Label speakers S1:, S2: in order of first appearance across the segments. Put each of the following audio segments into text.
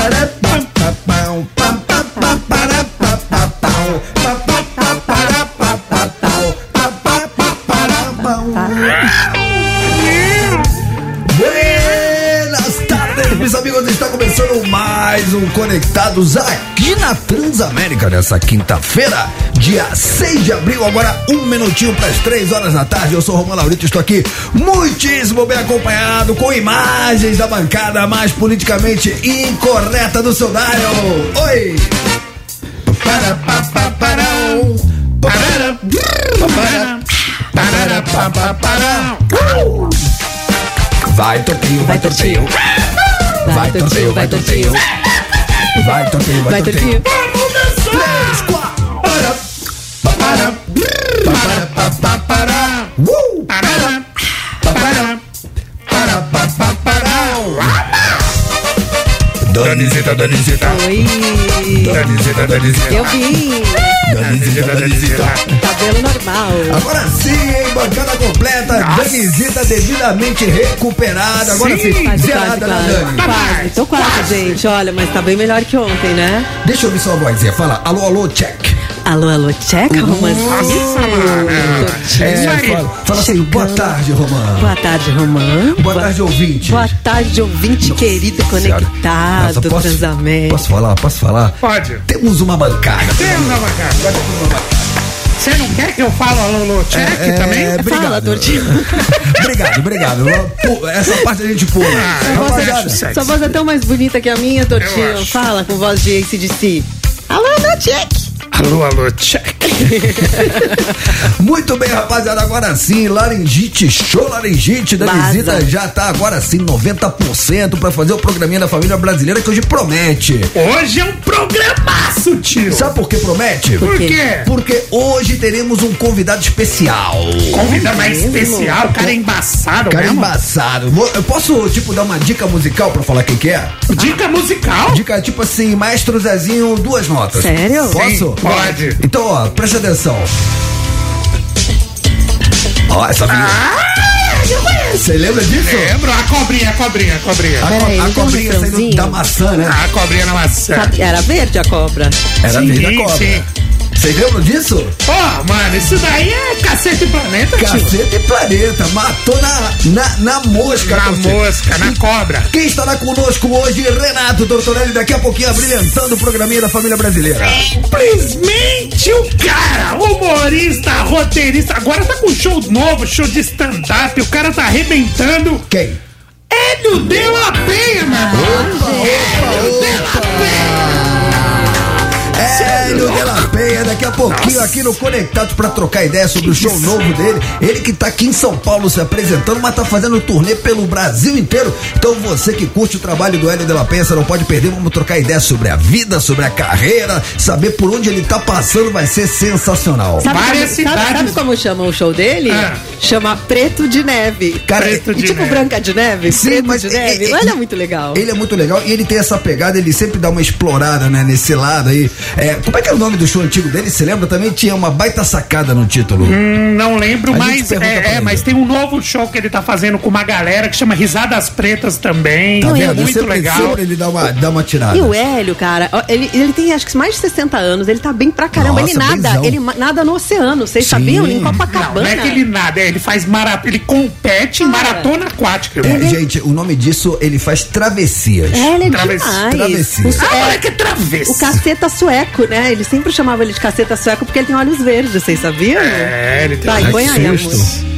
S1: Buenas mais um Conectados aqui na Transamérica nessa quinta-feira, dia 6 de abril. Agora, um minutinho para as três horas da tarde. Eu sou Romano Laurito, estou aqui muitíssimo bem acompanhado com imagens da bancada mais politicamente incorreta do seu dial. Oi! Para, pa, pa, parau. Para, para, para, pa, pa, parau. Vai, tortinho, vai, tortinho. Vai, tortinho, vai, tortinho. Vai, tortinho, vai,
S2: Vai,
S1: tortinho.
S2: Tortinho.
S1: Três, quatro. Para, para, para, para, para, para. Uh! Para, para, para, para, para. Danizita, Danizita,
S2: Oi.
S1: Danizita, Danizita,
S2: Eu vi.
S1: Danizita, Danizita.
S2: Cabelo normal.
S1: Agora sim, hein? Bancada completa, Danizita devidamente recuperada. Agora sim,
S2: Quase,
S1: zerada
S2: quase,
S1: na
S2: quase.
S1: Dani.
S2: Quase. Tô quase, gente. Olha, mas tá bem melhor que ontem, né?
S1: Deixa eu ouvir sua vozinha. Fala, alô, alô, check.
S2: Alô, alô, check, Romancinho.
S1: É, fala, fala assim, boa tarde, Romano.
S2: Boa tarde, Romã.
S1: Boa tarde, ouvinte.
S2: Boa tarde, ouvinte querido conectado,
S1: Nossa, posso,
S2: Transamérica.
S1: posso falar? Posso falar?
S3: Pode.
S1: Temos uma bancada.
S3: Temos uma bancada. Você não quer que eu fale alô, check
S1: É,
S3: também?
S1: é,
S2: Fala,
S1: obrigado.
S2: Tortinho.
S1: obrigado, obrigado. Pô, Essa parte a gente pula.
S3: Ah, acho sexy.
S2: Sua voz é tão mais bonita que a minha, Tortinho. Fala com voz de ACDC. Alô, alô, check.
S3: Alô, alô, check.
S1: Muito bem, rapaziada. Agora sim, laringite, show laringite da visita já tá agora sim 90% pra fazer o programinha da família brasileira que hoje promete.
S3: Hoje é um programaço, tio.
S1: Sabe por que promete?
S3: Por
S2: quê?
S3: quê?
S1: Porque hoje teremos um convidado especial.
S3: Convida mais especial, o cara é embaçado
S1: Cara
S3: mesmo.
S1: embaçado. Eu posso, tipo, dar uma dica musical pra falar quem que é?
S3: Dica musical?
S1: Dica, tipo assim, Maestro Zezinho, duas notas.
S2: Sério?
S1: Posso?
S3: Sim, pode.
S1: Então, ó, presta atenção. Ó, essa vinheta. Você lembra disso?
S3: Lembro, a cobrinha, a cobrinha, a cobrinha.
S1: A, co-
S2: Peraí,
S1: a cobrinha saindo
S2: refrãozinho.
S1: da maçã, né?
S3: A cobrinha na maçã.
S2: Era verde a cobra.
S1: Era
S3: Sim,
S1: verde a cobra.
S3: sim.
S1: Vocês lembram disso?
S3: Pô, mano, isso daí é cacete planeta, tio.
S1: Cacete e planeta. Matou na, na, na mosca.
S3: Na mosca, na cobra.
S1: Quem estará conosco hoje? Renato Tortorelli, daqui a pouquinho abrilhantando o programinha da família brasileira.
S3: Simplesmente o cara, humorista, roteirista, agora tá com show novo, show de stand-up, o cara tá arrebentando.
S1: Quem?
S3: Hélio de la Penha, meu irmão. Hélio de la Penha.
S1: Hélio de la Penha, daqui a pouquinho aqui no Conectados pra trocar ideia sobre o show novo dele. Ele que tá aqui em São Paulo se apresentando, mas tá fazendo turnê pelo Brasil inteiro. Então você que curte o trabalho do Hélio de la Penha, você não pode perder. Vamos trocar ideia sobre a vida, sobre a carreira, saber por onde ele tá passando, vai ser sensacional.
S2: Sabe,
S3: Várias
S2: como, sabe,
S3: cidades.
S2: sabe como chama o show dele?
S3: Ah.
S2: Chama Preto de Neve.
S1: Cara,
S3: Preto
S2: E
S3: de
S2: tipo
S3: neve.
S2: Branca de Neve?
S1: Sim,
S2: Preto
S1: mas
S2: de
S1: é-
S2: Neve.
S1: é-
S2: Olha, é muito legal.
S1: Ele é muito legal e ele tem essa pegada, ele sempre dá uma explorada, né, nesse lado aí. É, como é que é o nome do show antigo dele? Você lembra? Também tinha uma baita sacada no título.
S3: Hum, não lembro,
S1: A
S3: mas é, é, mas tem um novo show que ele tá fazendo com uma galera que chama Risadas Pretas também.
S1: Tá
S2: Não,
S3: é
S1: vendo?
S3: muito
S1: sempre,
S3: legal.
S1: sempre ele dá uma, dá uma tirada.
S2: E o Hélio, cara, ele, ele tem acho que mais de 60 anos, ele tá bem pra caramba.
S1: Nossa,
S2: ele nada,
S1: benzão.
S2: ele nada no oceano, vocês sabiam? Em
S3: Não,
S2: Copacabana.
S3: não é que ele nada, é, ele faz maratona, ele compete em maratona aquática.
S1: É, gente, o nome disso, ele faz travessias.
S2: É, ele é
S3: Travessia.
S2: demais.
S1: Travessia.
S2: O,
S3: Ah,
S2: é,
S3: moleque é travesso.
S2: o caceta sueco, né? Ele sempre chamava ele de caceta sueco porque ele tem olhos verdes, vocês sabiam?
S3: É, ele tem
S2: Vai, põe aí, amor.
S1: susto.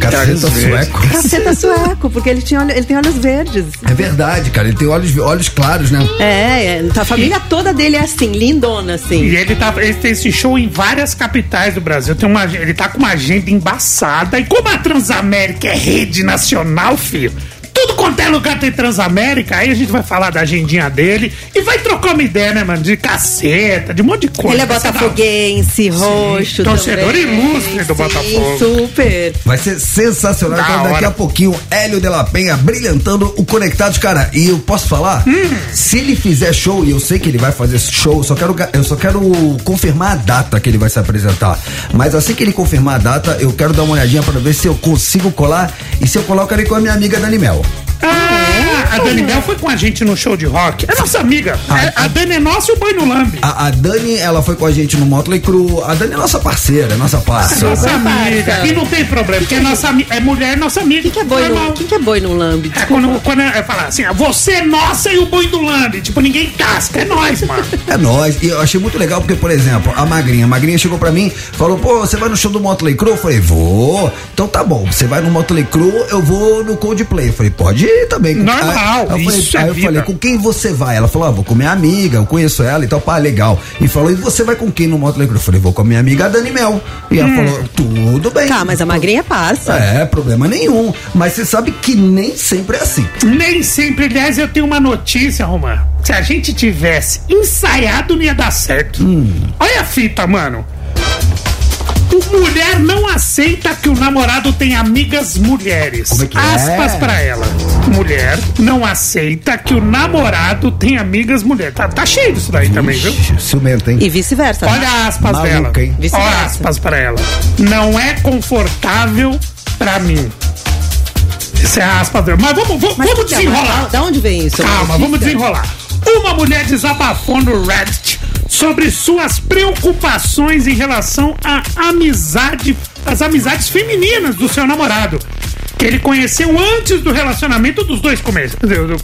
S1: Caceta
S3: Olhos
S1: sueco.
S2: Caceta sueco, porque ele, tinha, olho- ele tem olhos verdes.
S1: É verdade, cara. Ele tem olhos, olhos claros, né?
S2: É, é, a família toda dele é assim, lindona, assim.
S3: E ele, tá, ele tem esse show em várias capitais do Brasil. Tem uma, ele tá com uma agenda embaçada. E como a Transamérica é rede nacional, filho, tudo quanto é lugar tem Transamérica, aí a gente vai falar da agendinha dele e vai trocar uma ideia, né, mano? De caceta, de um monte de coisa.
S2: Ele é botafoguense, roxo.
S3: torcedor
S2: também.
S3: ilustre do
S2: Sim,
S3: Botafogo.
S2: Super.
S1: Vai ser sensacional. Então, daqui a pouquinho, Hélio de la Penha brilhantando o Conectados, cara. E eu posso falar?
S3: Hum.
S1: Se ele fizer show, e eu sei que ele vai fazer show, eu só quero, eu só quero confirmar a data que ele vai se apresentar. Mas assim que ele confirmar a data, eu quero dar uma olhadinha pra ver se eu consigo colar. E se eu colar, eu quero ir com a minha amiga Dani Mel.
S3: Ah, Ah, a Dani Mel foi com a gente no show de rock. É nossa amiga. É, a Dani é nossa e o Boi no Lambe.
S1: A, a Dani, ela foi com a gente no Motley Crue. A Dani é nossa parceira, é nossa parça.
S3: Nossa
S2: Nossa
S3: amiga. E não tem problema, porque é, nossa, é mulher, nossa amiga.
S2: Quem que é boi
S3: Normal.
S2: no, quem que é boi no lambe?
S3: É quando, quando eu falar assim, ah, você é nossa e o boi do lambe. Tipo, ninguém casca, é nós, mano.
S1: É nóis. E eu achei muito legal porque, por exemplo, a Magrinha. A Magrinha chegou pra mim falou: pô, você vai no show do Motley Crue? Eu falei: vou. Então tá bom. Você vai no Motley Crue, eu vou no Coldplay. Eu falei: pode ir também.
S3: Normal,
S1: Aí, eu falei,
S3: isso é
S1: aí eu
S3: vida.
S1: falei: com quem você vai? Ela falou: ah, vou com minha amiga, eu conheço ela e tal. Pá, legal. E falou: e você vai com quem no Crue? Eu falei: vou com a minha amiga Dani Mel. E ela falou: tudo bem.
S2: Tá, mas a magrinha é parça.
S1: É, problema nenhum. Mas você sabe que nem sempre é assim.
S3: Nem sempre, aliás, eu tenho uma notícia, Romã. Se a gente tivesse ensaiado, não ia dar certo.
S1: Hum.
S3: Olha a fita, mano. Mulher não aceita que o namorado tenha amigas mulheres.
S1: Como é que é?
S3: Aspas pra ela. Mulher não aceita que o namorado tenha amigas mulheres. Tá, tá cheio disso daí também, viu?
S1: Ixi, ciumento, hein?
S2: E vice-versa. né?
S3: Olha aspas
S1: Maluca,
S3: dela.
S1: hein?
S3: Olha aspas pra ela. Não é confortável pra mim. Isso é aspas dela. Mas vamos, vamos,
S2: Mas
S3: vamos
S2: é?
S3: desenrolar.
S2: Da onde vem isso?
S3: Calma, vamos desenrolar. Uma mulher desabafou no Reddit sobre suas preocupações em relação à amizade, às amizades femininas do seu namorado. Que ele conheceu antes do relacionamento dos dois come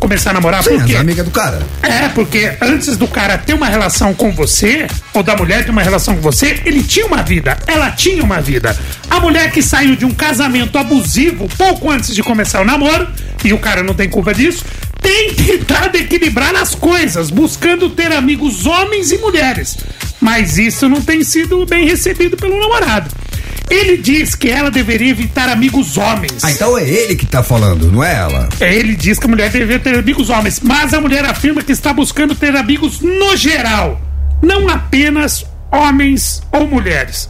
S3: começar a namorar.
S1: Sim,
S3: Por quê?
S1: as amigas do cara.
S3: É, porque antes do cara ter uma relação com você, ou da mulher ter uma relação com você, ele tinha uma vida, ela tinha uma vida. A mulher que saiu de um casamento abusivo pouco antes de começar o namoro, e o cara não tem culpa disso, tem tentado equilibrar as coisas, buscando ter amigos homens e mulheres. Mas isso não tem sido bem recebido pelo namorado. Ele diz que ela deveria evitar amigos homens.
S1: Ah, então é ele que tá falando, não é ela?
S3: Ele diz que a mulher deveria ter amigos homens, mas a mulher afirma que está buscando ter amigos no geral, não apenas homens ou mulheres.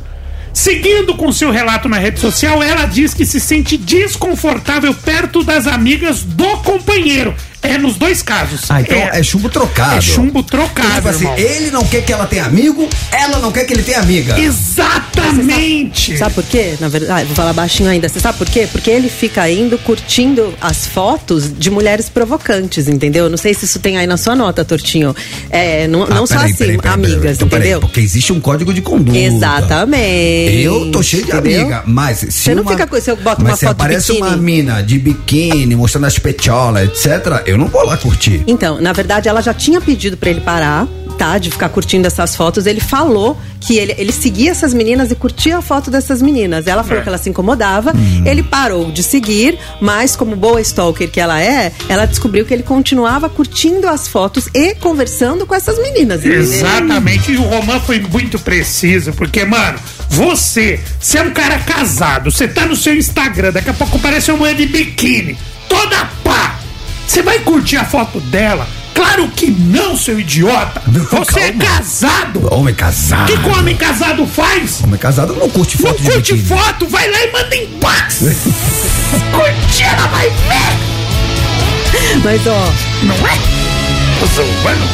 S3: Seguindo com seu relato na rede social, ela diz que se sente desconfortável perto das amigas do companheiro. É nos dois casos.
S1: Ah, então é, chumbo trocado.
S3: é chumbo trocado,
S1: Tipo assim,
S3: irmão.
S1: ele não quer que ela tenha amigo, ela não quer que ele tenha amiga.
S3: Exatamente.
S2: Sabe por quê? Na verdade, ah, vou falar baixinho ainda. Você sabe por quê? Porque ele fica indo curtindo as fotos de mulheres provocantes, entendeu? Não sei se isso tem aí na sua nota, Tortinho. É, não,
S1: Ah,
S2: não só
S1: peraí,
S2: assim,
S1: peraí, peraí, peraí.
S2: amigas,
S1: Então, peraí,
S2: entendeu?
S1: porque existe um código de conduta.
S2: Exatamente.
S1: Eu tô cheio de
S2: entendeu?
S1: amiga, mas se
S2: Você não
S1: uma,
S2: fica com- se eu boto uma foto de
S1: aparece
S2: biquíni.
S1: uma mina de biquíni, mostrando as petiolas, etc, eu não vou lá curtir.
S2: Então, na verdade, ela já tinha pedido pra ele parar, tá? De ficar curtindo essas fotos. Ele falou que ele, ele seguia essas meninas e curtia a foto dessas meninas. Ela falou
S3: É.
S2: que ela se incomodava.
S1: Hum.
S2: Ele parou de seguir, mas como boa stalker que ela é, ela descobriu que ele continuava curtindo as fotos e conversando com essas meninas.
S3: Exatamente, e o Roman foi muito preciso, porque, mano, você, você é um cara casado, você tá no seu Instagram, daqui a pouco aparece uma mulher de biquíni, toda pá! Você vai curtir a foto dela? Claro que não, seu idiota!
S1: Não,
S3: Você é casado!
S1: Homem casado.
S3: O que que o homem casado faz?
S1: Homem casado não curte
S3: Não
S1: foto de
S3: curte
S1: biquíni.
S3: foto, vai lá e manda em paz! Curtir, ela vai ver!
S2: Mas, ó,
S3: Não é? Tô zoando.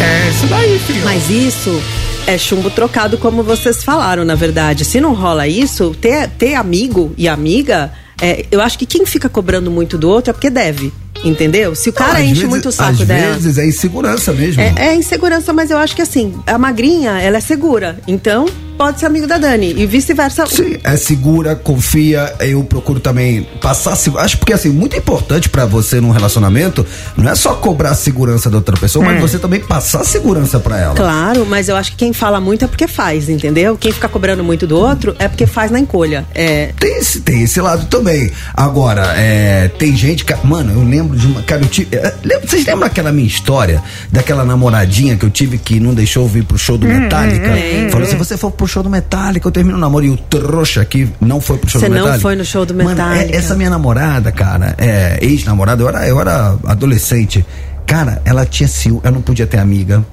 S3: É isso daí, filho.
S2: Mas isso é chumbo trocado, como vocês falaram, na verdade. Se não rola isso, ter, ter amigo e amiga, é, eu acho que quem fica cobrando muito do outro é porque deve. Entendeu? Se o cara
S1: Não, às
S2: enche
S1: vezes-
S2: muito o
S1: Às
S2: saco dela.
S1: vezes é insegurança mesmo.
S2: É, é insegurança, mas eu acho que assim, a magrinha, ela é segura. Então, pode ser amigo da Dani. E vice-versa.
S1: Sim, é segura, confia. Eu procuro também passar. Acho porque assim, muito importante pra você num relacionamento não é só cobrar a segurança da outra pessoa, mas você também passar segurança pra ela.
S2: Claro, mas eu acho que quem fala muito é porque faz, entendeu? Quem fica cobrando muito do outro é porque faz na encolha. É,
S1: Tem esse, tem esse lado também. Agora, é, tem gente que. Mano, eu lembro de uma. Cara, eu tive. é, vocês lembram aquela minha história? Daquela namoradinha que eu tive que não deixou eu vir pro show do Metallica? Falou: se você for pro show do Metallica, eu termino o namoro. E o trouxa que não foi pro show
S2: Você
S1: do
S2: não
S1: Metallica.
S2: foi no show do
S1: Mano, é-
S2: Metallica.
S1: essa minha namorada, cara, é, ex-namorada, eu era, eu era adolescente. Cara, ela tinha ciúme, ela não podia ter amiga.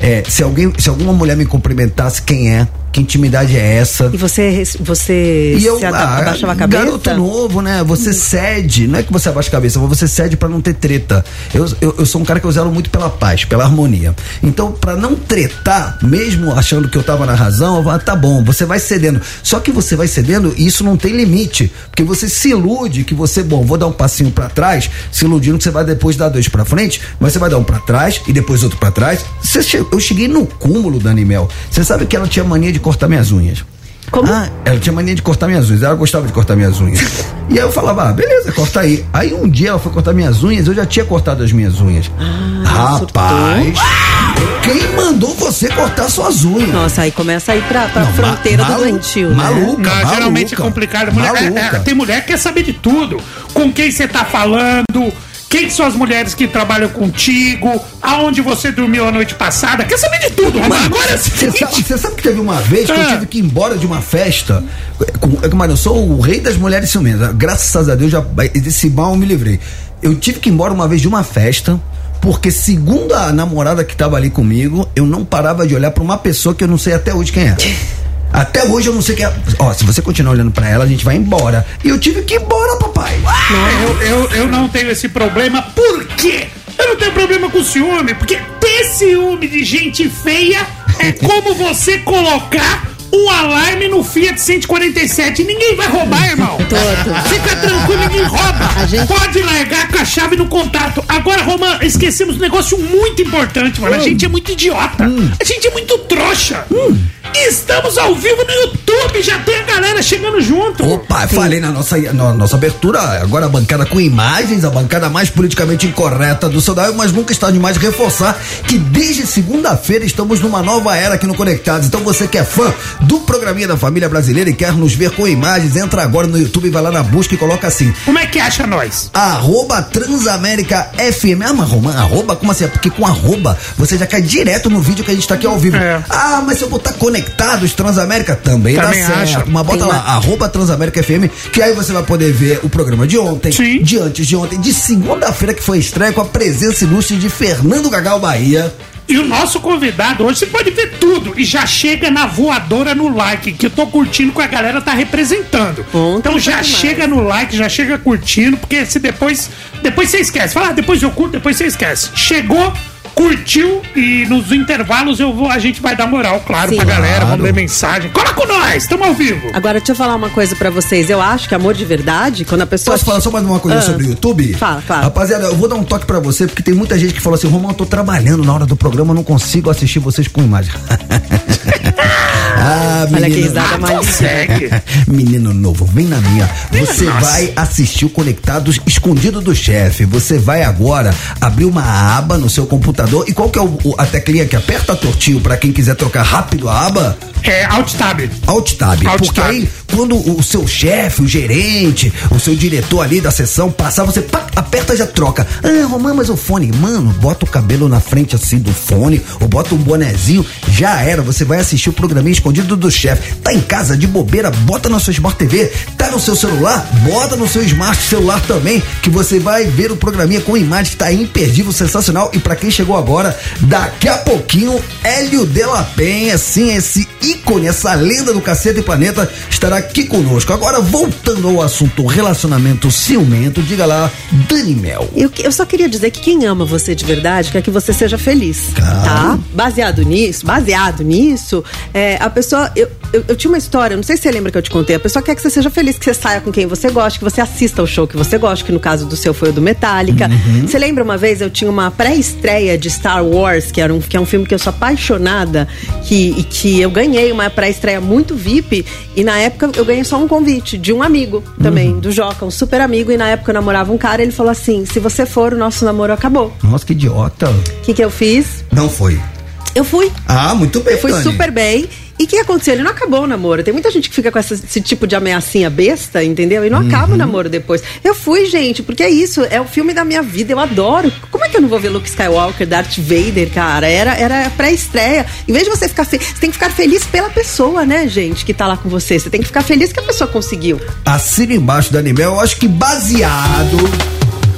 S1: É, se alguém, se alguma mulher me cumprimentasse, quem é? Que intimidade é essa?
S2: E você, você
S1: E eu,
S2: se
S1: ah,
S2: abaixava a cabeça?
S1: garoto novo, né? Você cede, não é que você abaixa a cabeça, mas você cede pra não ter treta. Eu, eu, eu sou um cara que eu zelo muito pela paz, pela harmonia. Então, pra não tretar, mesmo achando que eu tava na razão, eu ah, tá bom, você vai cedendo. Só que você vai cedendo e isso não tem limite, porque você se ilude que você, bom, vou dar um passinho pra trás, se iludindo que você vai depois dar dois pra frente, mas você vai dar um pra trás e depois outro pra trás. Você che- eu cheguei no cúmulo da Animel. Você sabe que ela tinha mania de cortar minhas unhas.
S2: Como?
S1: Ah, ela tinha mania de cortar minhas unhas. Ela gostava de cortar minhas unhas. e aí eu falava, ah, beleza, corta aí. Aí um dia ela foi cortar minhas unhas, eu já tinha cortado as minhas unhas.
S2: Ah,
S1: Rapaz, quem mandou você cortar suas unhas?
S2: Nossa, aí começa a ir pra, pra
S1: Não,
S2: fronteira
S1: ma-
S2: do doentio, né?
S1: maluca,
S3: Não, geralmente é
S1: maluca,
S3: complicado. Mulher, é- é-
S1: maluca.
S3: tem mulher que quer saber de tudo. Com quem você tá falando, quem são as mulheres que trabalham contigo, aonde você dormiu a noite passada. Quer saber de tudo, Romano. Agora é o
S1: Você sabe, sabe que teve uma vez que eu
S3: Ah.
S1: tive que ir embora de uma festa. Com, é mano, eu sou o rei das mulheres ciumentas. Graças a Deus, já, desse mal eu me livrei. Eu tive que ir embora uma vez de uma festa. Porque, segundo a namorada que tava ali comigo, eu não parava de olhar pra uma pessoa que eu não sei até hoje quem é. Até hoje eu não sei quem é. Ó, se você continuar olhando pra ela, a gente vai embora. E eu tive que ir embora, papai.
S3: Eu, eu, eu não tenho esse problema. Por quê? Eu não tenho problema com ciúme, porque ter ciúme de gente feia é como você colocar um alarme no Fiat 147. Ninguém vai roubar, irmão.
S2: Todo.
S3: Fica tranquilo, ninguém rouba.
S2: A gente-
S3: Pode largar com a chave no contato. Agora, Roman, esquecemos um negócio muito importante, mano. A gente é muito idiota. A gente é muito trouxa. Estamos ao vivo no YouTube. Já tem a galera chegando junto.
S1: Opa, falei na nossa, na nossa abertura, agora a bancada com imagens, a bancada mais politicamente incorreta do seu Dial, mas nunca está demais reforçar que desde segunda-feira estamos numa nova era aqui no Conectados. Então você que é fã do programinha da família brasileira e quer nos ver com imagens, entra agora no YouTube, vai lá na busca e coloca assim.
S3: Como é que acha nós?
S1: Arroba Transamérica FM. Ah, mas Romano, arroba? Como assim? É Porque com arroba você já cai direto no vídeo que a gente tá aqui ao vivo.
S3: É.
S1: Ah, mas se eu botar conectados Transamérica, também,
S3: Também
S1: dá certo.
S3: acha.
S1: Mas bota lá,
S2: uma-
S1: arroba Transamérica FM, que aí você vai poder ver o programa de ontem,
S3: Sim.
S1: de antes de ontem, de segunda-feira que foi a estreia com a presença ilustre de Fernando Gagal Bahia.
S3: E o nosso convidado hoje, você pode ver tudo. E já chega na voadora no like, que eu tô curtindo que a galera tá representando.
S2: Ontem
S3: então já
S2: demais.
S3: chega no like, já chega curtindo, porque se depois. Depois você esquece. Fala, ah, depois eu curto, depois você esquece. Chegou. Curtiu e nos intervalos eu vou, a gente vai dar moral, claro,
S2: Sim.
S3: pra galera,
S1: Claro.
S3: vamos ler mensagem. Cola com nós, estamos ao vivo.
S2: Agora, deixa eu falar uma coisa pra vocês. Eu acho que amor de verdade, quando a pessoa.
S1: Posso falar só mais uma coisa
S2: Ah.
S1: sobre o YouTube?
S2: Fala, claro.
S1: Rapaziada, eu vou dar um toque pra você, porque tem muita gente que falou assim, Romão, eu tô trabalhando na hora do programa, eu não consigo assistir vocês com imagem. ah,
S2: Olha que
S1: menino-
S2: risada
S3: Ah,
S2: maligna.
S3: consegue.
S1: Menino novo, vem na minha. Você
S3: Nossa.
S1: vai assistir o Conectados Escondido do Chefe. Você vai agora abrir uma aba no seu computador. E qual que é o, o- a teclinha que aperta tortinho pra quem quiser trocar rápido a aba?
S3: É, Alt Tab.
S1: Alt Tab.
S3: Alt
S1: porque
S3: Tab.
S1: aí, quando o seu chefe, o gerente, o seu diretor ali da sessão passar, você pá, aperta e já troca. Ah, Romã, mas o fone, mano, bota o cabelo na frente assim do fone, ou bota um bonezinho, já era. Você vai assistir o programinha escondido do chefe. Tá em casa de bobeira, bota na sua Smart TV. Tá no seu celular, bota no seu Smart celular também, que você vai ver o programinha com imagem que tá imperdível, sensacional. E pra quem chegou agora, daqui a pouquinho, Hélio de la Penha, sim, esse ícone, essa lenda do Cacete e Planeta, estará aqui conosco. Agora, voltando ao assunto relacionamento ciumento, diga lá, Dani Mel.
S2: Eu, eu só queria dizer que quem ama você de verdade quer que você seja feliz.
S1: Claro.
S2: Tá? Baseado nisso, baseado nisso, é, a pessoa. Eu, eu, eu tinha uma história, não sei se você lembra que eu te contei. A pessoa quer que você seja feliz, que você saia com quem você gosta, que você assista o show que você gosta, que no caso do seu foi o do Metallica.
S1: Uhum.
S2: Você lembra uma vez eu tinha uma pré-estreia de Star Wars, que, era um, que é um filme que eu sou apaixonada, que, e que eu ganhei uma pré-estreia muito VIP, e na época eu ganhei só um convite de um amigo também,
S1: Uhum.
S2: do Joca, um super amigo, e na época eu namorava um cara, ele falou assim: se você for, o nosso namoro acabou.
S1: Nossa, que idiota.
S2: O que, que eu fiz?
S1: Não foi.
S2: Eu fui.
S1: Ah, muito bem,
S2: Eu fui
S1: Dani.
S2: super bem. E o que aconteceu? Ele não acabou o namoro. Tem muita gente que fica com essa- esse tipo de ameaçinha besta, entendeu? E não acaba
S1: Uhum.
S2: o namoro depois. Eu fui, gente, porque é isso. É o filme da minha vida. Eu adoro. Como é que eu não vou ver Luke Skywalker, Darth Vader, cara? Era, era pré-estreia. Em vez de você ficar feliz, você tem que ficar feliz pela pessoa, né, gente, que tá lá com você. Você tem que ficar feliz que a pessoa conseguiu.
S1: Assina embaixo, Dani Mel. Eu acho que baseado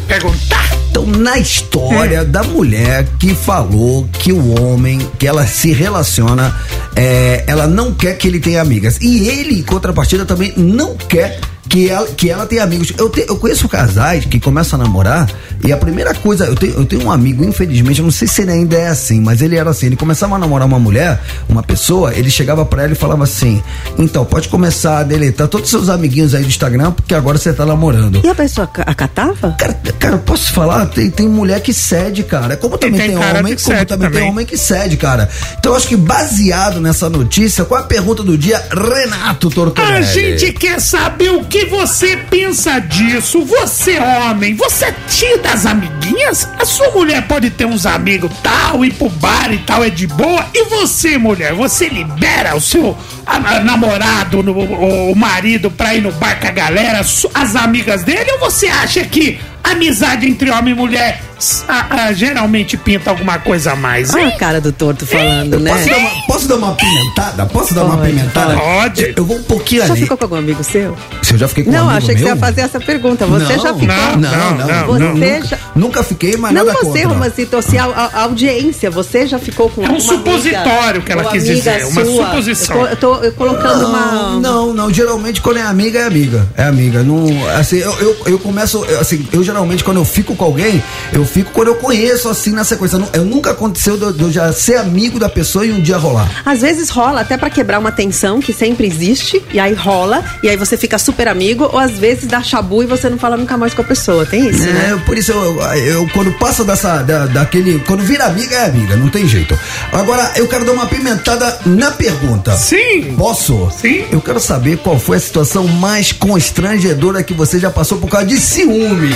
S3: perguntar.
S1: Então, na história da mulher que falou que o homem que ela se relaciona, é, ela não quer que ele tenha amigas. E ele, em contrapartida, também não quer que ela, que ela tenha amigos. Eu, te, eu conheço casais que começam a namorar e a primeira coisa, eu tenho, eu tenho um amigo, infelizmente, eu não sei se ele ainda é assim, mas ele era assim, ele começava a namorar uma mulher, uma pessoa, ele chegava para ela e falava assim, então, pode começar a deletar todos os seus amiguinhos aí do Instagram, porque agora você tá namorando.
S2: E a pessoa acatava?
S1: Cara, cara posso falar? Tem, tem mulher que cede, cara. Como também tem, tem homem, como também, também, tem homem que cede, cara. Então, eu acho que baseado nessa notícia, qual a pergunta do dia, Renato Tortorelli?
S3: A gente quer saber o que você pensa disso. Você, homem, você tira das amiguinhas? A sua mulher pode ter uns amigos tal, ir pro bar e tal, é de boa. E você, mulher, você libera o seu a, a, namorado, no, o, o marido pra ir no bar com a galera, as amigas dele? Ou você acha que amizade entre homem e mulher a, a, geralmente pinta alguma coisa a mais.
S2: Olha a cara do torto falando, né?
S1: Posso dar, uma, posso dar uma pimentada? Posso dar pode, uma pimentada?
S3: Pode.
S1: Eu, eu vou um pouquinho
S2: já
S1: ali.
S2: Já ficou com algum amigo seu?
S1: Se eu já fiquei com
S2: não,
S1: um amigo
S2: achei que
S1: meu?
S2: você ia fazer essa pergunta. Você
S1: não,
S2: já ficou?
S3: Não, não, não. não
S2: você
S1: nunca,
S2: já...
S1: nunca fiquei, mas
S2: não
S1: nada
S2: você,
S1: contra.
S2: Romancito, se a, a, audiência, você já ficou com
S3: É um supositório que ela quis dizer, uma suposição.
S2: Eu tô, eu tô colocando
S1: não,
S2: uma...
S1: Não, não, geralmente quando é amiga, é amiga. É amiga. Não, assim, eu, eu, eu começo, assim, eu geralmente quando eu fico com alguém, eu fico quando eu conheço, assim, na sequência. Eu, nunca aconteceu de eu já ser amigo da pessoa e um dia rolar.
S2: Às vezes rola até para quebrar uma tensão que sempre existe, e aí rola, e aí você fica super amigo, ou às vezes dá chabu e você não fala nunca mais com a pessoa. Tem isso,
S1: é,
S2: né?
S1: Por isso eu, eu, eu, quando passa dessa, da, daquele. Quando vira amiga, é amiga, não tem jeito. Agora, eu quero dar uma pimentada na pergunta.
S3: Sim.
S1: Posso?
S3: Sim.
S1: Eu quero saber qual foi a situação mais constrangedora que você já passou por causa de ciúme.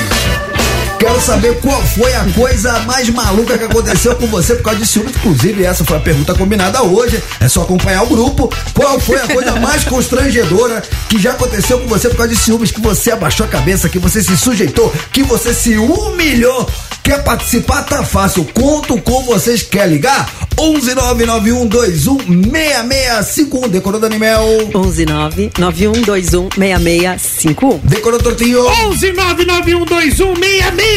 S1: Quero saber qual foi a coisa mais maluca que aconteceu com você por causa de ciúme. Inclusive, essa foi a pergunta combinada hoje. É só acompanhar o grupo. Qual foi a coisa mais constrangedora que já aconteceu com você por causa de ciúmes? Que você abaixou a cabeça, que você se sujeitou, que você se humilhou. Quer participar? Tá fácil. Conto com vocês. Quer ligar? 11991216651. Decorou, Danimel?
S2: 11991216651.
S1: Decorou, Tortinho?
S3: 11991216651.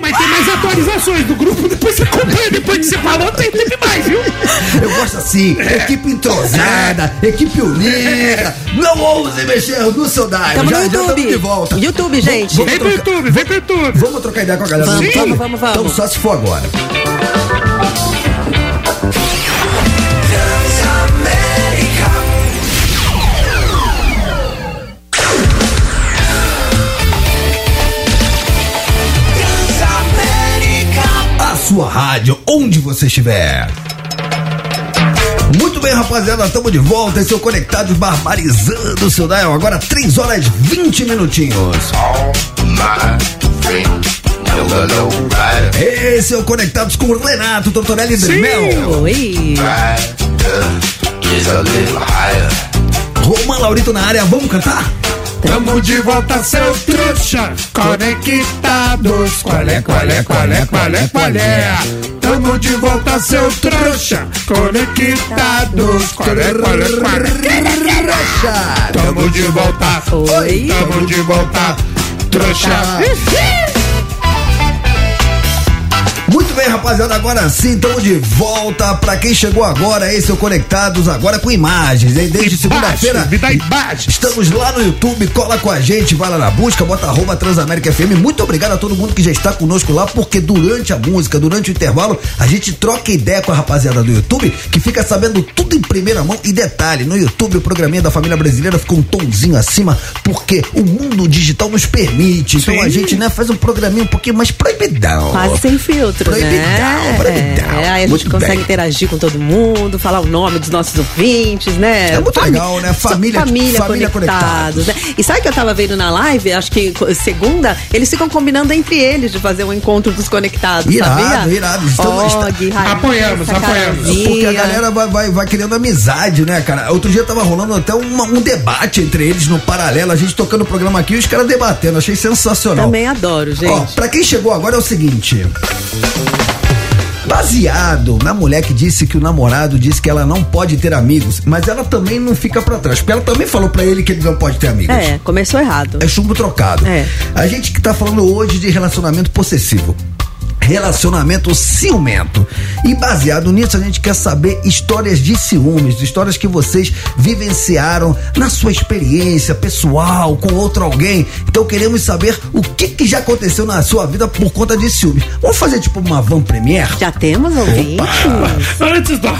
S3: Mas tem mais atualizações do grupo. Depois você acompanha. Depois que você falou, tem, teve mais, viu?
S1: Eu gosto assim. Equipe entrosada, equipe unida. Não ouse mexer no seu dial.
S2: Tamo
S1: já,
S2: no
S1: já
S2: YouTube.
S1: estamos de volta.
S2: YouTube, gente.
S1: Vamos
S3: Vem pro YouTube, vem pro YouTube.
S1: Vamos trocar ideia com a galera.
S2: Vamos,
S1: do YouTube?
S2: vamos, vamos, vamos.
S1: Então só se for agora. Rádio, onde você estiver. Muito bem, rapaziada, estamos de volta. Esse é o Conectados Barbarizando o seu Dial. Agora 3 horas 20 minutinhos. Esse é o Conectados com o Renato Tortorelli Dremel.
S2: Oi.
S1: Roman Laurito na área, vamos cantar?
S3: Tamo de volta, seu trouxa, conectados. Qual é, qual é, qual é, qual é, qual é? Tamo de volta, seu trouxa, conectados. Qual é, qual é, qual é? Tamo de volta,
S2: Oi.
S3: tamo de volta, trouxa.
S1: Muito bem, rapaziada, agora sim, estamos de volta. Pra quem chegou agora, esse é o Conectados, agora com imagens, hein? Desde segunda-feira.
S3: Me dá imagens.
S1: Estamos lá no YouTube, cola com a gente, vai lá na busca, bota arroba Transamérica FM. Muito obrigado a todo mundo que já está conosco lá, porque durante a música, durante o intervalo, a gente troca ideia com a rapaziada do YouTube, que fica sabendo tudo em primeira mão. E detalhe, no YouTube o programinha da família brasileira ficou um tomzinho acima, porque o mundo digital nos permite. Então
S3: Sim.
S1: a gente né, faz um programinha um pouquinho mais proibidão.
S2: Quase sem filtro,
S1: Proibidão,
S2: né?
S1: proibidão.
S2: É, aí a gente
S1: Muito
S2: consegue
S1: bem.
S2: interagir com todo mundo, falar o nome dos nossos ouvintes, né?
S1: É muito
S2: Fami-
S1: legal, né? Família-
S2: família,
S1: família
S2: conectados, né? E sabe que eu tava vendo na live, acho que segunda, eles ficam combinando entre eles de fazer um encontro dos conectados,
S1: Irado,
S2: sabia?
S1: irado. Estamos-
S2: Og, Raíssa,
S3: Apoiamos, apoiamos.
S1: Porque a galera vai, vai, vai criando amizade, né, cara? Outro dia tava rolando até uma- um debate entre eles no paralelo, a gente tocando o programa aqui e os caras debatendo. Achei sensacional.
S2: Também adoro, gente.
S1: Ó, pra quem chegou agora é o seguinte. Baseado na mulher que disse que o namorado disse que ela não pode ter amigos, mas ela também não fica pra trás, porque ela também falou pra ele que ele não pode ter amigos.
S2: É, começou errado.
S1: É chumbo trocado.
S2: É.
S1: A gente que tá falando hoje de relacionamento possessivo. Relacionamento ciumento. E baseado nisso, a gente quer saber histórias de ciúmes, histórias que vocês vivenciaram na sua experiência pessoal com outro alguém. Então queremos saber o que, que já aconteceu na sua vida por conta de ciúmes. Vamos fazer tipo uma van premiere?
S2: Já temos ouvinte?
S3: Antes da,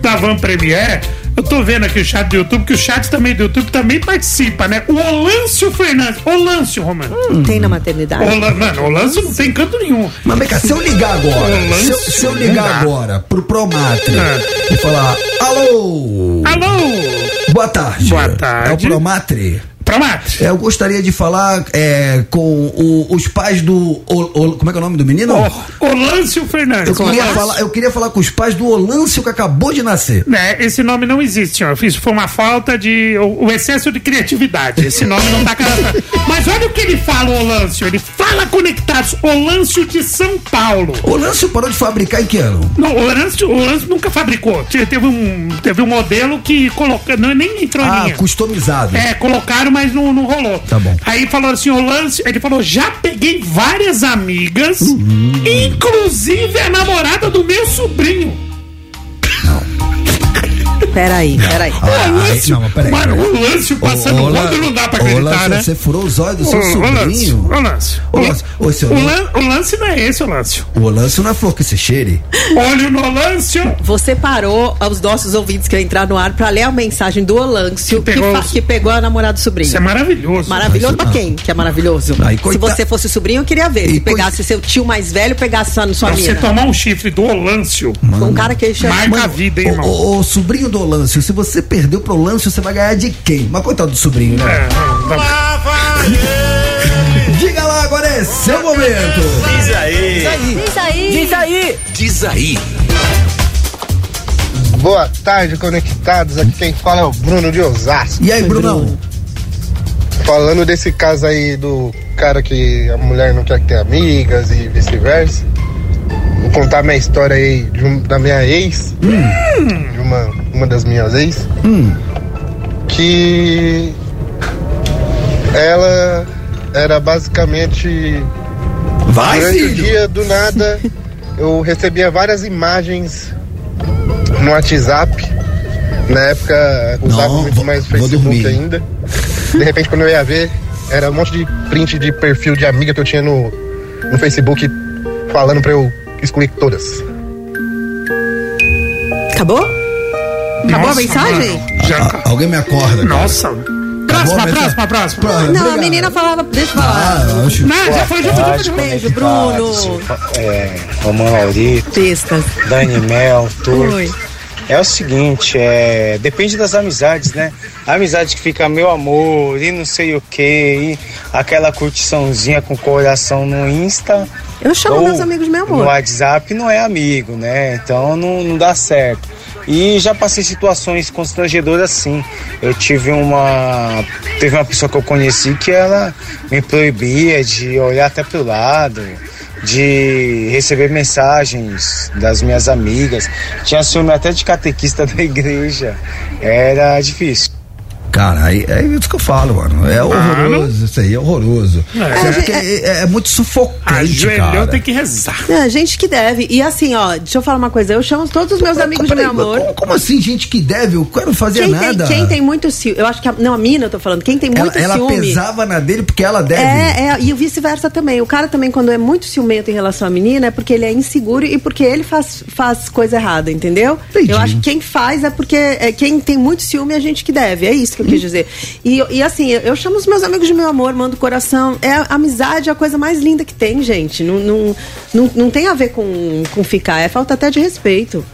S3: da Van Premier, eu tô vendo aqui o chat do YouTube, que o chat também do YouTube também participa, né? O Olâncio Fernandes. Olâncio, Romano.
S2: Hum, tem na maternidade?
S3: Ola, mano, Olâncio não tem canto nenhum.
S1: Mas vem cá, se eu ligar agora, se eu, se eu ligar agora pro Promatre
S3: É.
S1: e falar, alô,
S3: Alô!
S1: boa tarde.
S3: Boa tarde.
S1: É o Promatre?
S3: Promate.
S1: É, eu gostaria de falar é, com o- os pais do. O- o- como é que é o nome do menino?
S3: Ô, Olâncio Fernandes.
S1: eu, queria falar, eu queria falar com os pais do Olâncio que acabou de nascer.
S3: Né, esse nome não existe, senhor. Isso foi uma falta de. O, o excesso de criatividade. Esse nome não tá cadastrado. Mas olha o que ele fala, Olâncio. Ele fala conectados. Olâncio de São Paulo.
S1: O Olâncio parou de fabricar em que ano?
S3: Não, o Olâncio, o Olâncio nunca fabricou. Te- Teve um, teve um modelo que colocou. Não, nem entrou em
S1: Ah,
S3: linha.
S1: customizado.
S3: É, colocaram, mas não, não rolou.
S1: Tá bom.
S3: Aí falou assim, o lance, ele falou, já peguei várias amigas,
S1: Uhum.
S3: inclusive a namorada do meu sobrinho.
S2: Peraí, peraí.
S1: Ah,
S3: o
S1: aí-
S3: lance,
S1: não, mas peraí,
S3: mano, o lance passando o rodo não dá pra acreditar,
S1: Lance,
S3: né?
S1: Você furou os olhos do seu
S3: lance,
S1: sobrinho.
S3: ô, lance.
S1: Ô, Lance, ô, seu
S3: o, o lance não é esse, o lance.
S1: O Olâncio não é flor que se cheire.
S3: Olha no lance.
S2: Você parou aos nossos ouvintes que entrar no ar pra ler a mensagem do Olâncio
S3: Que
S2: que,
S3: pegou os-
S2: que pegou a namorada do sobrinho.
S3: Isso é maravilhoso.
S2: Maravilhoso
S1: Mas-
S2: pra quem que é maravilhoso?
S1: Aí,
S2: Se você fosse sobrinho, eu queria ver.
S1: E
S2: Se
S1: coi-
S2: pegasse seu tio mais velho, pegasse sua, sua
S3: Pra você
S2: mina.
S3: tomar um chifre do Olâncio,
S2: Com um cara que ele chama.
S3: marca a vida, hein, irmão.
S1: ô, ô, sobrinho do Olâncio, se você perdeu pro Olâncio, você vai ganhar de quem? Mas coitado do sobrinho, né?
S3: É.
S1: Diga lá, agora é seu momento.
S4: Diz aí.
S5: Diz aí. Diz aí.
S4: Diz aí.
S6: Boa tarde, conectados. Aqui quem fala é o Bruno de Osasco.
S1: E aí, Brunão?
S6: Falando desse caso aí do cara que a mulher não quer ter amigas e vice-versa. Vou contar minha história aí um- da minha ex, de uma, uma das minhas ex, que ela era basicamente
S1: Vai,
S6: Durante o
S1: filho.
S6: dia, do nada, eu recebia várias imagens no WhatsApp. Na época, usava
S1: Não,
S6: muito
S1: vou-
S6: mais o Facebook ainda. De repente, quando eu ia ver, era um monte de print de perfil de amiga que eu tinha no, no Facebook falando pra eu excluir todas.
S2: Acabou? Acabou a
S3: Nossa,
S2: mensagem?
S3: mano, já-
S1: A- alguém me acorda. cara.
S3: Nossa. Próxima,
S1: a mensagem?
S3: próxima, próxima.
S1: Próxima,
S2: Não, a menina falava. Deixa eu falar.
S1: Ah, acho.
S3: Não, já foi, já foi, já foi.
S2: Beijo, Bruno.
S7: É, Romão Laurito,
S2: Pistas.
S7: Dani Mel, Tur.
S2: Oi.
S7: É o seguinte, é, depende das amizades, né? A amizade que fica meu amor e não sei o que, e aquela curtiçãozinha com coração no Insta.
S2: Eu chamo meus amigos meu
S7: No
S2: amor.
S7: WhatsApp não é amigo, né? Então não, não dá certo. E já passei situações constrangedoras assim. Eu tive uma. Teve uma pessoa que eu conheci que ela me proibia de olhar até pro lado, de receber mensagens das minhas amigas. Tinha ciúme até de catequista da igreja. Era difícil.
S1: Cara, aí- é isso que eu falo, mano. É horroroso, isso aí é horroroso. É, porque é, é muito sufocante, cara.
S3: tem que rezar.
S2: É, gente que deve. E assim, ó, deixa eu falar uma coisa. Eu chamo todos os meus amigos de meu amor.
S1: Como, como assim, gente que deve? Eu quero fazer
S2: Quem tem,
S1: nada.
S2: quem tem muito ciúme. Eu acho que. A, não, a mina, eu tô falando. Quem tem
S1: ela,
S2: muito
S1: ela
S2: ciúme.
S1: pesava na dele porque ela deve.
S2: É, é, e o vice-versa também. O cara também, quando é muito ciumento em relação à menina, é porque ele é inseguro e porque ele faz, faz coisa errada, entendeu?
S1: Entendi.
S2: Eu acho que quem faz é porque é, quem tem muito ciúme é a gente que deve. É isso que eu. Quis dizer. E, e assim, eu, eu chamo os meus amigos de meu amor, mando coração. É, a amizade é a coisa mais linda que tem, gente. Não, não, não, não tem a ver com, com ficar, é falta até de respeito.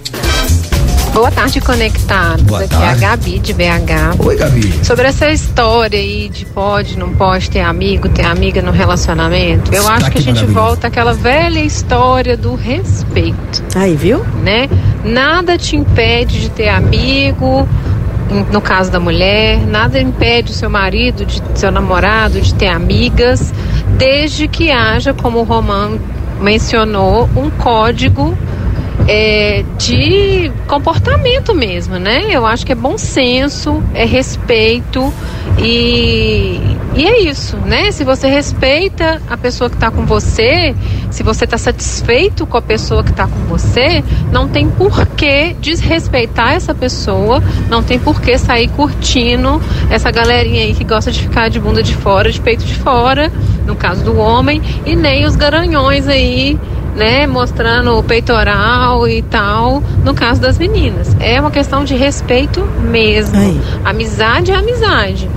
S8: Boa tarde, conectados.
S1: Boa
S8: Aqui
S1: tarde.
S8: é a Gabi de BH.
S1: Oi, Gabi.
S8: Sobre essa história aí de pode, não pode ter amigo, ter amiga no relacionamento, eu
S1: Sotaque
S8: acho que a gente
S1: maravilhoso.
S8: volta àquela velha história do respeito,
S2: Aí, viu?
S8: né? Nada te impede de ter amigo, no caso da mulher, nada impede o seu marido, de seu namorado, de ter amigas, desde que haja, como o Romão mencionou, um código é, de comportamento mesmo, né? Eu acho que é bom senso, é respeito e, e é isso, né? Se você respeita a pessoa que está com você, se você está satisfeito com a pessoa que está com você, não tem por que desrespeitar essa pessoa, não tem por que sair curtindo essa galerinha aí que gosta de ficar de bunda de fora, de peito de fora, no caso do homem, e nem os garanhões aí né, mostrando o peitoral e tal, no caso das meninas. É uma questão de respeito mesmo.
S2: Aí.
S8: Amizade é amizade.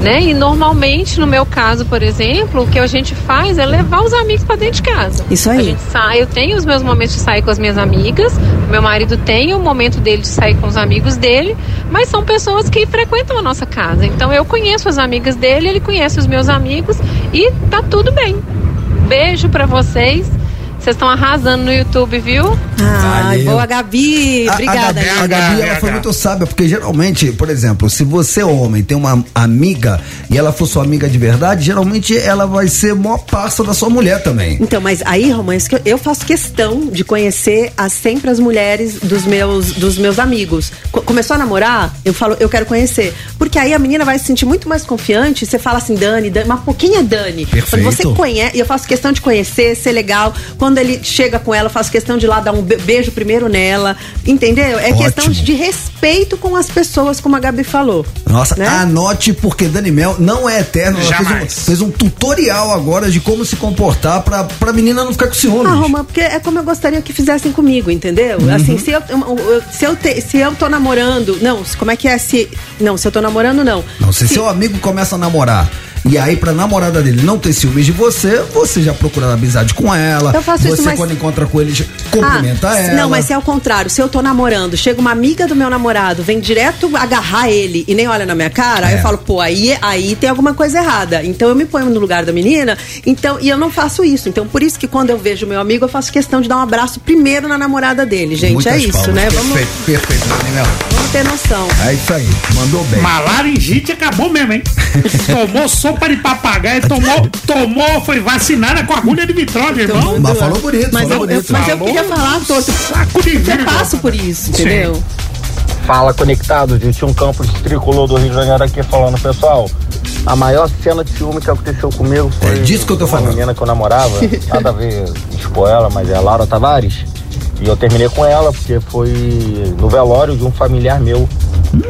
S8: Né? E normalmente, no meu caso, por exemplo, o que a gente faz é levar os amigos para dentro de casa.
S2: Isso aí.
S8: A gente sai, eu tenho os meus momentos de sair com as minhas amigas, meu marido tem o momento dele de sair com os amigos dele, mas são pessoas que frequentam a nossa casa. Então eu conheço as amigas dele, ele conhece os meus amigos e tá tudo bem. Beijo para vocês. Vocês estão arrasando no YouTube, viu?
S2: Ai,
S1: Valeu.
S2: boa, Gabi.
S1: A-
S2: Obrigada.
S1: A Gabi, a. Gabi, ela foi muito sábia, porque geralmente, por exemplo, se você é homem tem uma amiga e ela for sua amiga de verdade, geralmente ela vai ser maior parça da sua mulher também.
S2: Então, mas aí, Romã, eu- faço questão de conhecer as, sempre as mulheres dos meus, dos meus amigos. Co- começou a namorar, eu falo, eu quero conhecer. Porque aí a menina vai se sentir muito mais confiante. Você fala assim, Dani, Dani uma pouquinha Dani.
S1: Perfeito.
S2: Quando você conhece, e eu faço questão de conhecer, ser legal. Quando ele chega com ela, faço questão de lá dar um be- beijo primeiro nela. Entendeu? É questão
S1: Ótimo.
S2: de respeito com as pessoas, como a Gabi falou.
S1: Nossa,
S2: né?
S1: anote, porque Dani Mel não é eterno. Ela fez um, fez um tutorial agora de como se comportar pra, pra menina não ficar com ciúmes.
S2: Ah, Roma, porque é como eu gostaria que fizessem comigo, entendeu?
S1: Uhum.
S2: Assim, se eu, se, eu te- se eu tô namorando. Não, como é que é? Se, não, se eu tô namorando, não.
S1: Não, se, seu amigo começa a namorar e aí pra namorada dele não ter ciúmes de você, você já procura amizade com ela.
S2: Eu faço
S1: você
S2: isso, mas-
S1: quando encontra com ele, cumprimenta
S2: Ah,
S1: ela.
S2: Não, mas se é o contrário, se eu tô namorando, chega uma amiga do meu namorado, vem direto agarrar ele e nem olha na minha cara, aí
S1: É.
S2: eu falo, pô, aí, aí tem alguma coisa errada. Então eu me ponho no lugar da menina, então, e eu não faço isso. Então, por isso que quando eu vejo meu amigo, eu faço questão de dar um abraço primeiro na namorada dele, gente.
S1: Muitas
S2: é isso,
S1: palmas.
S2: né? Vamos,
S1: Perfeito, perfeito, Dani Mel.
S2: vamos ter noção.
S1: É isso aí, mandou bem.
S3: Malaringite acabou mesmo, hein? tomou sopa de papagaio, tomou, tomou, foi vacinada com agulha de vitróleo, irmão.
S1: Mas falou bonito,
S2: Mas
S1: falou
S2: eu, eu-
S1: bonito.
S2: mas eu
S3: Falou.
S2: queria falar, Toto,
S3: Saco de
S2: eu passo por isso, entendeu?
S4: Fala conectados, eu tinha um campo de tricolor do Rio de Janeiro aqui falando, pessoal. A maior cena de ciúme que aconteceu comigo foi
S1: É disso que eu tô
S4: uma
S1: falando.
S4: menina que eu namorava, nada a ver expor ela, mas é a Laura Tavares. E eu terminei com ela porque foi no velório de um familiar meu.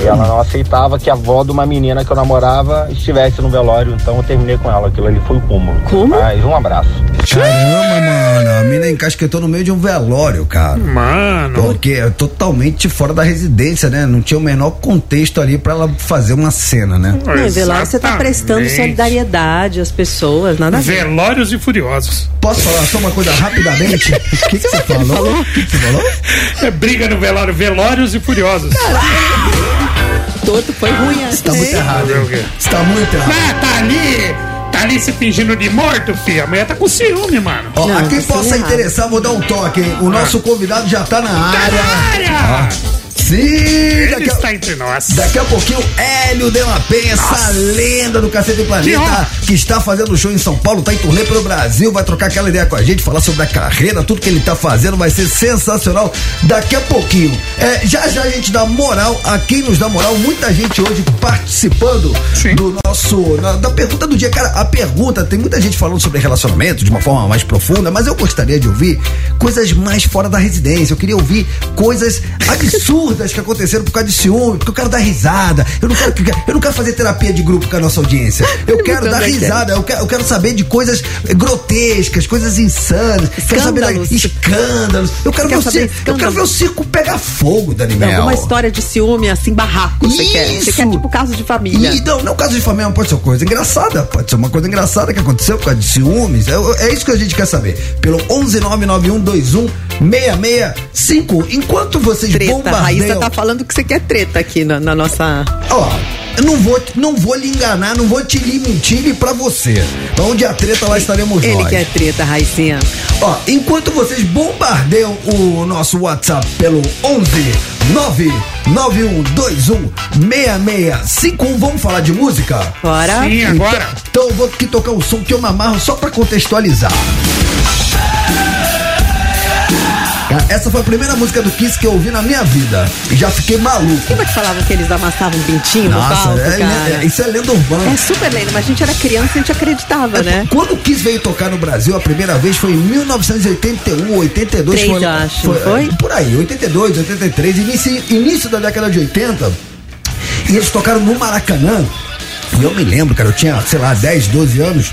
S4: E ela não aceitava que a avó de uma menina que eu namorava estivesse no velório, então eu terminei com ela. Aquilo ali foi o cúmulo.
S2: Como?
S4: Mas um abraço.
S1: Caramba, mano, a mina encasquetou no meio de um velório, cara.
S3: Mano,
S1: Porque é totalmente fora da residência, né? Não tinha o menor contexto ali pra ela fazer uma cena, né?
S2: Não, em velório você tá prestando solidariedade às pessoas, nada a ver.
S3: Velórios e Furiosos.
S1: Posso falar só uma coisa rapidamente? O que, que você falou? O que, você falou?
S3: É briga no velório, Velórios e Furiosos.
S2: Toto foi ruim assim.
S1: Você tá muito errado, hein? Você tá muito errado.
S3: Ah, tá ali, tá ali se fingindo de morto, filho. A mulher tá com ciúme, mano.
S1: Ó,
S2: Não,
S1: a quem
S2: tá
S1: possa
S2: errado.
S1: interessar, vou dar um toque, hein? O nosso convidado já tá na área.
S3: Área!
S1: Sim,
S3: Ele
S1: daqui a,
S3: está entre nós.
S1: daqui a pouquinho, Hélio de la Penha, essa lenda do Cacete
S3: Que
S1: Planeta,
S3: honra.
S1: que está fazendo show em São Paulo, tá em turnê pelo Brasil, vai trocar aquela ideia com a gente, falar sobre a carreira, tudo que ele tá fazendo, vai ser sensacional daqui a pouquinho. É, já já a gente dá moral a quem nos dá moral, muita gente hoje participando
S3: Sim.
S1: do nosso, na- da pergunta do dia. Cara, a pergunta, tem muita gente falando sobre relacionamento de uma forma mais profunda, mas eu gostaria de ouvir coisas mais fora da residência. Eu queria ouvir coisas absurdas que aconteceram por causa de ciúme, porque eu quero dar risada. Eu não quero, que- eu não quero fazer terapia de grupo com a nossa audiência. Eu quero dar risada, eu quero, eu quero saber de coisas grotescas, coisas insanas. Quero saber da-
S2: Escândalos.
S1: escândalos. Eu quero,
S2: Quer
S1: ver o,
S2: saber
S1: ci- eu
S2: escândalos?
S1: quero ver o circo pegar fogo, Dani Mel.
S2: uma história de ciúme, assim, barraco, você quer. Você quer tipo caso de família.
S1: E, não, não caso de família, pode ser uma coisa engraçada. Pode ser uma coisa engraçada que aconteceu por causa de ciúmes. É, é isso que a gente quer saber. Pelo 11991216651. Enquanto vocês
S2: Treta. A
S1: Bombardeiam...
S2: tá falando que você quer treta aqui na, na nossa.
S1: Ó, eu não vou, não vou lhe enganar, não vou te lhe mentir pra você. Onde a treta, lá estaremos
S2: Ele
S1: nós.
S2: quer treta, Raicinha.
S1: Ó, enquanto vocês bombardeiam o nosso WhatsApp pelo 11 991216651, vamos falar de música?
S2: Bora.
S3: Sim, agora.
S1: Então eu vou aqui tocar um som que eu me amarro só pra contextualizar. Essa foi a primeira música do Kiss que eu ouvi na minha vida. E já fiquei maluco.
S2: Lembra que falavam que eles amassavam um pintinho no
S1: Nossa,
S2: palco,
S1: é-
S2: cara?
S1: é- isso é lenda urbana.
S2: É super lenda, mas a gente era criança e a gente acreditava, né?
S1: Quando o Kiss veio tocar no Brasil, a primeira vez foi em 1981, 82.
S2: Três,
S1: foi,
S2: eu acho, não foi?
S1: Por aí, 82, 83, início, início da década de 80. E eles tocaram no Maracanã. E eu me lembro, cara, eu tinha, sei lá, 10, 12 anos.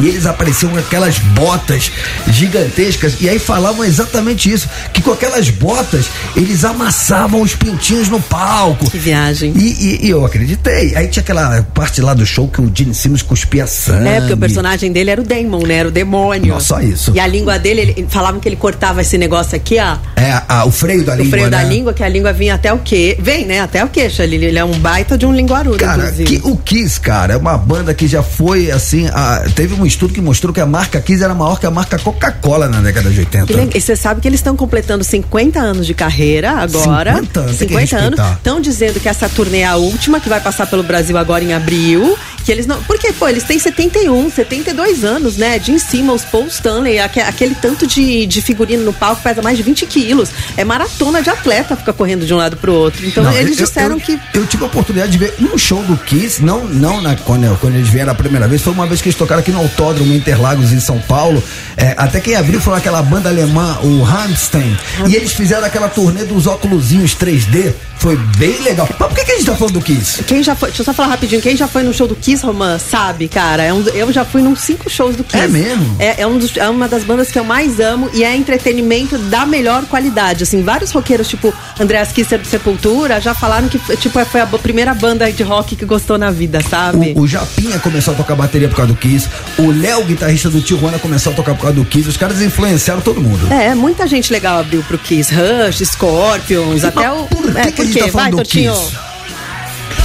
S1: E eles apareciam com aquelas botas gigantescas. E aí falavam exatamente isso: que com aquelas botas eles amassavam os pintinhos no palco.
S2: Que viagem.
S1: E, e- e eu acreditei. Aí tinha aquela parte lá do show que o Gene Simmons cuspia sangue.
S2: É, porque o personagem dele era o Damon, né? Era o demônio.
S1: Não, só isso.
S2: E a língua dele, ele, falavam que ele cortava esse negócio aqui, ó.
S1: É, a- o freio da
S2: o
S1: língua.
S2: freio da
S1: né?
S2: língua, que a língua vinha até o quê? Vem, né? Até o queixo. Ele, ele é um baita de um linguarudo,
S1: Cara, que, o Kiss, cara, é uma banda que já foi assim. a- teve um estudo que mostrou que a marca Kiss era maior que a marca Coca-Cola na década de 80.
S2: Que legal. E você sabe que eles estão completando 50 anos de carreira agora.
S1: 50 anos, tem que
S2: 50 anos. Estão dizendo que essa turnê é a última, que vai passar pelo Brasil agora em abril. Que eles não. Porque, pô, eles têm 71, 72 anos, né? Jim Simmons, Paul Stanley, aque- aquele tanto de, de figurino no palco pesa mais de 20 quilos. É maratona de atleta ficar correndo de um lado pro outro. Então
S1: Não,
S2: eles
S1: eu-
S2: disseram
S1: eu,
S2: que.
S1: Eu tive a oportunidade de ver um show do Kiss, não, não na, quando, quando eles vieram a primeira vez, foi uma vez que eles tocaram aqui no Autódromo Interlagos, em São Paulo. É, até quem abriu foi aquela banda alemã, o Rammstein. E eles fizeram aquela turnê dos óculosinhos 3D. Foi bem legal. Mas por que, que a gente tá falando do Kiss?
S2: Quem já foi, deixa eu só falar rapidinho, quem já foi no show do Kiss, Romã, sabe, cara? É um, eu já fui num cinco shows do Kiss.
S1: É mesmo?
S2: É, é um dos- é uma das bandas que eu mais amo e é entretenimento da melhor qualidade. Assim, vários roqueiros, tipo Andreas Kisser do Sepultura, já falaram que tipo, foi a primeira banda de rock que gostou na vida, sabe?
S1: O, o Japinha começou a tocar bateria por causa do Kiss. O Léo, guitarrista do Tijuana, começou a tocar por causa do Kiss. Os caras influenciaram todo mundo.
S2: É, muita gente legal abriu pro Kiss. Rush, Scorpions, até o.
S1: por que
S2: é,
S1: que gente tá falando
S2: Vai,
S1: do
S2: Totinho.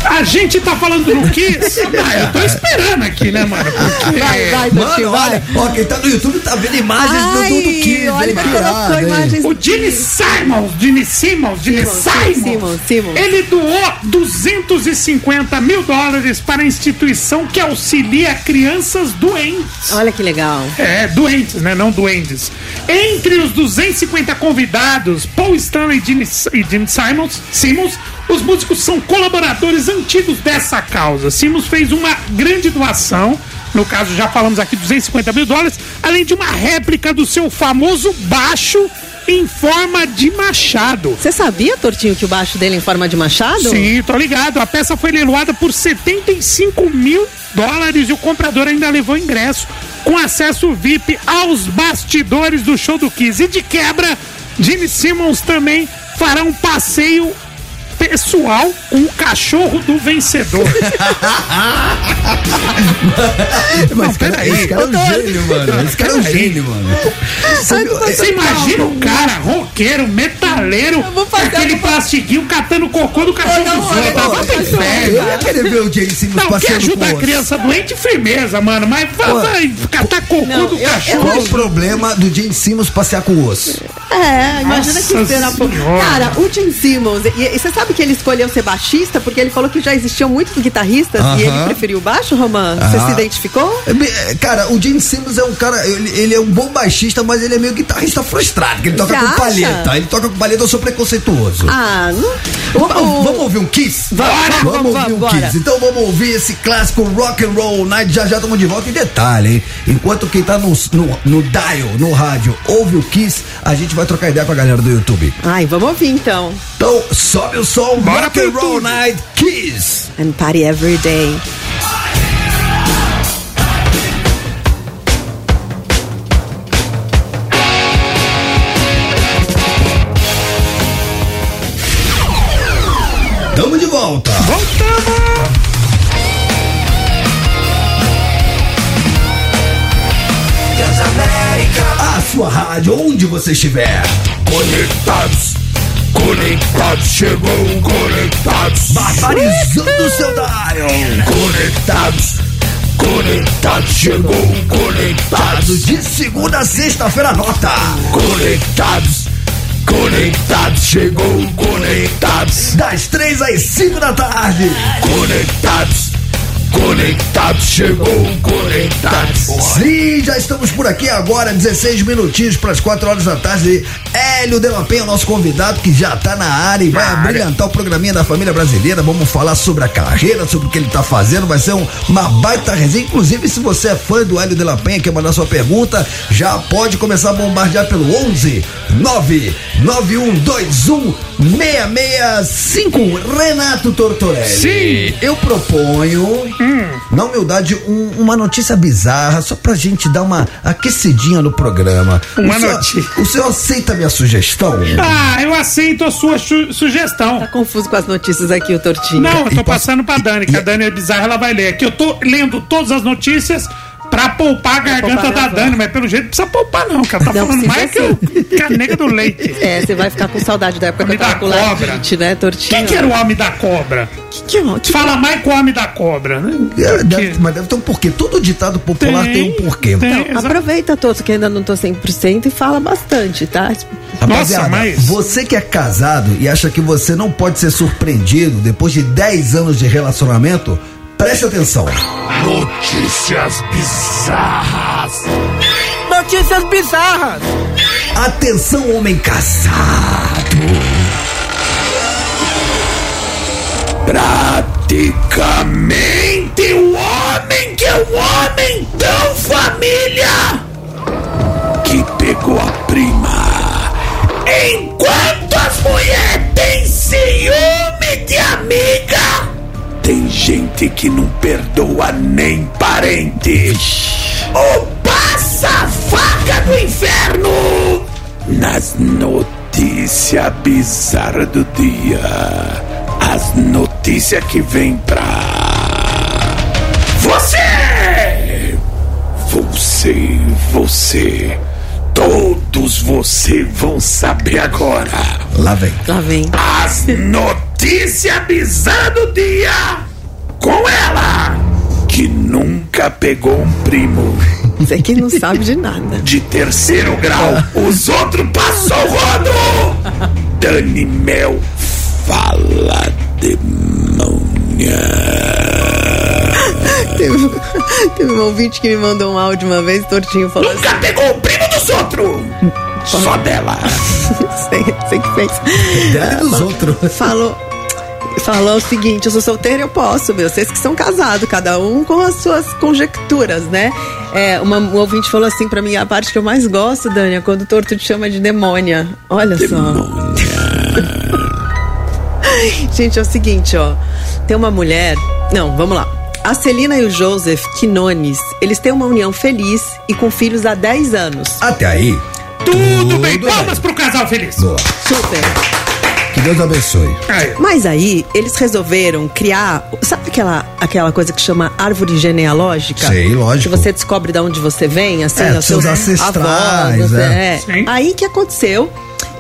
S3: A gente tá falando do Kiss? Ah, eu tô esperando aqui, né, mano? Porque...
S2: Vai, vai,
S1: Mano, olha, ó, quem tá no YouTube tá vendo imagens do, do, do Kiss.
S2: olha, ele colocou imagens
S3: O Gene Simons, Gene Simmons, Gene Simons,
S2: Simmons.
S3: ele doou 250 mil dólares para a instituição que auxilia crianças doentes.
S2: Olha que legal.
S3: É, doentes, né? Não duendes. Entre os 250 convidados, Paul Stanley e Gene, e Gene Simons, Simmons, os músicos são colaboradores antigos dessa causa. Simmons fez uma grande doação, no caso já falamos aqui 250 mil dólares, além de uma réplica do seu famoso baixo em forma de machado.
S2: Você sabia, Tortinho, que o baixo dele é em forma de machado?
S3: Sim, tô ligado. A peça foi leiloada por 75 mil dólares e o comprador ainda levou ingresso com acesso VIP aos bastidores do show do Kiss. E de quebra, Gene Simmons também fará um passeio pessoal com o cachorro do vencedor.
S1: Mas
S3: Não,
S1: cara,
S3: peraí.
S1: esse cara é um gênio, mano. Esse cara é um gênio, mano. Sabe,
S3: Você imagina o cara, roqueiro, metaleiro, aquele plastiquinho catando cocô do cachorro
S2: olha,
S3: Vai pro
S2: olha,
S3: inferno.
S1: eu ia querer ver o Jay Simmons
S3: Não, quer
S1: passeando
S3: ajudar
S1: com
S3: a criança doente, firmeza, mano. Mas vai, catar cocô
S2: Não,
S3: do
S2: eu-
S3: cachorro.
S1: Qual o problema do Jane Simmons passear com o osso?
S2: É, imagina
S3: Nossa
S2: que cena. Cara, o Jim Simmons, e, e você sabe que ele escolheu ser baixista porque ele falou que já existiam muitos guitarristas e ele preferiu o baixo, Romã? Você
S1: Ah.
S2: se identificou?
S1: É é, Cara, o Gene Simmons é um cara, ele, ele é um bom baixista, mas ele é meio guitarrista frustrado, que ele toca
S2: Você
S1: com
S2: acha?
S1: palheta. Ele toca com palheta, eu sou preconceituoso.
S2: Ah, não.
S1: Vamos,
S2: o-
S1: vamos ouvir um Kiss?
S2: Vamos, vamos,
S1: vamos
S2: vamos,
S1: ouvir um
S2: bora.
S1: Kiss. Então vamos ouvir esse clássico Rock and Roll Night. Já já estamos de volta. E detalhe, hein? Enquanto quem tá no, no, no dial, no rádio, ouve o Kiss, a gente vai trocar ideia com a galera do YouTube.
S2: Ai, vamos ouvir então.
S1: Então sobe o som,
S3: Bora
S1: Rock and Roll. Night Kiss.
S2: And party every day.
S1: Volta.
S3: Voltamos!
S1: A sua rádio, onde você estiver. Conectados. Conectados, chegou conectados. Barbarizando o seu dial. Conectados. Conectados, chegou conectados. De segunda a sexta-feira, nota. Conectados. Conectados, chegou conectados. Das três às cinco da tarde. Conectados. Conectados, chegou Conectados. Sim, já estamos por aqui agora, 16 minutinhos para as 4 horas da tarde. Hélio de la Penha, nosso convidado, que já está na área e vai abrilhantar o programinha da família brasileira. Vamos falar sobre a carreira, sobre o que ele está fazendo. Vai ser um, uma baita resenha. Inclusive, se você é fã do Hélio de la Penha, quer mandar sua pergunta, já pode começar a bombardear pelo 11 99121 6651. Renato Tortorelli.
S3: Sim.
S1: Eu proponho, na humildade, um- uma notícia bizarra, só pra gente dar uma aquecidinha no programa.
S3: Uma
S1: o senhor,
S3: notícia.
S1: O senhor aceita a minha sugestão?
S3: Ah, eu aceito a sua su- sugestão.
S2: Tá confuso com as notícias aqui, o Tortinho.
S3: Não, eu
S1: E
S3: tô
S1: posso-
S3: passando pra Dani, que a Dani é bizarra, ela vai ler. Aqui eu tô lendo todas as notícias pra poupar a garganta
S2: poupar
S3: da
S2: minha
S3: Dani, mas pelo jeito não precisa poupar, não, que ela tá
S2: Não
S3: falando mais que, o, que a nega do leite.
S2: É, você vai ficar com saudade da época que eu
S3: Homem
S2: tava com
S3: cobra.
S2: labirinte, né, Tortinho?
S3: Quem que era o homem da cobra?
S2: Que, que, que,
S3: Fala mais com o homem da cobra, né?
S1: É, deve- mas deve ter um porquê. Todo ditado popular tem, um porquê.
S3: tem,
S2: Então,
S3: exa-
S2: aproveita todos que ainda não tô 100% e fala bastante, tá?
S1: Rapaziada,
S3: Nossa, mas-
S1: você que é casado e acha que você não pode ser surpreendido depois de 10 anos de relacionamento, preste atenção.
S3: Notícias bizarras.
S5: Notícias bizarras.
S1: Atenção, homem casado.
S3: Praticamente o homem que é um homem tão família que pegou a prima. Enquanto as mulheres têm ciúme de amiga, tem gente que não perdoa nem parente. O passa-faca do inferno nas notícias bizarras do dia. As notícias que vem pra você! Você, você, todos você vão saber agora
S1: Lá vem.
S2: Lá vem.
S3: as notícias bizarras do dia com ela que nunca pegou um primo
S2: Você que não sabe de nada.
S3: de terceiro grau. Os outros passou o rodo. Dani Mel fala demônia.
S2: Teve, teve um ouvinte que me mandou um áudio uma vez, Tortinho falou assim.
S3: Nunca pegou o primo dos outros. Só dela.
S2: Sei, sei que fez.
S1: Dela e dos outros.
S2: Falou. Falou o seguinte, eu sou solteira, eu posso, meu. Vocês que são casados, cada um com as suas conjecturas, né? É, uma, um ouvinte falou assim pra mim, a parte que eu mais gosto, Dani, é quando o torto te chama de demônia. Olha só. Gente, é o seguinte, ó. Tem uma mulher. Não, vamos lá. A Celina e o Joseph Quinones, eles têm uma união feliz e com filhos há 10 anos.
S1: Até aí.
S3: Tudo bem. Palmas pro casal feliz.
S1: Boa.
S2: Super.
S1: Que Deus abençoe.
S3: Aí.
S2: Mas aí, eles resolveram criar. Sabe aquela, aquela coisa que chama árvore genealógica?
S1: Sei, lógico.
S2: Que você descobre de onde você vem, assim,
S1: É,
S2: os
S1: seus ancestrais,
S2: avós,
S1: é.
S2: é. Aí o que aconteceu?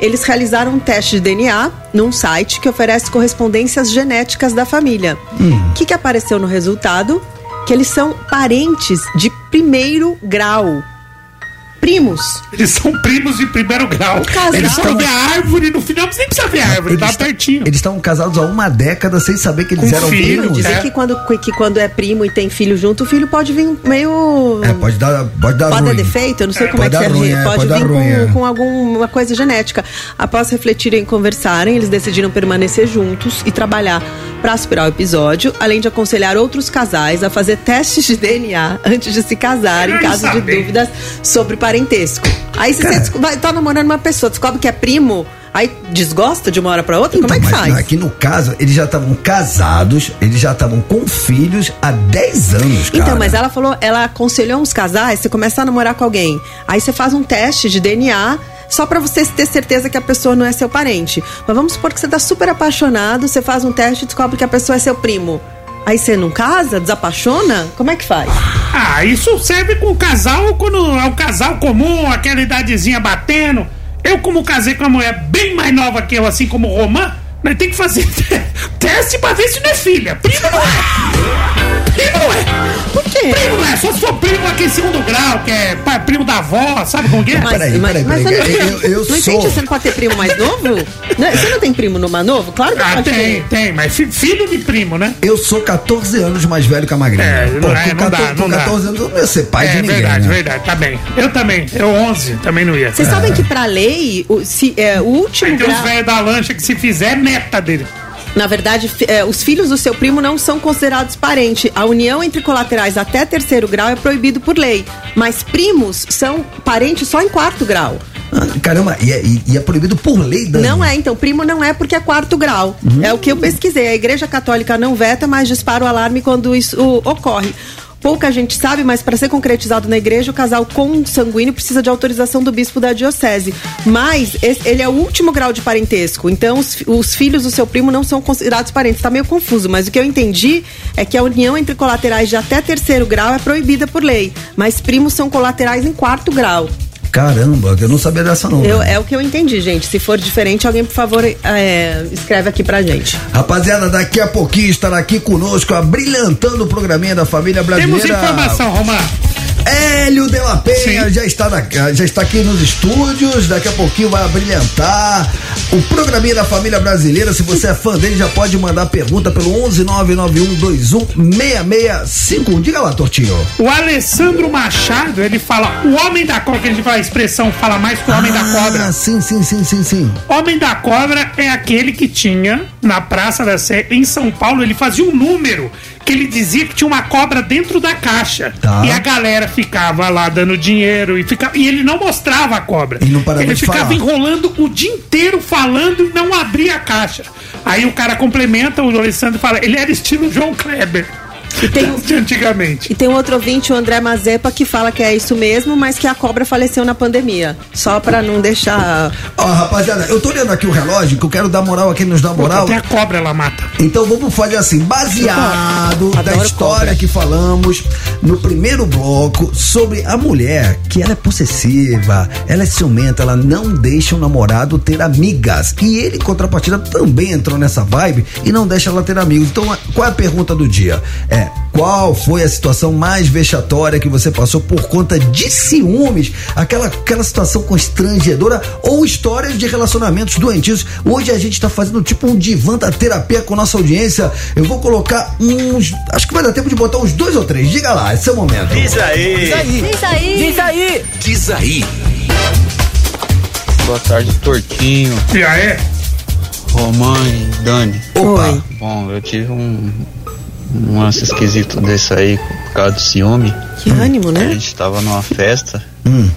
S2: Eles realizaram um teste de DNA num site que oferece correspondências genéticas da família. O
S1: Hum.
S2: que, que apareceu no resultado? Que eles são parentes de primeiro grau. Primos.
S3: Eles são primos de primeiro grau.
S2: casal.
S3: Eles estão ver a árvore no final, mas nem precisa ver a árvore, tá
S1: Eles ta-
S3: pertinho.
S1: Eles estavam casados há uma década sem saber que eles
S3: Com
S1: eram
S3: filho,
S1: primos.
S2: Dizem
S3: É.
S2: que, quando, que quando é primo e tem filho junto, o filho pode vir meio.
S1: É, pode dar, pode dar
S2: Pode
S1: ruim.
S2: dar defeito, eu não sei
S3: É,
S2: como é
S1: pode
S2: que
S1: dar
S2: você
S1: ruim, é,
S2: pode,
S1: pode
S2: vir
S1: ruim, é.
S2: com, com alguma coisa genética. Após refletirem e conversarem, eles decidiram permanecer juntos e trabalhar para superar o episódio, além de aconselhar outros casais a fazer testes de DNA antes de se casar, em caso de dúvidas sobre parentesco. Aí se você vai, tá namorando uma pessoa, descobre que é primo, aí desgosta de uma hora para outra, como é que
S1: Então,
S2: faz?
S1: Aqui no caso, eles já estavam casados, eles já estavam com filhos há 10 anos, cara.
S2: Então, mas ela falou, ela aconselhou uns casais, você começa a namorar com alguém, aí você faz um teste de DNA só pra você ter certeza que a pessoa não é seu parente. Mas vamos supor que você tá super apaixonado, você faz um teste e descobre que a pessoa é seu primo. Aí você não casa, desapaixona? Como é que faz?
S3: Ah, isso serve com o casal quando é um casal comum, aquela idadezinha batendo. Eu, como casei com uma mulher bem mais nova que eu, assim como Romã, Nós tem que fazer teste pra ver se não é filha. Primo não é. Primo não é.
S2: Por quê?
S3: Primo não é. Só se for primo aqui em segundo grau, que é pai- primo da avó, sabe como que é?
S2: Mas,
S1: Peraí,
S2: mas,
S1: peraí,
S2: mas
S1: peraí,
S2: não,
S1: eu- eu
S2: não
S1: sou-
S2: entende? Você não pode ter primo mais novo? Não, você não tem primo no mais novo? Claro que
S3: Ah,
S2: pode
S3: tem,
S2: ter.
S3: tem, mas fi- filho de primo, né?
S1: Eu sou 14 anos mais velho que a Magrinha.
S3: É, não-
S1: Pô,
S3: é,
S1: com
S3: não dá,
S1: 14,
S3: não
S1: com
S3: dá.
S1: 14 anos eu não ia ser pai de
S3: é
S1: ninguém.
S3: verdade,
S1: né?
S3: verdade, tá bem. Eu também, eu 11, também não ia.
S2: Vocês sabem que pra lei, o, se, é, o último
S3: Tem uns
S2: grau...
S3: velhos da lancha que se fizer é neta dele.
S2: Na verdade, é, os filhos do seu primo não são considerados parente. A união entre colaterais até terceiro grau é proibido por lei. Mas primos são parentes só em quarto grau.
S1: Ah, Caramba, e é, e- é proibido por lei, Dani.
S2: Não é, então, primo não é porque é quarto grau. É o que eu pesquisei. A Igreja Católica não veta, mas dispara o alarme quando isso ocorre. Pouca gente sabe, mas para ser concretizado na igreja, o casal consanguíneo precisa de autorização do bispo da diocese. Mas ele é o último grau de parentesco. Então, os, os filhos do seu primo não são considerados parentes. Tá meio confuso, mas o que eu entendi é que a união entre colaterais de até terceiro grau é proibida por lei. Mas primos são colaterais em quarto grau.
S1: Caramba, eu não sabia dessa não.
S2: Eu- é o que eu entendi, gente. Se for diferente, alguém, por favor, é, escreve aqui pra gente.
S1: Rapaziada, daqui a pouquinho estará aqui conosco, abrilhantando o programinha da família
S3: Temos
S1: brasileira.
S3: informação, Romar.
S1: Hélio de la Penha
S3: Sim.
S1: já está, na- já está aqui nos estúdios, daqui a pouquinho vai brilhantar o programinha da família brasileira. Se você é fã dele, já pode mandar pergunta pelo 11991216651. Diga lá, Tortinho.
S3: O Alessandro Machado, ele fala o homem da cobra, que a gente fala a expressão, fala mais que o homem da cobra.
S1: Ah, sim, sim, sim, sim, sim.
S3: Homem da Cobra é aquele que tinha na Praça da Sé, em São Paulo, ele fazia um número que ele dizia que tinha uma cobra dentro da caixa.
S1: Tá.
S3: E a galera ficava lá dando dinheiro e, ficava, e ele não mostrava a cobra.
S1: E não parava
S3: ele ficava
S1: falar.
S3: enrolando o dia inteiro falando e não abria a caixa. Aí o cara complementa, o Alessandro fala, ele era estilo João Kleber.
S2: E tem,
S3: de antigamente.
S2: e tem um outro ouvinte, o André Mazepa, que fala que é isso mesmo, mas que a cobra faleceu na pandemia. Só pra não deixar.
S1: Ó, rapaziada, eu tô olhando aqui o relógio, que eu quero dar moral a quem nos dá moral.
S3: Até a cobra ela mata.
S1: Então vamos fazer assim, baseado da história
S2: cobra.
S1: que falamos no primeiro bloco sobre a mulher, que ela é possessiva, ela é ciumenta, ela não deixa o namorado ter amigas. E ele, em contrapartida, também entrou nessa vibe e não deixa ela ter amigos. Então, qual é a pergunta do dia? É, qual foi a situação mais vexatória que você passou por conta de ciúmes? Aquela, aquela situação constrangedora ou histórias de relacionamentos doentios? Hoje a gente tá fazendo tipo um divã da terapia com nossa audiência. Eu vou colocar uns. Acho que vai dar tempo de botar uns dois ou três. Diga lá, esse é o momento.
S5: Diz aí.
S9: Diz aí.
S5: Diz aí.
S9: Diz aí.
S10: Boa tarde, Tortinho,
S3: E aí?
S10: Romãe, Dani.
S1: Opa!
S2: Oi.
S10: Bom, eu tive um, um lance esquisito desse aí por causa do ciúme.
S2: Que ânimo,
S10: A
S2: né?
S10: gente tava numa festa
S1: Hum,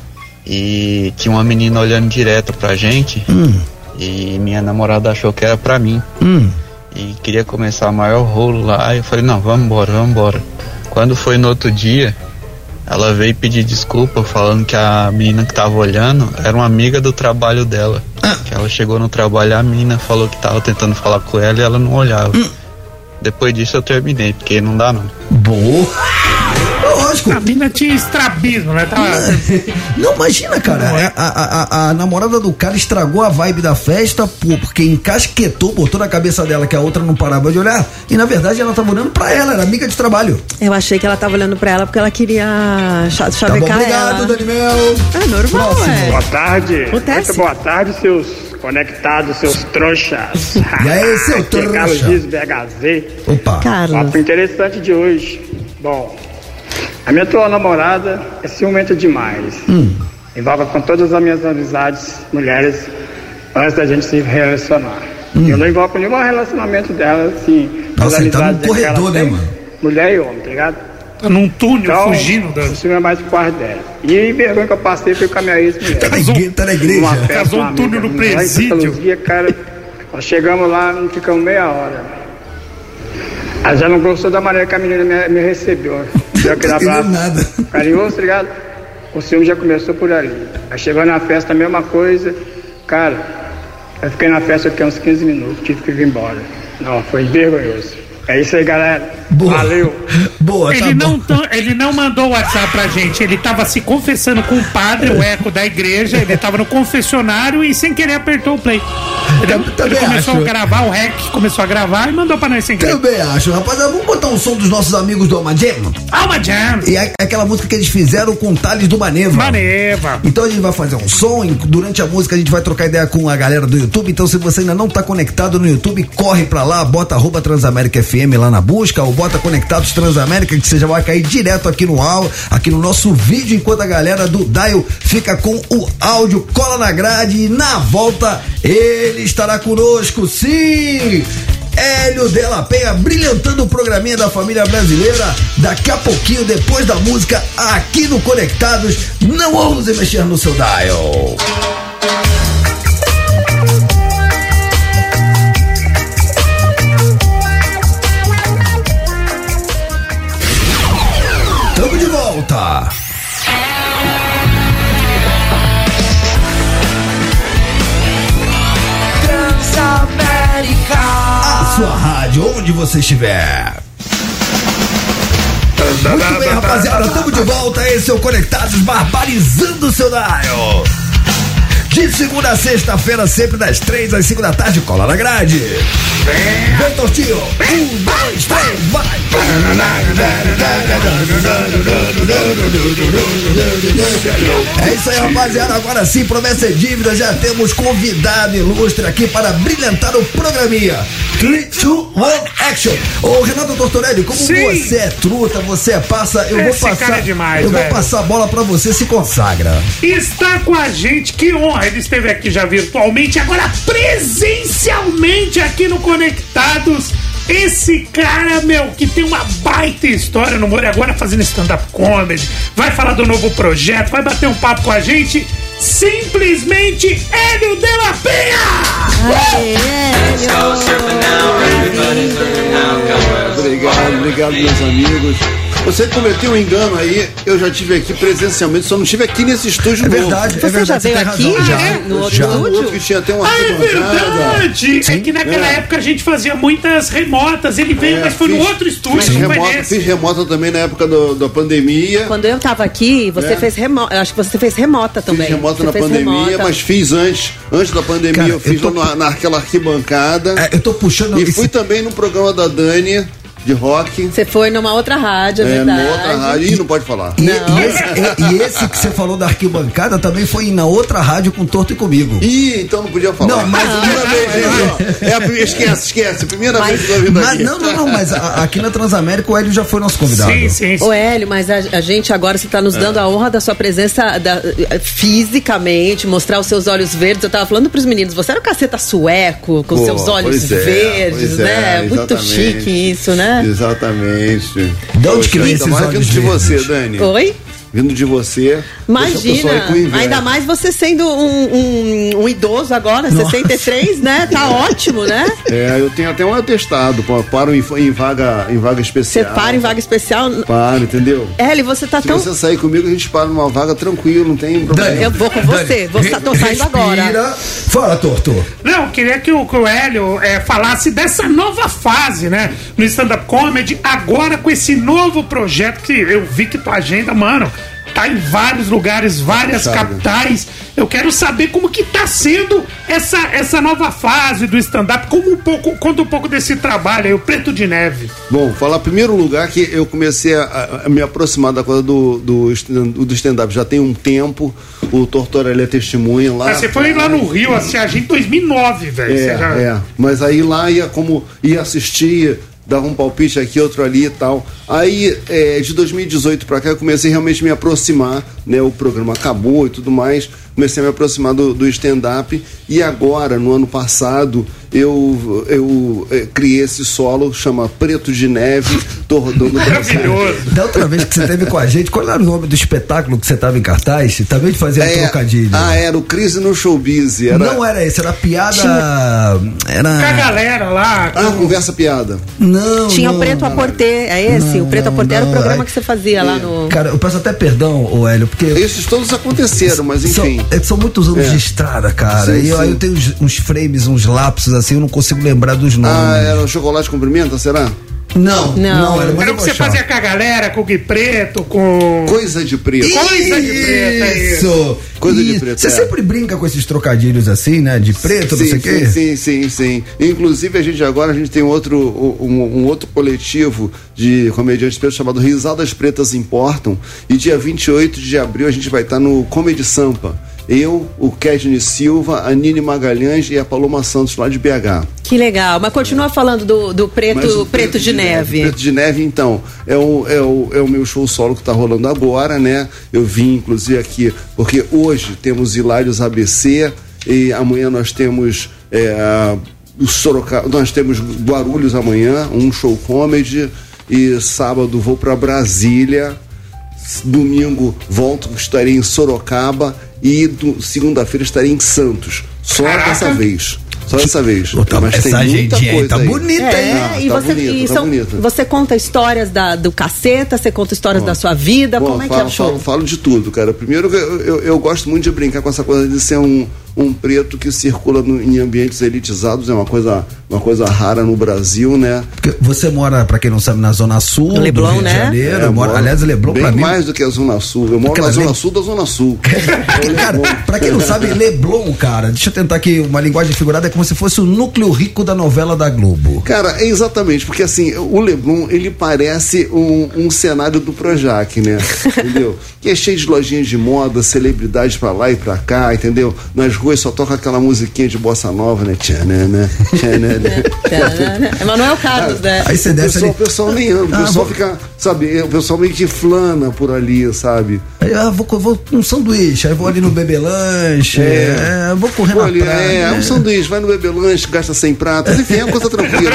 S10: e tinha uma menina olhando direto pra gente
S1: hum,
S10: e minha namorada achou que era pra mim
S1: hum.
S10: e queria começar o maior rolo lá. E eu falei, não, vamos embora, vamos embora. Quando foi no outro dia, ela veio pedir desculpa falando que a menina que tava olhando era uma amiga do trabalho dela. Que ela chegou no trabalho, a menina falou que tava tentando falar com ela e ela não olhava. Depois disso eu terminei, porque não dá não.
S1: Boa! Lógico!
S3: A mina tinha estrabismo, né? Tava...
S1: Não, imagina, cara. A, a- a- a namorada do cara estragou a vibe da festa pô, porque encasquetou, botou na cabeça dela que a outra não parava de olhar. E na verdade ela tava olhando pra ela, era amiga de trabalho.
S2: Eu achei que ela tava olhando pra ela porque ela queria cha-
S1: Tá bom,
S2: chavecar
S1: obrigado,
S2: ela.
S1: Dani Mel.
S2: É normal,
S1: Próximo.
S2: é.
S11: Boa tarde.
S2: Acontece.
S11: Muito boa tarde, seus conectados, seus trouxas.
S1: E aí, seu
S11: Aqui é
S1: trouxa?
S11: Carlos Dias, BHZ.
S1: Opa.
S2: Carlos.
S11: Papo interessante de hoje. Bom, a minha atual namorada é ciumenta demais.
S1: Hum.
S11: Envolve com todas as minhas amizades, mulheres, antes da gente se relacionar.
S1: Hum.
S11: Eu não envolvo nenhum relacionamento dela, assim.
S1: Nossa, ele tá
S11: ela
S1: corredor, né, mano?
S11: Mulher e homem, tá ligado?
S3: Num túnel
S11: Então,
S3: fugindo da.
S11: o ciúme é mais parte dela. E vergonha que eu passei foi com a minha ex-mulher.
S1: Tá na igreja. Tá na igreja.
S11: Uma festa,
S3: Casou um túnel no
S11: em
S3: presídio.
S11: Luzia, cara, nós chegamos lá, não ficamos meia hora. Ela já não gostou da maneira que a menina me, me recebeu.
S1: Não entendeu
S11: abraço
S1: nada.
S11: carinhoso, tá ligado? O ciúme já começou por ali. Aí chegou na festa, a mesma coisa. Cara, eu fiquei na festa aqui uns 15 minutos, tive que vir embora. Não, foi vergonhoso. É isso aí, galera.
S1: Boa.
S11: Valeu.
S1: Boa, tá
S3: Ele não, ele não mandou o WhatsApp pra gente, ele tava se confessando com o padre, o eco da igreja, ele tava no confessionário e sem querer apertou o play. Ele, ele começou
S1: acho.
S3: a gravar, o rec começou a gravar e mandou pra nós sem querer.
S1: Também acho, rapaziada. Vamos botar um som dos nossos amigos do Alma Jam?
S3: Alma Jam!
S1: E é aquela música que eles fizeram com o Thales do Maneva.
S3: Maneva.
S1: Então a gente vai fazer um som, e durante a música a gente vai trocar ideia com a galera do YouTube. Então se você ainda não tá conectado no YouTube, corre pra lá, bota arroba Transamérica FM lá na busca, ou bota Conectados Transamérica, que você já vai cair direto aqui no áudio, aqui no nosso vídeo, enquanto a galera do Dial fica com o áudio, cola na grade e na volta ele estará conosco, sim! Hélio Della Penha brilhantando o programinha da família brasileira. Daqui a pouquinho, depois da música, aqui no Conectados, não ouse mexer no seu dial. Sua rádio, onde você estiver. Muito bem, rapaziada, tamo de volta. Esse é o Conectados Barbarizando o seu dial. De segunda a sexta-feira, sempre das três às cinco da tarde, cola na grade. Vem, Tortinho. Um, dois, três, vai. É isso aí, rapaziada. Agora sim, promessa é dívida. Já temos convidado ilustre aqui para brilhantar o programinha. 3, 2, 1, action. Ô, Renato Tortorelli, como
S3: Sim.
S1: você é truta, você é passa, eu
S3: Esse
S1: vou passar.
S3: é demais,
S1: eu vou
S3: velho.
S1: passar a bola pra você, se consagra.
S3: Está com a gente, que honra! Ele esteve aqui já virtualmente, agora presencialmente aqui no Conectados. Esse cara, meu, que tem uma baita história no humor, e agora fazendo stand-up comedy, vai falar do novo projeto, vai bater um papo com a gente. Simplesmente Hélio de la
S9: Obrigado, obrigado, meus amigos. Você cometeu um engano aí, eu já tive aqui presencialmente, só não estive aqui nesse estúdio
S1: É
S9: novo.
S1: verdade, é
S2: Você já
S1: verdade. você
S2: veio
S1: tem
S2: aqui?
S1: razão.
S2: Já? No outro
S1: já.
S9: No
S2: estúdio?
S9: outro que tinha até uma
S3: Ah, é verdade! É que naquela
S9: É.
S3: época a gente fazia muitas remotas. Ele veio,
S9: É,
S3: mas foi no
S9: fiz-
S3: outro estúdio,
S9: Fiz remota, fiz remota também na época do- da pandemia.
S2: Quando eu tava aqui, você
S9: É.
S2: fez remota. Eu acho que você fez remota também.
S9: Fiz remota
S2: Você
S9: na pandemia,
S2: remota.
S9: mas fiz antes. Antes da pandemia,
S1: Cara,
S9: eu fiz
S1: eu tô-
S9: lá na, naquela arquibancada.
S1: É, eu tô puxando
S9: E
S1: esse-
S9: fui também no programa da Dani, de rock.
S2: Você foi numa outra rádio, é
S9: É,
S2: verdade.
S9: numa outra rádio. Ih, não pode falar.
S1: E, e esse, e- e esse que você falou da arquibancada também foi na outra rádio com Torto e comigo.
S9: Ih, então não podia falar.
S1: Não, mas-
S9: Primeira vez, hein, ó. É a primeira, esquece, esquece. Primeira
S2: Mas-
S9: vez que eu vindo
S1: Mas não, não, não, mas a- aqui na Transamérica o Hélio já foi nosso convidado.
S3: Sim, sim, sim.
S2: Ô Hélio, mas a, a gente agora você tá nos dando a honra da sua presença da- fisicamente, mostrar os seus olhos verdes. Eu tava falando pros meninos, você era o caceta sueco, com
S9: Pô,
S2: seus olhos
S9: pois é,
S2: verdes,
S9: pois
S2: né?
S9: é,
S2: Muito chique isso, né?
S9: Exatamente.
S1: De onde que vem esses
S9: mais
S1: olhos
S9: vindo de você,
S1: verdes?
S9: Dani.
S2: Oi?
S9: Vindo de você.
S2: Imagina, ainda mais você sendo um, um- um idoso agora, 63, né? Tá ótimo, né?
S9: É, eu tenho até um atestado. pa- Paro em, em vaga, em vaga
S2: Você
S9: especial.
S2: para em vaga especial.
S9: Paro, entendeu?
S2: Hélio, você tá
S9: Se
S2: tão.
S9: você sair comigo, a gente para numa vaga tranquilo, não tem problema.
S2: Eu vou com você, sa- tô saindo agora.
S1: Respira. Fala, Torto.
S3: Não, eu queria que o, que o Hélio é, falasse dessa nova fase, né? No stand-up comedy, agora com esse novo projeto que eu vi que tua agenda, mano, tá em vários lugares, várias
S9: Sabe.
S3: capitais. Eu quero saber como que tá sendo essa, essa nova fase do stand-up, como um pouco, conta um pouco desse trabalho aí, o Preto de Neve.
S9: Bom, falar primeiro lugar que eu comecei a, a- me aproximar da coisa do, do, do stand-up já tem um tempo. O Tortorelli é testemunha lá.
S3: Ah, você foi lá no Rio, assim, a gente em 2009, velho.
S9: É,
S3: já-
S9: é. Mas aí lá ia como ia assistir, dava um palpite aqui, outro ali e tal. Aí é, de 2018 pra cá eu comecei realmente a me aproximar, né? O programa acabou e tudo mais. Comecei a me aproximar do, do stand-up e agora, no ano passado, eu, eu é, criei esse solo, chama Preto de Neve, tô rodando o Brasil.
S3: Maravilhoso.
S1: Da outra vez que você esteve com a gente, qual era o nome do espetáculo que você estava em cartaz? Também de fazer um
S9: É,
S1: trocadilho.
S9: ah, era o Crise no Showbiz. Era,
S1: Não era esse, era piada. Era.
S3: Com a galera lá.
S9: Ah, conversa piada.
S1: Não.
S2: Tinha
S1: não,
S2: o Preto a Porter, é esse? o Preto a
S1: não,
S2: Porter era o
S1: não,
S2: programa
S1: é-
S2: que você fazia lá no.
S1: Cara, eu peço até perdão, ô Hélio, porque.
S9: Esses todos aconteceram, mas enfim.
S1: São, é que são muitos anos
S9: É.
S1: de estrada, cara.
S9: Sim,
S1: e eu- aí
S9: sim.
S1: eu tenho uns, uns frames, uns lapsos assim, eu não consigo lembrar dos nomes.
S9: Ah, era o chocolate com pimenta, será?
S1: Não, não, era muito
S3: Era o que você fazia com a galera, com o Gui Preto, com.
S9: Coisa de preto.
S3: Coisa de preto, é isso.
S1: Isso!
S9: Coisa de
S1: Isso.
S9: preto,
S1: Você
S9: é.
S1: sempre brinca com esses trocadilhos assim, né? De preto, não
S9: sim,
S1: sei o quê.
S9: sim, sim, sim, sim. Inclusive, a gente agora a gente tem outro, um, um outro coletivo de comediantes pretos chamado Risadas Pretas Importam. E dia 28 de abril a gente vai estar no Comedy Sampa. Eu, o Kedney Silva, a Nini Magalhães e a Paloma Santos lá de BH.
S2: Que legal. Mas continua falando do, do preto,
S9: Mas o
S2: preto, de, neve.
S9: Preto de Neve, então, é o, é, o, é o meu show solo que está rolando agora, né? Eu vim, inclusive, aqui, porque hoje temos Hilários ABC e amanhã nós temos. É, o Sorocaba, nós temos Guarulhos amanhã, um show comedy, e sábado vou para Brasília. Domingo volto, estarei em Sorocaba e segunda-feira estarei em Santos. Só
S3: Caraca.
S9: dessa vez. Só dessa vez.
S1: tá-
S9: Mas tem
S1: essa
S9: muita
S1: agendinha aí
S9: coisa
S1: tá
S9: aí.
S1: bonita,
S2: É,
S9: Ah,
S2: e
S9: tá
S2: você,
S9: bonito,
S2: e
S9: tá
S2: são-
S9: bonito.
S2: você conta histórias da, do caceta, você conta histórias da sua vida,
S9: Bom,
S2: como é que
S9: falo,
S2: é o show?
S9: Falo, falo de tudo, cara. Primeiro, eu, eu, eu gosto muito de brincar com essa coisa de ser um, um preto que circula no- em ambientes elitizados. É uma coisa, uma coisa rara no Brasil, né?
S1: Porque você mora, pra quem não sabe, na Zona Sul
S2: Leblon,
S1: do Rio
S2: né?
S1: de Janeiro.
S9: É,
S1: moro aliás, Leblon
S9: bem
S1: pra mim.
S9: mais do que a Zona Sul. Eu moro
S1: Aquela
S9: na Zona
S1: lei-
S9: Sul da Zona Sul.
S1: Cara, pra quem não sabe, Leblon, cara, deixa eu tentar aqui uma linguagem figurada, é como se fosse o núcleo rico da novela da Globo.
S9: Cara, é exatamente, porque assim, o Leblon, ele parece um, um cenário do Projac, né? entendeu? Que é cheio de lojinhas de moda, celebridades pra lá e pra cá, entendeu? Nas ruas só toca aquela musiquinha de bossa nova, né? Tchanana, tchanana.
S2: É Manuel Carlos, né?
S1: Aí você desce
S9: pessoal,
S1: ali.
S9: o pessoal nem anda, o
S1: Ah,
S9: pessoal
S1: vou-
S9: fica, sabe, o pessoal meio que flana por ali, sabe?
S1: Aí, ah, vou, vou um sanduíche, aí vou ali no Bebê Lanche, é, vou correr
S9: Pô,
S1: na
S9: ali,
S1: praia.
S9: é, um sanduíche, vai no bebê lanche, gasta 100 pratas, enfim, é uma coisa tranquila.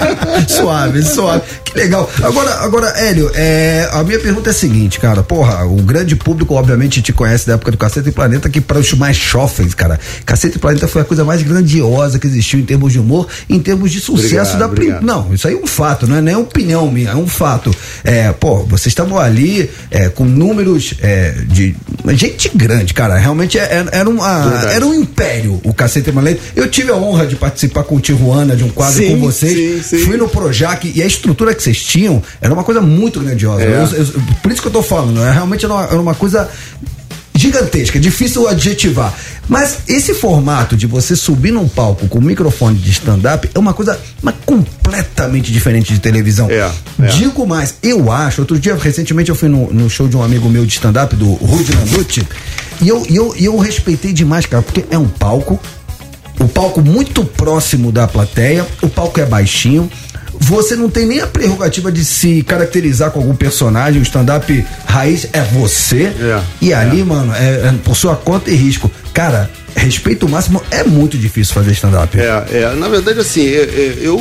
S1: suave, suave. Que legal. Agora, agora Hélio, é, a minha pergunta é a seguinte, cara. Porra, o grande público, obviamente, te conhece da época do Cacete e Planeta, que para os mais jovens, cara, Cacete e Planeta foi a coisa mais grandiosa que existiu em termos de humor, em termos de sucesso
S9: Obrigado,
S1: da prim-
S9: obrigado.
S1: Não, isso aí é um fato, não é nem opinião minha, é um fato. É, pô, vocês estavam ali é, com números é, de. Gente grande, cara. Realmente é- era, era, uma, era um império o Cacete e Planeta. Eu tive a honra de participar com o Tijuana de um quadro
S9: Sim,
S1: com vocês.
S9: sim, sim.
S1: Fui no Projac e a estrutura que vocês tinham era uma coisa muito grandiosa.
S9: É.
S1: Eu- eu- por isso que eu tô falando, é, realmente era uma, era uma coisa gigantesca, difícil adjetivar. Mas esse formato de você subir num palco com microfone de stand-up é uma coisa mas completamente diferente de televisão.
S9: É, é.
S1: Digo mais, eu acho, outro dia, recentemente, eu fui no, no show de um amigo meu de stand-up, do Rudy Landucci, e eu, eu, e eu respeitei demais, cara, porque é um palco, o palco muito próximo da plateia, o palco é baixinho. Você não tem nem a prerrogativa de se caracterizar com algum personagem, o stand-up raiz é você.
S9: É,
S1: e ali, mano, é, é por sua conta e risco. Cara, respeito máximo, é muito difícil fazer stand-up.
S9: É, é, na verdade, assim, é, é, eu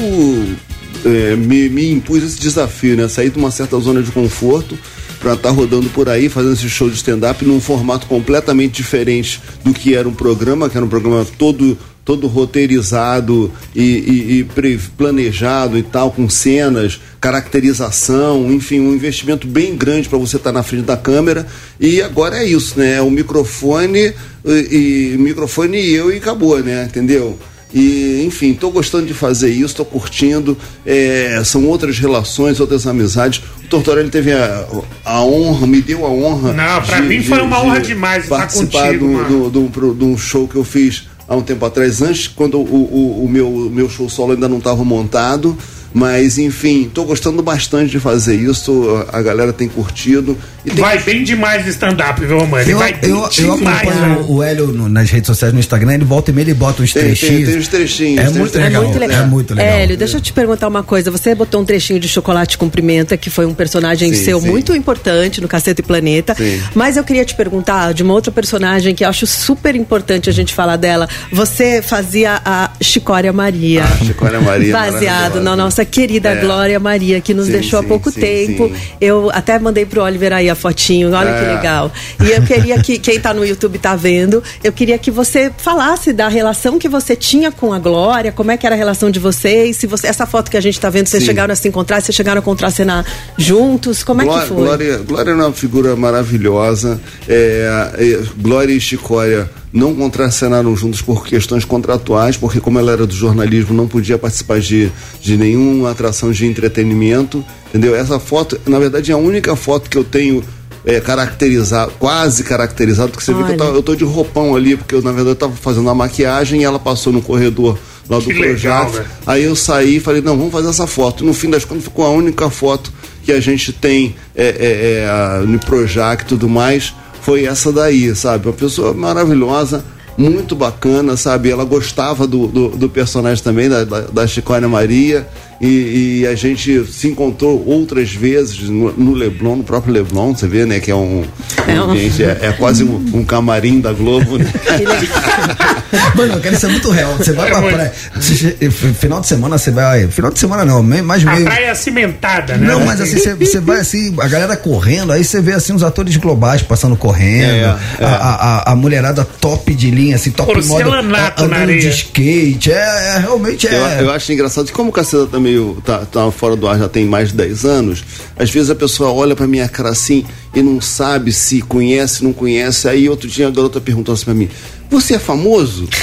S9: é, me, me impus esse desafio, né? Sair de uma certa zona de conforto para estar rodando por aí, fazendo esse show de stand-up num formato completamente diferente do que era um programa, que era um programa todo todo roteirizado e, e- e planejado e tal, com cenas, caracterização, enfim, um investimento bem grande para você estar na frente da câmera. E agora é isso, né? O microfone e, e microfone e eu e acabou, né? Entendeu? E, enfim, estou gostando de fazer isso, estou curtindo. é, são outras relações, outras amizades. O Tortorelli teve a, a honra, me deu a honra.
S3: Não, pra mim foi uma honra demais estar
S9: participar
S3: contigo,
S9: do, do, do, de um show que eu fiz há um tempo atrás, antes, quando o, o, o meu, meu show solo ainda não estava montado. Mas, enfim, estou gostando bastante de fazer isso. A, galera tem curtido. E tem
S3: Vai bem demais no stand-up, viu, mano? Ele
S1: Eu,
S3: vai bem
S1: eu,
S3: demais,
S1: o Hélio no- nas redes sociais, no Instagram, ele volta e meia, ele bota uns
S9: Tem- tem-
S1: trechinhos.
S9: tem uns trechinhos,
S1: É
S9: tem
S1: muito
S9: uns
S1: legal.
S2: É muito legal.
S1: É muito legal.
S2: Hélio, deixa eu te perguntar uma coisa. Você botou um trechinho de Chocolate com Pimenta, que foi um personagem
S9: Sim,
S2: seu
S9: sim.
S2: muito importante no Cacete e Planeta.
S9: Sim.
S2: Mas eu queria te perguntar de uma outra personagem que eu acho super importante a gente falar dela. Você fazia a Chicória Maria.
S9: Ah, Chicória Maria,
S2: Baseado
S9: maravilhosa.
S2: na nossa querida
S9: É.
S2: Glória Maria, que nos
S9: Sim,
S2: deixou
S9: sim,
S2: há pouco
S9: sim,
S2: tempo. Eu até mandei pro Oliver aí a fotinho. Olha que
S9: É.
S2: legal. E eu queria que quem tá no YouTube tá vendo, eu queria que você falasse da relação que você tinha com a Glória, como é que era a relação de vocês, se você essa foto que a gente tá vendo, vocês chegaram a se encontrar, vocês chegaram a contracenar juntos, como é
S9: Glória,
S2: que foi?
S9: Glória, Glória é uma figura maravilhosa. É, é, Glória e Chicória não contracenaram juntos por questões contratuais, porque como ela era do jornalismo, não podia participar de, de nenhuma atração de entretenimento, entendeu? Essa foto, na verdade, é a única foto que eu tenho é, caracterizado, quase caracterizado, porque você vê que eu, tava- eu tô de roupão ali, porque eu, na verdade, eu tava fazendo a maquiagem e ela passou no corredor lá do
S3: Que legal,
S9: projeto.
S3: velho.
S9: Aí eu saí e falei, não, vamos fazer essa foto. E no fim das contas ficou a única foto que a gente tem é, é, é, no Projac e tudo mais, foi essa daí, sabe? Uma pessoa maravilhosa, muito bacana, sabe? Ela gostava do, do, do personagem também, da, da, da Chicória Maria. E, e a gente se encontrou outras vezes no, no Leblon, no próprio Leblon, você vê, né? Que é um, um ambiente, é, é quase um, um camarim da Globo, né?
S1: Mano, eu quero ser muito real. Você vai pra praia. você che- Final de semana você vai. Final de semana não, mais
S3: A
S1: meio.
S3: praia é cimentada, né?
S1: Não, mas assim, você, você vai assim, a galera correndo, aí você vê assim os atores globais passando correndo,
S9: É, é.
S1: A, a, a mulherada top de linha, assim, top moda,
S3: Porcelanato
S1: a-
S3: na
S1: andando de
S3: areia.
S1: skate, é, é, realmente é.
S9: Eu, eu acho engraçado como o Caceta tá meio tá, tá fora do ar já tem mais de 10 anos, às vezes a pessoa olha pra minha cara assim e não sabe se conhece, não conhece. Aí outro dia a garota perguntou assim pra mim: Você é famoso?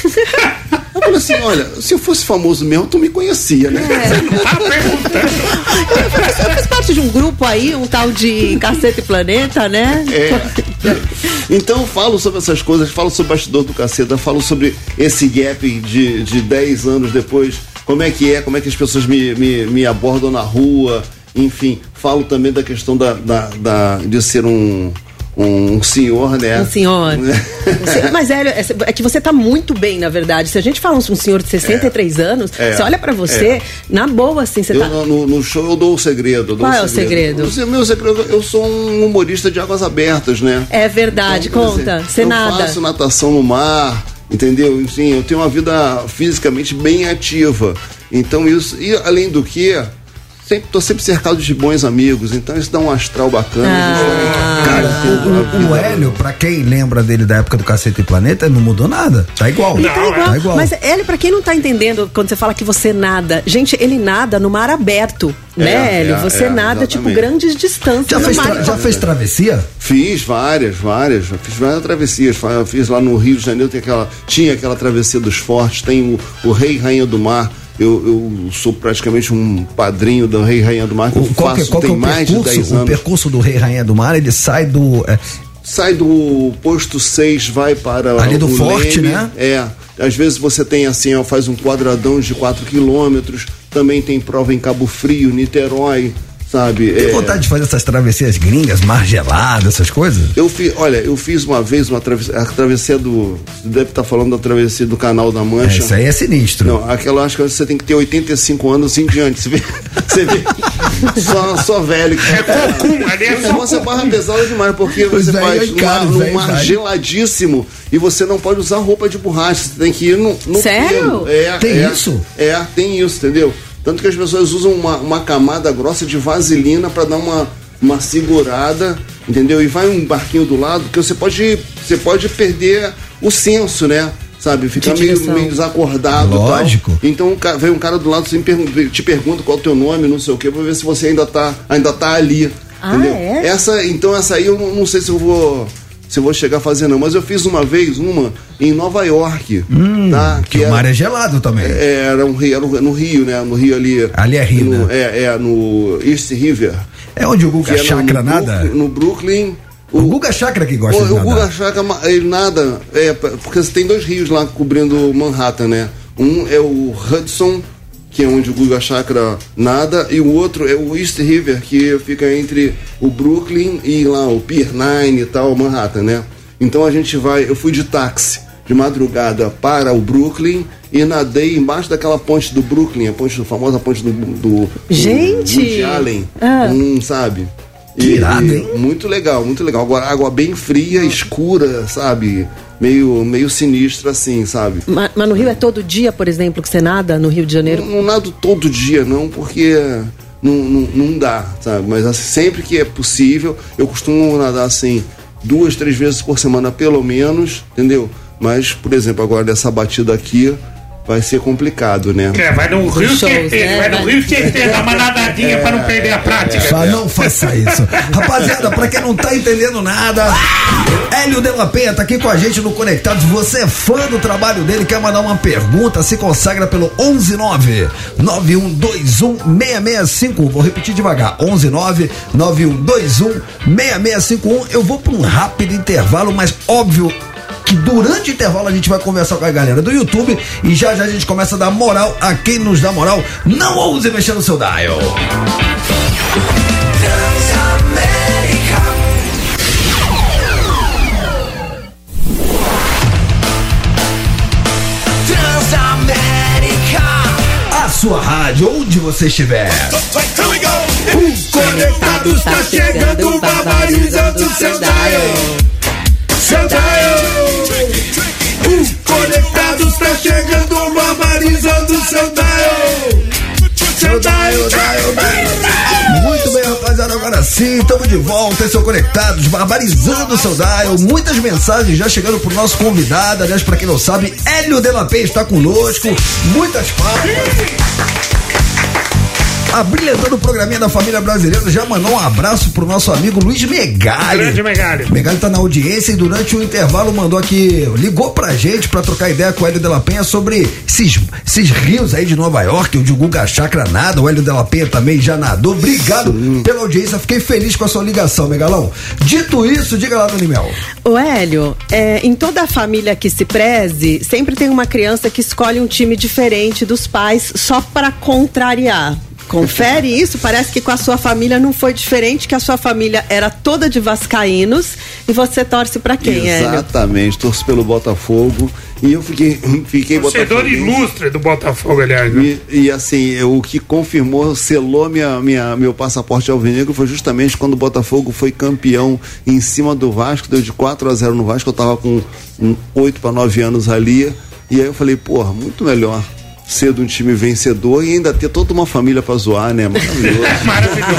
S9: Eu falei assim, olha, se eu fosse famoso mesmo, tu me conhecia, né?
S2: Você faz parte de um grupo aí, um tal de Cacete e Planeta, né?
S9: É. Então eu falo sobre essas coisas, falo sobre o bastidor do caceta, falo sobre esse gap de, de 10 anos depois, como é que é, como é que as pessoas me, me, me abordam na rua, enfim, falo também da questão da, da, da- de ser um, um senhor, né?
S2: Um senhor. Mas é, é, é que você tá muito bem, na verdade. Se a gente fala um senhor de 63 anos,
S9: É.
S2: você olha pra você,
S9: É.
S2: na boa, assim, você
S9: Eu,
S2: tá.
S9: no, no show eu dou o segredo. dou
S2: Qual é o segredo?
S9: O meu segredo, eu sou um humorista de águas abertas, né?
S2: É verdade,
S9: Então,
S2: conta.
S9: dizer,
S2: Você
S9: eu
S2: nada.
S9: faço natação no mar, entendeu? Enfim, eu tenho uma vida fisicamente bem ativa. Então isso, e além do que, sempre, tô sempre cercado de bons amigos, então isso dá um astral bacana.
S2: Ah.
S1: Cara, o, o- o Hélio, pra quem lembra dele da época do Cacete e Planeta, não mudou nada. Tá igual.
S2: E tá igual.
S1: Tá igual.
S2: Mas ele, pra quem não tá entendendo, quando você fala que você nada, gente, ele nada no mar aberto,
S9: É,
S2: né, Hélio?
S9: é,
S2: você
S9: é,
S2: nada, tipo,
S9: exatamente.
S2: grandes distâncias
S1: já,
S2: no
S1: fez
S2: mar.
S1: tra- já fez travessia?
S9: Fiz várias, várias. Fiz várias travessias. Fiz lá no Rio de Janeiro, tem aquela, tinha aquela travessia dos fortes, tem o, o Rei e Rainha do Mar. Eu, eu sou praticamente um padrinho do Rei Rainha do Mar, que eu
S1: O- Qual, que,
S9: faço
S1: qual que é
S9: tem
S1: o
S9: mais de 10
S1: percurso? O
S9: anos.
S1: percurso do Rei Rainha do Mar, ele sai do. é,
S9: Sai do posto 6, vai para
S1: Ali do Forte,
S9: Leme.
S1: né?
S9: É. Às vezes você tem assim, ó, faz um quadradão de 4 quilômetros. Também tem prova em Cabo Frio, Niterói, sabe?
S1: Tem
S9: É.
S1: vontade de fazer essas travessias gringas, mar gelado, essas coisas?
S9: Eu fiz, olha, eu fiz uma vez uma travessia, a travessia do. Você deve estar falando da travessia do Canal da
S1: É,
S9: Mancha.
S1: isso aí é sinistro.
S9: Não, aquela acho que você tem que ter 85 anos em diante. Você vê, você vê só, só velho.
S3: É cocum, ali é só
S9: negócio é barra pesada demais, porque você faz numa-
S1: encaram, os
S9: num
S1: velhos
S9: mar
S1: vai.
S9: geladíssimo e você não pode usar roupa de borracha. Você tem que ir no. no
S2: Sério?
S9: pelo. É,
S1: Tem
S9: é,
S1: isso?
S9: É, tem isso, entendeu? Tanto que as pessoas usam uma, uma camada grossa de vaselina para dar uma, uma segurada, entendeu? E vai um barquinho do lado, que você pode, você pode perder o senso, né? Sabe? Ficar meio, meio desacordado. e tal.
S1: Lógico.
S9: Então vem um cara do lado assim, te pergunta qual é o teu nome, não sei o quê, pra ver se você ainda tá, ainda tá ali.
S2: Ah,
S9: entendeu?
S2: é?
S9: Essa, então essa aí eu não, não sei se eu vou. Se eu vou chegar a fazer, não. Mas eu fiz uma vez uma em Nova York. tá?
S1: Hum, Que o mar é gelado também.
S9: É, era, um era no Rio, né? No Rio ali.
S1: Ali é rio,
S9: no,
S1: né?
S9: É, é, no East River.
S1: É onde o Guga
S9: que é
S1: Chakra
S9: no
S1: nada?
S9: No Brooklyn.
S1: O Guga Chakra que gosta
S9: o,
S1: de
S9: o
S1: nadar.
S9: Guga Chakra, ele nada. É, porque você tem dois rios lá cobrindo Manhattan, né? Um é o Hudson, que é onde o Guga Chakra nada, e o outro é o East River, que fica entre o Brooklyn e lá o Pier 9 e tal, Manhattan, né? Então a gente vai. Eu fui de táxi de madrugada para o Brooklyn e nadei embaixo daquela ponte do Brooklyn, a ponte, a famosa ponte do, do,
S2: Gente!
S9: do Allen,
S2: Ah.
S9: Hum, sabe?
S1: Que irado, hein?
S9: Muito legal, muito legal. Agora, água bem fria, escura, sabe? Meio, meio sinistra assim, sabe?
S2: Ma- Mas no Rio é todo dia, por exemplo, que você nada no Rio de Janeiro?
S9: Não, não nado todo dia, não, porque não, não, não dá, sabe? Mas assim, sempre que é possível, eu costumo nadar assim duas, três vezes por semana, pelo menos, entendeu? Mas, por exemplo, agora dessa batida aqui, vai ser complicado, né?
S3: É, vai no Rio
S2: shows,
S3: Tietê,
S2: né?
S3: vai no Rio Tietê, dá uma nadadinha pra não perder a prática.
S1: Só não faça isso. Rapaziada, pra quem não tá entendendo nada, Hélio de la Penha tá aqui com a gente no Conectados. Você é fã do trabalho dele, quer mandar uma pergunta, se consagra pelo 119 9121 6651. Vou repetir devagar: 119 9121 6651. Eu vou pra um rápido intervalo, mas óbvio que durante o intervalo a gente vai conversar com a galera do YouTube e já já a gente começa a dar moral a quem nos dá moral. Não ouse mexer no seu dial.
S5: Transamérica.
S1: A sua rádio, onde você estiver.
S5: O Conectados tá chegando, barbarizando seu dial. Seu dial. Conectados tá chegando, barbarizando seu dial. Seu dial, dial, dial.
S1: Muito bem, rapaziada, agora sim, estamos de volta, estão conectados, barbarizando seu dial. Muitas mensagens já chegando pro nosso convidado. Aliás, pra quem não sabe, Hélio Delapé está conosco. Muitas palmas. Abrilhantando o programinha da família brasileira, já mandou um abraço pro nosso amigo Luiz Megali.
S3: Grande Megali.
S1: Megali tá na audiência e durante o intervalo mandou aqui, ligou pra gente pra trocar ideia com o Hélio de la Penha sobre esses, esses rios aí de Nova York, o de Guga Chakra nada, o Hélio de la Penha também já nadou. Obrigado pela audiência, fiquei feliz com a sua ligação, Megalão. Dito isso, diga lá no Nimel.
S2: Ô Hélio, é, em toda família que se preze, sempre tem uma criança que escolhe um time diferente dos pais só para contrariar. Confere isso? Parece que com a sua família não foi diferente, que a sua família era toda de vascaínos e você torce para quem, Hélio?
S9: Exatamente, torço pelo Botafogo e eu fiquei, fiquei
S3: Torcedor ilustre do Botafogo, aliás. né?
S9: E, e, assim, eu- o que confirmou, selou minha, minha, meu passaporte alvinegro foi justamente quando o Botafogo foi campeão em cima do Vasco, deu de 4 a 0 no Vasco, eu tava com um, 8 para 9 anos ali, e aí eu falei, porra, muito melhor ser de um time vencedor e ainda ter toda uma família pra zoar, né? Maravilhoso.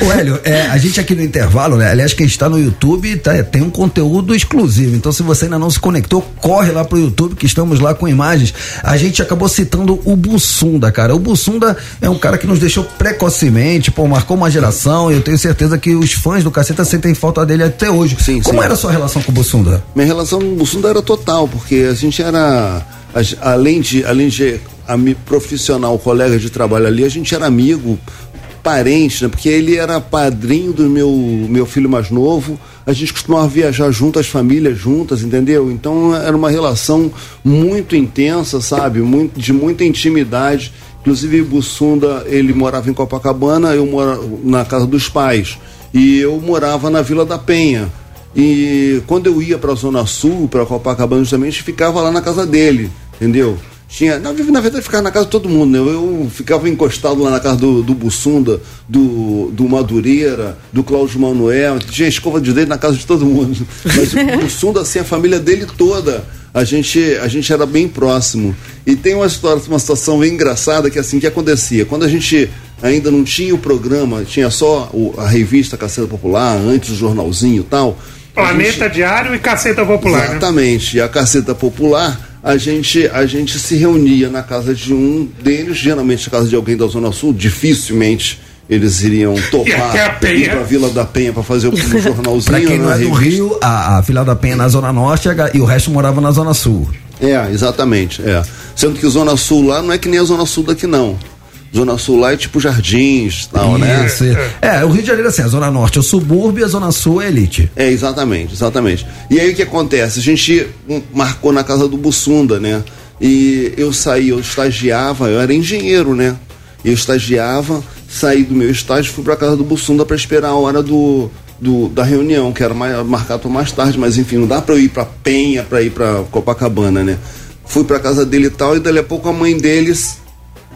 S1: Ô, ô, Hélio, é, a gente aqui no intervalo, né? Aliás, quem está no YouTube tá- tem um conteúdo exclusivo. Então, se você ainda não se conectou, corre lá pro YouTube, que estamos lá com imagens. A gente acabou citando o Bussunda, cara. O Bussunda é um cara que nos deixou precocemente, pô, marcou uma geração e eu tenho certeza que os fãs do Caceta sentem falta dele até hoje.
S9: Sim,
S1: Como
S9: sim.
S1: era a sua relação com o Bussunda?
S9: Minha relação com o Bussunda era total, porque a gente era, além de, além de profissional, colega de trabalho ali, a gente era amigo, parente, né? Porque ele era padrinho do meu, meu filho mais novo, a gente costumava viajar junto, as famílias juntas, entendeu? Então era uma relação muito intensa, sabe? Muito, de muita intimidade. Inclusive, Bussunda, ele morava em Copacabana, eu morava na casa dos pais. E eu morava na Vila da Penha. E quando eu ia para a Zona Sul, para Copacabana justamente, ficava lá na casa dele, entendeu? Tinha, na, na verdade, ficava na casa de todo mundo, né? Eu ficava encostado lá na casa do, do Bussunda, do, do Madureira, do Cláudio Manuel, tinha escova de dente na casa de todo mundo. Mas o Bussunda, assim, a família dele toda, a gente, a gente era bem próximo. E tem uma, história, uma situação bem engraçada que assim, que acontecia? Quando a gente ainda não tinha o programa, tinha só o- a revista Caceta Popular, antes o jornalzinho e tal.
S3: Planeta Diário e Caceta Popular. né?
S9: Exatamente. E a Caceta Popular, a gente, a gente se reunia na casa de um deles, geralmente na casa de alguém da Zona Sul, dificilmente eles iriam topar
S3: Penha.
S9: ir pra Vila da Penha para fazer o um jornalzinho.
S1: Pra quem não
S9: na
S1: é do
S9: revista.
S1: Rio, a, a Fila da Penha é na Zona Norte e e o resto morava na Zona Sul.
S9: É, exatamente. É. Sendo que Zona Sul lá não é que nem a Zona Sul daqui, não. Zona Sul lá é tipo jardins tal, né?
S1: Isso. É, o Rio de Janeiro assim, a Zona Norte é o subúrbio e a Zona Sul é elite.
S9: É, exatamente, exatamente. E aí o que acontece? A gente hum, marcou na casa do Bussunda, né? E eu saí, eu estagiava, eu era engenheiro, né? Eu estagiava, saí do meu estágio, fui pra casa do Bussunda para esperar a hora do, do- da reunião, que era mais, marcado para mais tarde, mas enfim, não dá para eu ir pra Penha, para ir pra Copacabana, né? Fui pra casa dele e tal, e dali a pouco a mãe deles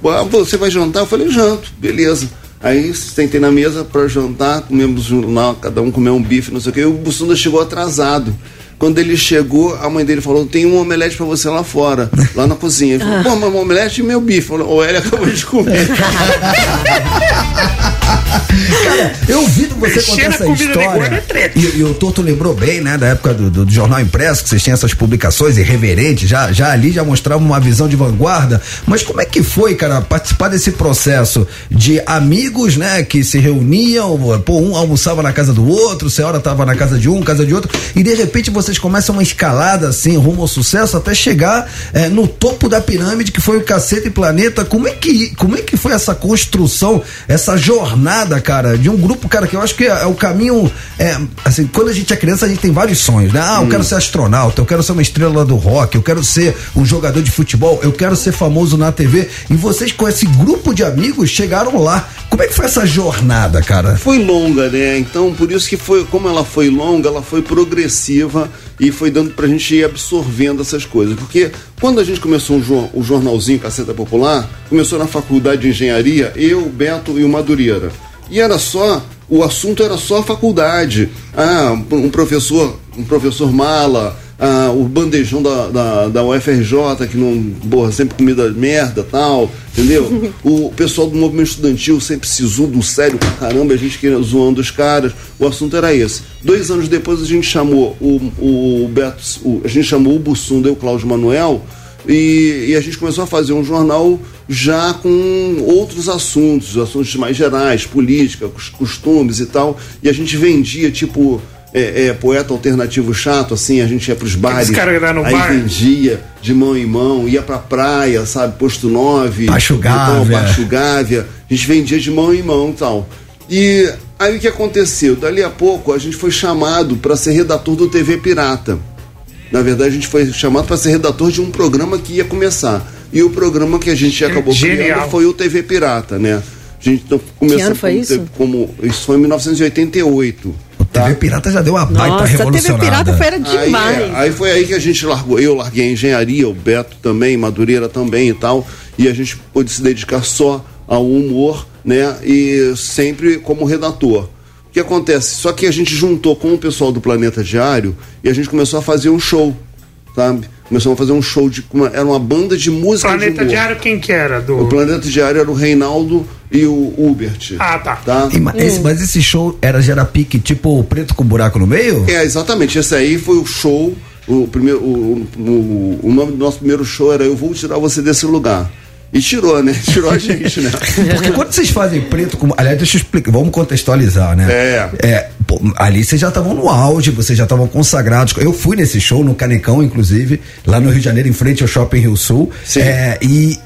S9: ah, você vai jantar? Eu falei, janto, beleza. Aí sentei na mesa para jantar, comemos lá, cada um comeu um bife, não sei o que, e o Bussunda chegou atrasado. Quando ele chegou, a mãe dele falou: tem um omelete para você lá fora, lá na cozinha. Ele falou, pô, mas um omelete e meu bife. Falou, o Hélio acabou de comer.
S1: Cara, eu ouvindo você
S3: Mexer
S1: contar essa história.
S3: é.
S1: E, e o Toto lembrou bem, né, da época do, do- do jornal impresso, que vocês tinham essas publicações irreverentes, já, já ali já mostrava uma visão de vanguarda. Mas como é que foi, cara, participar desse processo de amigos, né, que se reuniam, pô, um almoçava na casa do outro, senhora tava na casa de um, casa de outro, e de repente vocês começam uma escalada assim, rumo ao sucesso, até chegar eh, no topo da pirâmide, que foi o Cacete e Planeta. Como é que, como é que foi essa construção, essa jornada, cara, de um grupo, cara, que eu acho que é, é o caminho, é, assim, quando a gente é criança, a gente tem vários sonhos, né? Ah, eu quero ser astronauta, eu quero ser uma estrela do rock, eu quero ser um jogador de futebol, eu quero ser famoso na TV. E vocês, com esse grupo de amigos, chegaram lá. Como é que foi essa jornada, cara?
S9: Foi longa, né? Então, por isso que foi, como ela foi longa, ela foi progressiva e foi dando pra gente ir absorvendo essas coisas. Porque quando a gente começou o, jor- o jornalzinho Caceta Popular, começou na faculdade de engenharia, eu, Beto e o Madureira. E era só, o assunto era só a faculdade. Ah, um professor, um professor mala, ah, o bandejão da, da, da UFRJ, que não, porra, sempre comida merda tal, entendeu? o pessoal do movimento estudantil sempre sisudo, sério pra caramba, a gente queria zoando os caras. O assunto era esse. Dois anos depois a gente chamou o, o Beto, o- a gente chamou o Bussunda e o Cláudio Manuel. E, e a gente começou a fazer um jornal já com outros assuntos, assuntos mais gerais, política, cos- costumes e tal. E a gente vendia, tipo, é, é, poeta alternativo chato, assim, a gente ia pros bares,
S3: que dá no
S9: aí
S3: bar.
S9: vendia de mão em mão, ia pra praia, sabe, posto 9,
S1: Baixo
S9: então,
S1: Gávea.
S9: Baixo Gávea, a gente vendia de mão em mão e tal. E aí o que aconteceu? Dali a pouco a gente foi chamado para ser redator do TV Pirata. Na verdade, a gente foi chamado para ser redator de um programa que ia começar. E o programa que a gente acabou
S3: Genial.
S9: criando foi o TV Pirata, né? A gente então, começou
S2: ano foi
S9: como,
S2: isso?
S9: como isso foi em 1988.
S1: O TV Pirata já deu uma baita
S2: Nossa, a TV
S1: revolucionada.
S2: Pirata foi era
S9: Aí,
S2: demais.
S9: é, aí foi aí que a gente largou. Eu larguei a engenharia, o Beto também, Madureira também e tal. E a gente pôde se dedicar só ao humor, né? E sempre como redator. O que acontece? Só que a gente juntou com o pessoal do Planeta Diário e a gente começou a fazer um show, sabe? Começamos a fazer um show de. uma- era uma banda de música de
S3: Planeta
S9: humor.
S3: Diário, quem que era?
S9: O
S3: Do...
S9: Planeta Diário era o Reinaldo e o Hubert.
S3: Ah, tá.
S9: tá?
S1: E, ma- esse- mas esse show era gera pique tipo preto com buraco no meio?
S9: É, exatamente. Esse aí foi o show. O, primeiro, o, o, o nome do nosso primeiro show era Eu Vou Tirar Você Desse Lugar. E tirou, né? Tirou a gente, né?
S1: Porque quando vocês fazem preto com. Aliás, deixa eu explicar, vamos contextualizar, né?
S9: É.
S1: É, pô, ali vocês já estavam no auge, vocês já estavam consagrados. Eu fui nesse show no Canecão, inclusive, lá no Rio de Janeiro, em frente ao Shopping Rio Sul.
S9: Sim.
S1: É, e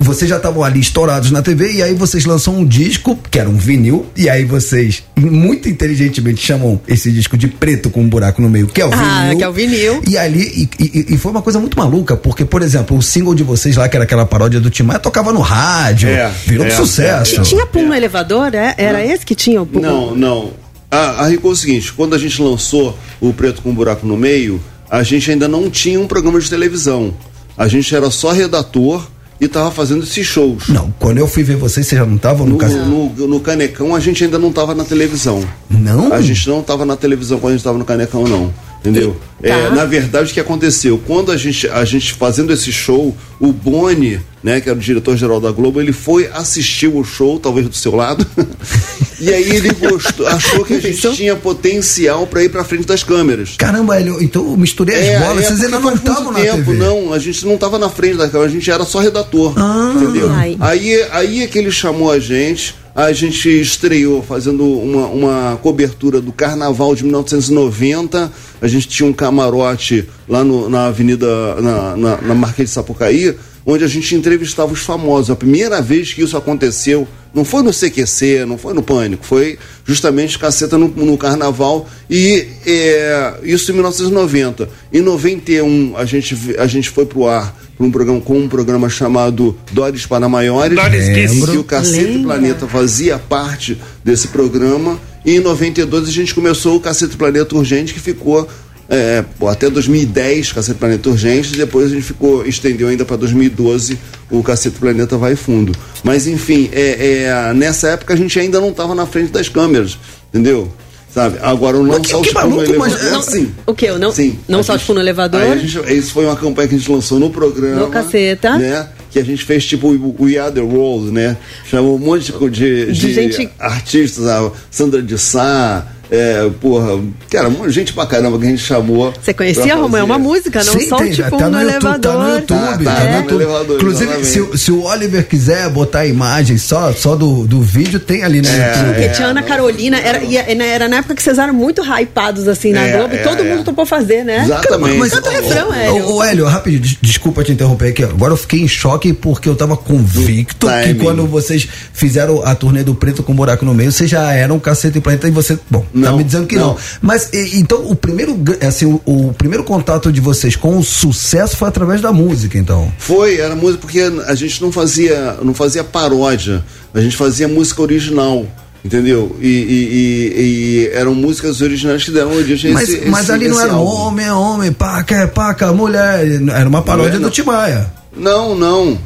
S1: vocês já estavam ali estourados na TV, e aí vocês lançam um disco, que era um vinil, e aí vocês, muito inteligentemente, chamam esse disco de preto com um buraco no meio, que é o
S2: Ah,
S1: vinil.
S2: que é o vinil.
S1: E ali, e, e- e foi uma coisa muito maluca, porque, por exemplo, o single de vocês lá, que era aquela paródia do Tim Maia, tocava no rádio,
S9: É,
S1: virou um
S9: é,
S1: sucesso.
S2: Tinha pum no elevador? É? Era esse que tinha o pum?
S9: Não, não. A, a Rico é o seguinte: quando a gente lançou o Preto com Buraco no Meio, a gente ainda não tinha um programa de televisão. A gente era só redator e tava fazendo esses shows.
S1: Não, quando eu fui ver vocês, vocês já não estavam no,
S9: No, no, no Canecão a gente ainda não tava na televisão.
S1: Não?
S9: A gente não estava na televisão quando a gente estava no Canecão, não. Entendeu?
S2: Tá.
S9: É, na verdade, o que aconteceu? Quando a gente, a gente fazendo esse show, o Boni, né, que era o diretor-geral da Globo, ele foi assistir o show, talvez do seu lado, e aí ele gostou, achou que a gente
S2: Pensou?
S9: tinha potencial para ir para frente das câmeras.
S1: Caramba, Hélio, então eu misturei as
S9: É,
S1: bolas,
S9: é,
S1: vocês ainda não estavam na
S9: tempo,
S1: TV.
S9: Não, a gente não estava na frente da câmera, a gente era só redator.
S1: Ah.
S9: entendeu?
S2: Ai.
S9: Aí, aí é que ele chamou a gente, a gente estreou fazendo uma, uma cobertura do Carnaval de 1990. A gente tinha um camarote lá no- na Avenida, na, na, na Marquês de Sapucaí, onde a gente entrevistava os famosos. A primeira vez que isso aconteceu, não foi no CQC, não foi no Pânico, foi justamente caceta no, no Carnaval e é, isso em 1990. Em 91 a gente, a gente foi pro ar pra um programa, com um programa chamado Dores para Maiores.
S3: Doris Kiss.
S9: E o Cacete
S2: Lembra?
S9: Planeta fazia parte desse programa. E em 92 a gente começou o Cacete Planeta Urgente, que ficou é, pô, até 2010, Cacete Planeta Urgente, depois a gente ficou, estendeu ainda para 2012 o Cacete Planeta Vai Fundo. Mas enfim, é, é, nessa época a gente ainda não estava na frente das câmeras, entendeu? Sabe? Agora o não
S1: que-
S9: só o
S1: que
S9: Tipo no
S1: maluco, mas-
S9: elevador.
S2: Não,
S9: sim.
S2: o quê? Não,
S9: Sim.
S2: não tipo no elevador?
S9: Aí a gente- isso foi uma campanha que a gente lançou no programa.
S2: No Caceta.
S9: Né? que a gente fez tipo o We Are The World, né? Chamou um monte de, de,
S2: De gente-
S9: artistas, a Sandra de Sá, é, porra, cara, um gente pra caramba que a gente chamou.
S2: Você conhecia, Romão? É uma música, não
S1: Sim,
S2: só
S1: tem,
S2: tipo
S1: tá
S2: um
S1: no
S2: no
S1: YouTube, tá no
S2: elevador.
S1: YouTube,
S9: Tá,
S1: tá
S9: tá,
S1: no
S9: no
S1: YouTube.
S9: elevador,
S1: Inclusive, se, o- se o Oliver quiser botar a imagem só, só do, do vídeo, tem ali no
S9: É,
S1: YouTube.
S2: Porque tinha Ana Carolina, era, e era, era na época que vocês eram muito hypados assim na
S9: É,
S2: Globo e
S9: é,
S2: todo
S9: é.
S2: mundo topou fazer, né?
S9: Exatamente.
S1: Mas,
S2: Canta o refrão,
S1: ô,
S2: Hélio.
S1: ô, ô, Hélio, rapidinho, des- desculpa te interromper aqui. Agora eu fiquei em choque porque eu tava convicto
S9: Do
S1: que
S9: timing.
S1: quando vocês fizeram a turnê do Preto com Buraco no meio, vocês já eram cacete e planeta e você, bom, tá
S9: Não,
S1: me dizendo que não.
S9: não.
S1: Mas e- então o primeiro, assim, o, o primeiro contato de vocês com o sucesso foi através da música, então.
S9: Foi, era música porque a gente não fazia, não fazia paródia, a gente fazia música original. Entendeu? E, e- e- e eram músicas originais que deram origem a
S1: Mas,
S9: esse,
S1: mas
S9: esse-
S1: ali não era
S9: álbum.
S1: homem, é homem, paca, é paca, mulher. Era uma paródia
S9: Não é,
S1: do. Timaya.
S9: Não, não.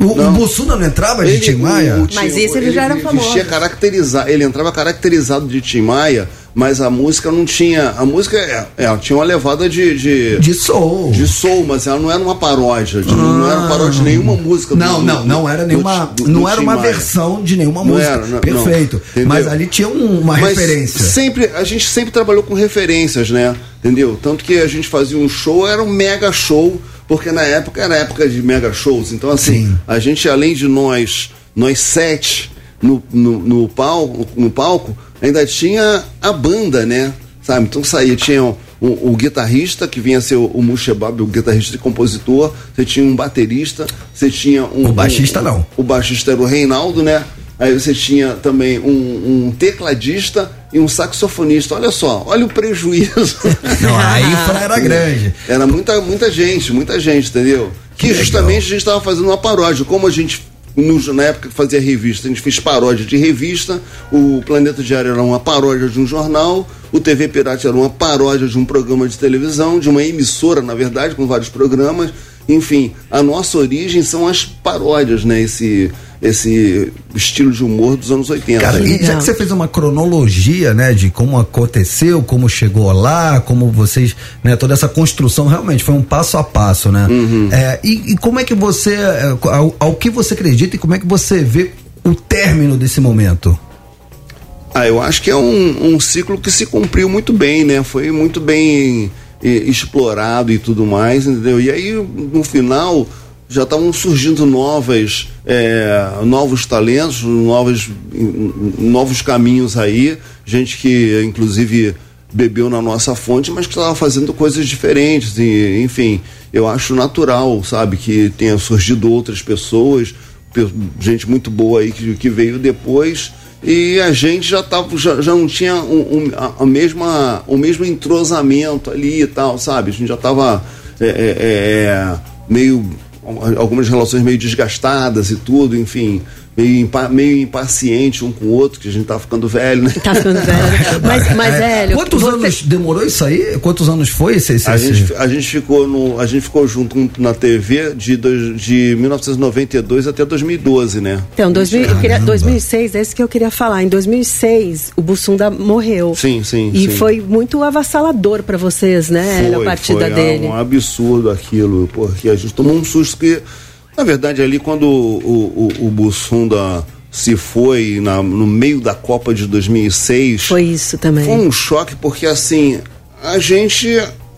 S1: O, o
S9: Não.
S1: Bussunda não entrava de Timaya?
S9: o- o
S2: Mas
S9: Tim-
S2: esse ele já era famoso.
S9: vestia caracterizado, ele entrava caracterizado de Tim Maia, mas a música não tinha. A música é, ela tinha uma levada de. De,
S1: De soul.
S9: de soul, mas ela não era uma paródia. de- Não era uma paródia de nenhuma música do-
S1: Não, não, não era nenhuma,
S9: do- do
S1: não
S9: Tim
S1: era uma
S9: Maia.
S1: versão de nenhuma
S9: Não
S1: música.
S9: era, não,
S1: Perfeito.
S9: não?
S1: Mas ali tinha um- uma
S9: Mas
S1: referência.
S9: Sempre, a gente sempre trabalhou com referências, né? Entendeu? Tanto que a gente fazia um show, era um mega show, porque na época era época de mega shows. Então, assim,
S1: Sim.
S9: a gente, além de nós, nós sete no, no, no palco, no palco, ainda tinha a banda, né? Sabe? Então saía, tinha o, o guitarrista, que vinha a ser o, o Mushebab, o guitarrista e compositor, você tinha um baterista, você tinha um.
S1: O baixista
S9: um-
S1: não.
S9: O baixista era o Reinaldo, né? Aí você tinha também um, um tecladista e um saxofonista. Olha só, olha o prejuízo.
S1: Não, a infra era grande.
S9: Era muita, muita gente, muita gente, entendeu? Que,
S1: Que
S9: justamente a gente estava fazendo uma paródia. Como a gente, no- na época que fazia revista, a gente fez paródia de revista, o Planeta Diário era uma paródia de um jornal, o TV Pirata era uma paródia de um programa de televisão, de uma emissora, na verdade, com vários programas. Enfim, a nossa origem são as paródias, né? Esse, esse estilo de humor dos anos 80.
S1: Cara, e já que você fez uma cronologia, né, de como aconteceu, como chegou lá, como vocês, né, toda essa construção realmente foi um passo a passo, né?
S9: Uhum.
S1: É, e, e como é que você, é, ao, ao que você acredita e como é que você vê o término desse momento?
S9: Ah, eu acho que é um, um ciclo que se cumpriu muito bem, né? Foi muito bem eh, explorado e tudo mais, entendeu? E aí, no final, já estavam surgindo novas, eh, novos talentos, novos, novos caminhos aí, gente que, inclusive, bebeu na nossa fonte, mas que estava fazendo coisas diferentes, e, enfim, eu acho natural, sabe, que tenha surgido outras pessoas, pe- gente muito boa aí que, que veio depois. E a gente já tava já, já não tinha um, um- a, a mesma o mesmo entrosamento ali e tal sabe? A gente já tava é, é, é, meio algumas relações meio desgastadas e tudo enfim meio, impa- meio impaciente um com o outro que a gente tá ficando velho né
S2: Tá ficando velho. Mas, mas
S1: É,
S2: Hélio,
S1: Quantos
S2: você-
S1: anos demorou isso aí? Quantos anos foi esse? esse,
S9: a
S1: esse-
S9: gente, a gente ficou no a gente ficou junto na TV de, dois- de 1992 até 2012 né
S2: Então, 2000, eu queria, 2006, é isso que eu queria falar. Em 2006, o Bussunda morreu.
S9: sim sim
S2: E
S9: sim.
S2: foi muito avassalador pra vocês, né, Hélio, a partida
S9: foi
S2: dele.
S9: Um absurdo aquilo, porque a gente tomou um susto que, na verdade, ali quando o, o, o Bussunda se foi na- no meio da Copa de 2006,
S2: Foi isso também.
S9: foi um choque porque assim a gente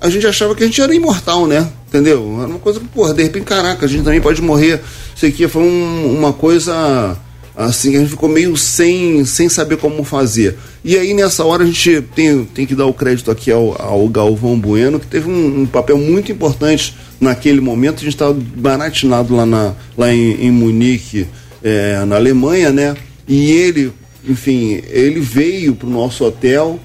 S9: a gente achava que a gente era imortal, né? Entendeu? Era uma coisa que, porra, de repente, caraca, a gente também pode morrer. Isso aqui foi um- uma coisa assim a gente ficou meio sem, sem saber como fazer. E aí nessa hora a gente tem, tem que dar o crédito aqui ao, ao Galvão Bueno, que teve um, um papel muito importante naquele momento. A gente estava baratinado lá, na, lá em, em Munique, eh, na Alemanha, né? E ele, enfim, ele veio pro nosso hotel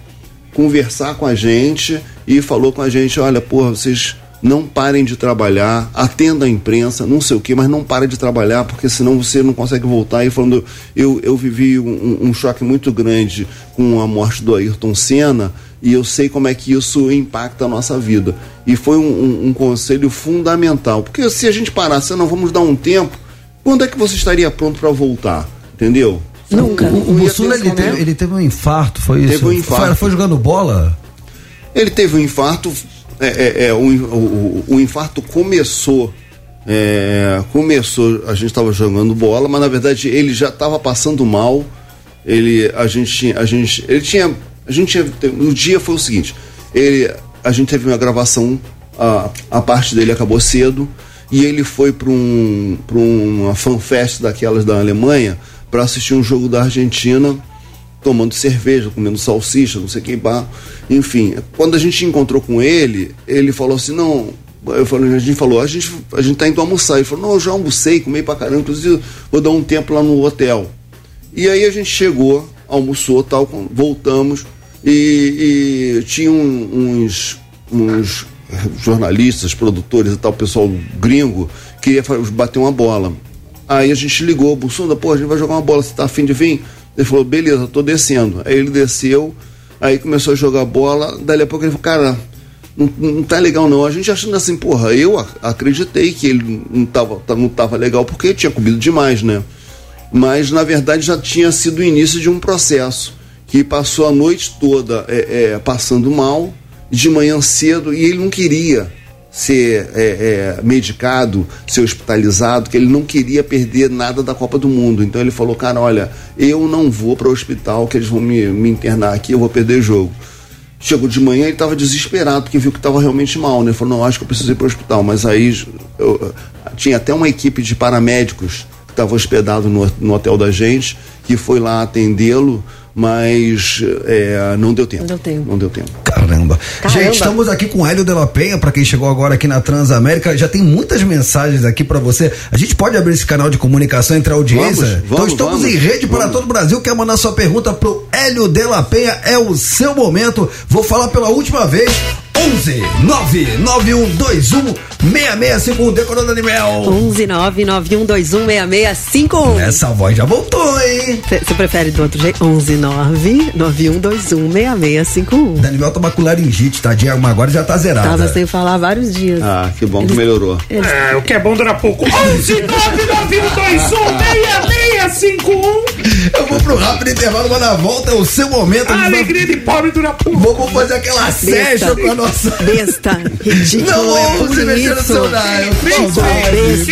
S9: conversar com a gente e falou com a gente, olha, porra, vocês não parem de trabalhar, atenda a imprensa, não sei o que, mas não parem de trabalhar, porque senão você não consegue voltar. E falando, eu, eu vivi um, um choque muito grande com a morte do Ayrton Senna e eu sei como é que isso impacta a nossa vida. E foi um, um- um conselho fundamental, porque se a gente parasse, não vamos dar um tempo, quando é que você estaria pronto para voltar? Entendeu?
S2: Nunca.
S1: O, o Bussunda,
S9: ter
S1: ele teve, ele teve um infarto, foi isso?
S9: Teve um infarto.
S1: Foi, foi jogando bola?
S9: Ele teve um infarto. É, é, é, o, o- o infarto começou É, começou, a gente estava jogando bola, mas na verdade ele já estava passando mal. Ele, a gente, a gente, ele tinha, a gente tinha, o dia foi o seguinte. Ele, a gente teve uma gravação, a, a parte dele acabou cedo e ele foi para um, uma fanfest daquelas da Alemanha para assistir um jogo da Argentina tomando cerveja, comendo salsicha, não sei o que, pá. enfim. Quando a gente encontrou com ele, ele falou assim, não, eu falei, a gente falou, a gente, a gente tá indo almoçar. Ele falou, não, eu já almocei, comi pra caramba, inclusive vou dar um tempo lá no hotel. E aí a gente chegou, almoçou, tal, voltamos e, e tinha uns, uns jornalistas, produtores e tal, pessoal gringo, queria bater uma bola. Aí a gente ligou, Bussunda, pô, a gente vai jogar uma bola, você tá afim de vir? Ele falou, beleza, tô descendo. Aí ele desceu, aí começou a jogar bola, dali a pouco ele falou, cara, não, não tá legal não. A gente achando assim, porra, eu ac- acreditei que ele não tava, tá- não tava legal porque tinha comido demais, né? Mas na verdade já tinha sido o início de um processo que passou a noite toda é, é, passando mal, de manhã cedo, e ele não queria ser é, é, medicado, ser hospitalizado, que ele não queria perder nada da Copa do Mundo. Então ele falou, cara, olha, eu não vou para o hospital, que eles vão me, me internar aqui, eu vou perder jogo. Chegou de manhã e estava desesperado, porque viu que estava realmente mal, né? Falou, não, acho que eu preciso ir para o hospital. Mas aí eu- tinha até uma equipe de paramédicos que estava hospedado no, no hotel da gente, que foi lá atendê-lo, mas é, não deu tempo.
S2: Não deu tempo.
S9: Não deu tempo.
S1: Caramba.
S2: Caramba.
S1: Gente, estamos aqui com o Hélio de la Penha, pra quem chegou agora aqui na Transamérica. Já tem muitas mensagens aqui pra você. A gente pode abrir esse canal de comunicação entre a audiência?
S9: Vamos,
S1: então
S9: vamos,
S1: estamos
S9: vamos,
S1: em rede para todo o Brasil. Quer mandar sua pergunta pro Hélio de la Penha? É o seu momento. Vou falar pela última vez. 11 99121 6651 decorando animal.
S2: 11 99121 6651.
S1: Essa voz já voltou, hein?
S2: Você prefere do outro jeito? 11 99121 6651.
S1: Daniel tá com laringite, tadinha, mas agora já tá zerada.
S2: Tava sem falar há vários dias.
S9: Ah, que bom que melhorou.
S3: É, o que é bom dura pouco. 11
S1: Eu vou pro rápido intervalo, mas na volta é o seu momento.
S3: A alegria de pobre dura pouco.
S1: Vamos fazer aquela session com a nossa.
S2: Besta, ridículo,
S1: Não,
S2: é por
S1: você mexeu no
S2: isso.
S1: seu dial.
S3: Besta,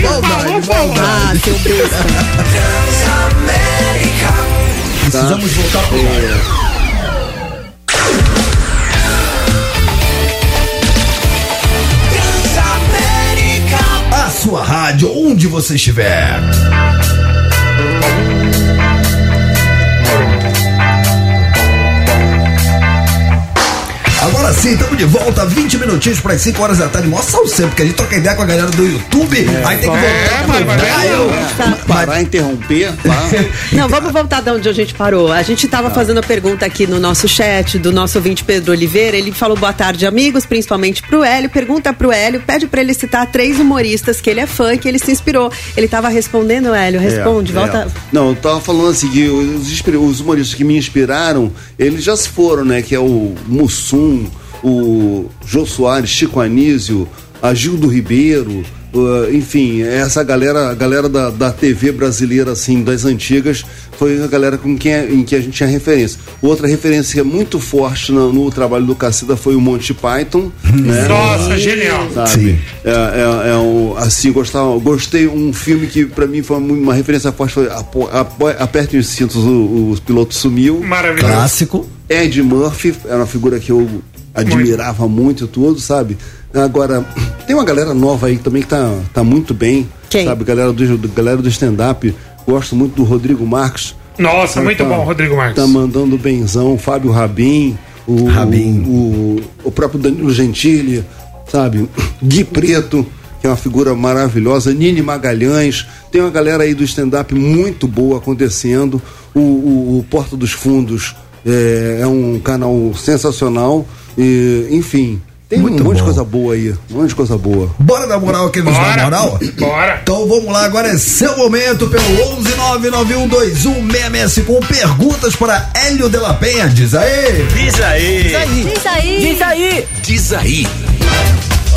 S1: Maldade, maldade.
S2: Ah, seu besta.
S1: Precisamos voltar pro A sua rádio, onde você estiver. Agora sim, estamos de volta, 20 minutinhos para as 5 horas da tarde. Mostra o sempre, porque a gente troca ideia com a galera do YouTube. aí tem que voltar
S3: mas
S1: pro
S3: vai
S1: dial.
S2: Tá.
S9: Parar, interromper, tá?
S2: Não, vamos voltar de onde a gente parou. A gente tava fazendo a pergunta aqui no nosso chat do nosso ouvinte Pedro Oliveira. Ele falou boa tarde, amigos, principalmente pro Hélio. Pergunta pro Hélio, pede pra ele citar três humoristas que ele é fã, que ele se inspirou. Ele tava respondendo, Hélio, responde,
S9: É,
S2: volta.
S9: é. Não, eu tava falando assim que os, os humoristas que me inspiraram, eles já se foram, né? Que é o Mussum, o Jô Soares, Chico Anísio, a Gildo Ribeiro, uh, enfim, essa galera, a galera da, da TV brasileira, assim, das antigas, foi a galera com quem, em que a gente tinha referência. Outra referência muito forte no, no trabalho do Cacida foi o Monty Python, né?
S3: Nossa, genial.
S9: sabe?
S1: Sim.
S9: É, é, é um, assim, gostava, gostei um filme que pra mim foi uma, referência forte, foi Apo, Apo, Aperte os cintos, o, o piloto sumiu.
S3: Maravilhoso.
S1: Clássico.
S9: Ed Murphy era uma figura que eu admirava muito, tudo, sabe? Agora, tem uma galera nova aí também que tá, tá muito bem,
S2: Quem?
S9: sabe? Galera do, do- galera do stand-up, gosto muito do Rodrigo Marques.
S3: Nossa, muito
S9: Tá-
S3: bom, Rodrigo Marques.
S9: Tá mandando benzão, Fábio Rabin, o,
S1: Rabin.
S9: o, o próprio Danilo Gentili, sabe? Gui Preto, que é uma figura maravilhosa, Nini Magalhães, tem uma galera aí do stand-up muito boa acontecendo. O, o- o Porta dos Fundos é, é um canal sensacional. E, enfim, tem
S1: Muito
S9: um monte de coisa boa aí. Um monte de coisa boa.
S1: Bora dar moral aqui nos
S3: Bora.
S1: na moral?
S3: Bora.
S1: Então vamos lá, agora é seu momento pelo 11991216651. Perguntas para Hélio de la Penha. Diz aí.
S12: Diz aí.
S13: Diz aí. Diz aí.
S12: Diz aí.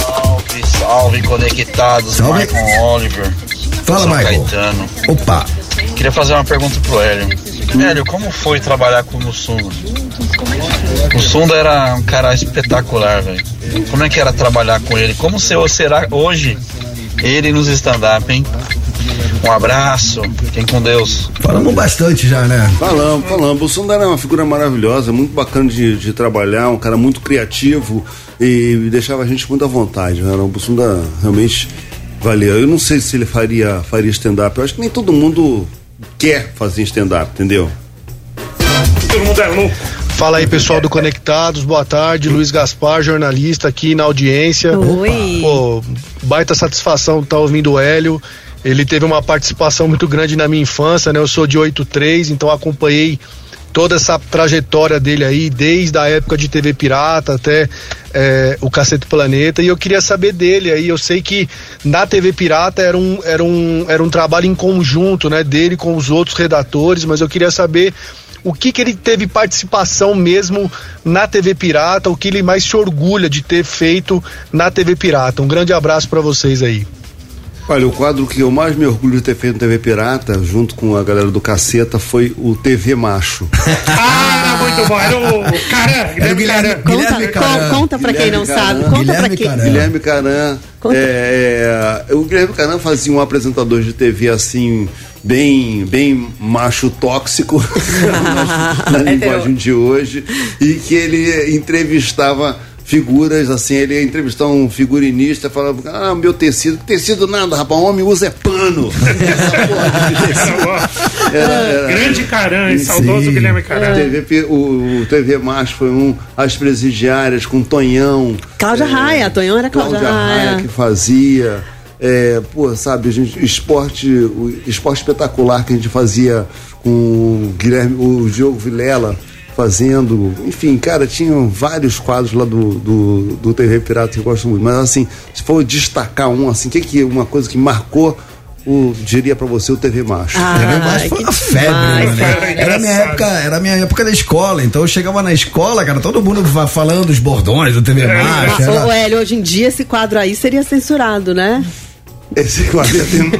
S10: Salve, salve, conectados.
S1: Salve.
S10: Michael Oliver.
S1: Fala,
S10: São
S1: Michael.
S10: Caetano.
S1: Opa.
S10: Queria fazer uma pergunta pro Hélio. Hélio, como foi trabalhar com o Mussunda? O Sunda era um cara espetacular, velho. Como é que era trabalhar com ele? Como se- será hoje ele nos stand-up, hein? Um abraço, fiquem com Deus.
S1: Falamos bastante já, né?
S9: Falamos, falamos. O Bussunda era uma figura maravilhosa, muito bacana de, de trabalhar, um cara muito criativo e deixava a gente muito à vontade. Né? O Bussunda realmente valeu. Eu não sei se ele faria, faria stand-up. Eu acho que nem todo mundo quer fazer stand-up, entendeu?
S3: Todo mundo é louco.
S12: Fala aí, pessoal do Conectados, boa tarde. Luiz Gaspar, jornalista aqui na audiência.
S2: Oi.
S12: Pô, baita satisfação estar ouvindo o Hélio. Ele teve uma participação muito grande na minha infância, né? Eu sou de 83, então acompanhei toda essa trajetória dele aí, desde a época de TV Pirata até é, o Cacete Planeta, e eu queria saber dele aí. Eu sei que na TV Pirata era um, era um, era um trabalho em conjunto, né? Dele com os outros redatores, mas eu queria saber o que, que ele teve participação mesmo na TV Pirata, o que ele mais se orgulha de ter feito na TV Pirata. Um grande abraço para vocês aí.
S9: Olha, o quadro que eu mais me orgulho de ter feito no TV Pirata, junto com a galera do Caceta, foi o TV Macho.
S3: Ah, muito bom. Era o Caran, Guilherme Caran.
S2: Conta, con- conta pra quem não sabe. Conta pra quem.
S9: Guilherme Caran. É, é, o Guilherme Caran fazia um apresentador de TV assim, bem, bem macho tóxico, na linguagem de hoje, e que ele entrevistava figuras, assim, ele ia entrevistar um figurinista, falava, ah, meu tecido, tecido nada, rapaz, homem usa é pano. Era- era-
S3: Grande Caran,
S9: Sim.
S3: saudoso Guilherme Caran.
S9: TV, o, o TV Macho foi um, as presidiárias com Tonhão.
S2: Cláudia Raia, Tonhão era Cláudia,
S9: Cláudia Raia
S2: Raia.
S9: que fazia. É, pô, sabe, a gente, esporte, o esporte espetacular que a gente fazia com o Guilherme, o Diogo Vilela fazendo, enfim, cara, tinham vários quadros lá do, do, do TV Pirata que eu gosto muito, mas assim, se for destacar um, assim, o que que uma coisa que marcou o, diria pra você o TV Macho.
S2: Ah,
S1: TV Macho foi uma febre, né? Era minha época, era minha época da escola, então eu chegava na escola, cara, todo mundo falando os bordões do TV Macho.
S2: Ô,
S1: Era...
S2: Hélio, hoje em dia esse quadro aí seria censurado, né?
S9: Esse quadro tem...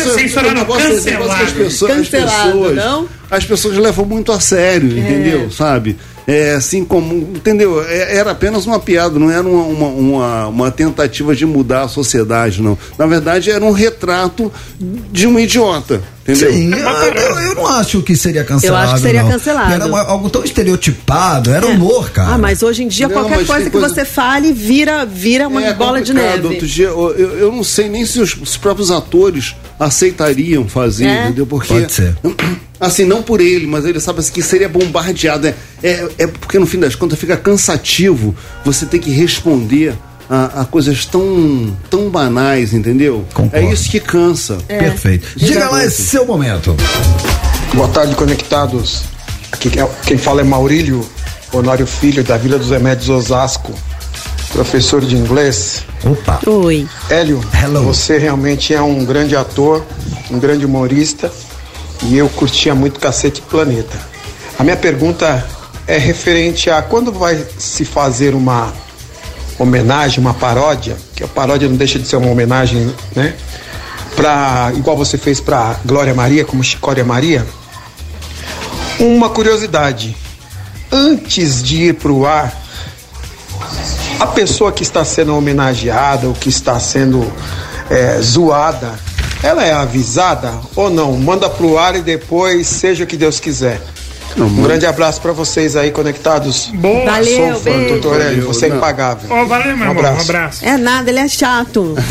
S3: Censurado,
S9: O negócio- o negócio que as
S3: cancelado.
S9: pessoas, as
S2: Cancelado,
S9: pessoas,
S2: não?
S9: as pessoas levam muito a sério, entendeu? Sabe? É assim como, entendeu? É- Era apenas uma piada, não era uma, uma, uma, uma tentativa de mudar a sociedade, não. Na verdade, era um retrato de um idiota, entendeu?
S1: Sim, eu, eu- eu não acho que seria cancelado.
S2: Eu acho que seria
S1: não.
S2: cancelado.
S1: Era uma- algo tão estereotipado, era humor, cara.
S2: Ah, mas hoje em dia
S9: Não,
S2: qualquer coisa que
S9: coisa-
S2: você fale vira, vira uma
S9: É
S2: bola de neve.
S9: Outro dia, eu, eu- eu não sei nem se os, os próprios atores aceitariam fazer,
S2: É.
S9: entendeu? Porque.
S1: Pode ser.
S9: Assim, não por ele, mas ele sabe assim, que seria bombardeado. É, é, é porque no fim das contas fica cansativo você ter que responder a, a coisas tão, tão banais, entendeu?
S1: Concordo.
S9: É isso que cansa.
S1: Perfeito. Diga lá esse seu momento.
S14: Boa tarde, conectados. Aqui quem- quem fala é Maurílio Honório Filho, da Vila dos Remédios Osasco, professor de inglês.
S1: Opa.
S2: Oi.
S14: Hélio, você realmente é um grande ator, um grande humorista, e eu curtia muito Cacete Planeta. A minha pergunta é referente a quando vai se fazer uma homenagem, uma paródia, que a paródia não deixa de ser uma homenagem, né? Pra, igual você fez para Glória Maria, como Chicória Maria. Uma curiosidade. Antes de ir para o ar, a pessoa que está sendo homenageada ou que está sendo é, zoada, ela é avisada ou não? Manda pro ar e depois seja o que Deus quiser. Um grande abraço para vocês aí conectados.
S3: Boa.
S2: Valeu,
S14: Sou fã,
S2: beijo.
S14: doutor Hélio. Você é
S9: não.
S14: impagável.
S3: Ó, valeu, meu
S14: Um
S3: irmão. Um
S14: abraço.
S3: abraço.
S2: É nada, ele é chato.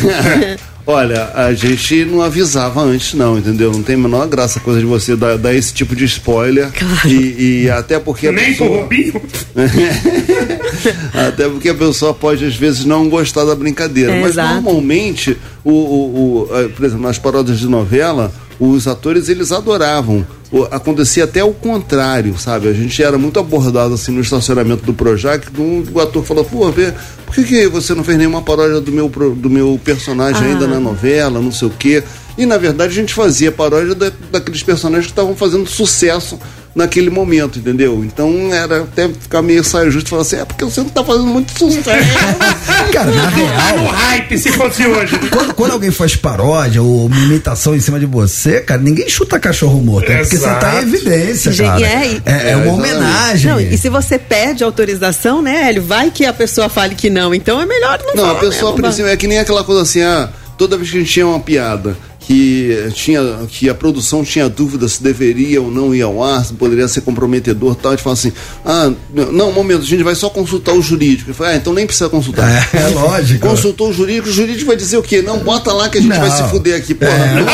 S9: Olha, a gente não avisava antes, não, entendeu? Não tem a menor graça a coisa de você dar, dar esse tipo de spoiler. E, e até porque a
S3: Nem pro
S9: pessoa.
S3: Rubinho.
S9: Até porque a pessoa pode, às vezes, não gostar da brincadeira.
S2: É,
S9: Mas
S2: exato.
S9: normalmente, o, o, o, eh, por exemplo, nas paródias de novela, os atores eles adoravam. Acontecia até o contrário, sabe? A gente era muito abordado assim no estacionamento do Projac, um, o ator falou, pô, vê, por que, que você não fez nenhuma paródia do meu, do meu personagem
S2: Ah.
S9: ainda na novela, não sei o quê. E na verdade a gente fazia paródia da- daqueles personagens que estavam fazendo sucesso naquele momento, entendeu? Então era até ficar meio saio justo e falar assim, é porque você não tá fazendo muito sucesso.
S1: Cara, na real.
S3: No hype, se fosse hoje.
S1: Quando, quando alguém faz paródia ou uma imitação em cima de você, cara, ninguém chuta cachorro morto. É porque você tá em evidência,
S2: Gente,
S1: cara.
S2: é,
S1: É, é
S9: É,
S1: uma
S9: exatamente.
S1: homenagem.
S2: Não, e se você pede autorização, né, Hélio? Vai que a pessoa fale que não. Então é melhor não
S9: Não, a
S2: falar
S9: pessoa, a
S2: mesmo,
S9: princípio, é que nem aquela coisa assim, ah, toda vez que a gente tinha uma piada que tinha que a produção tinha dúvida se deveria ou não ir ao ar, se poderia ser comprometedor, tal, a gente fala assim: "Ah, não, um momento, a gente vai só consultar o jurídico". Eu falei: "Ah, então nem precisa consultar".
S1: É, é lógico.
S9: Consultou o jurídico, o jurídico vai dizer o quê? Não, bota lá que a gente
S1: Não.
S9: vai se fuder aqui, porra.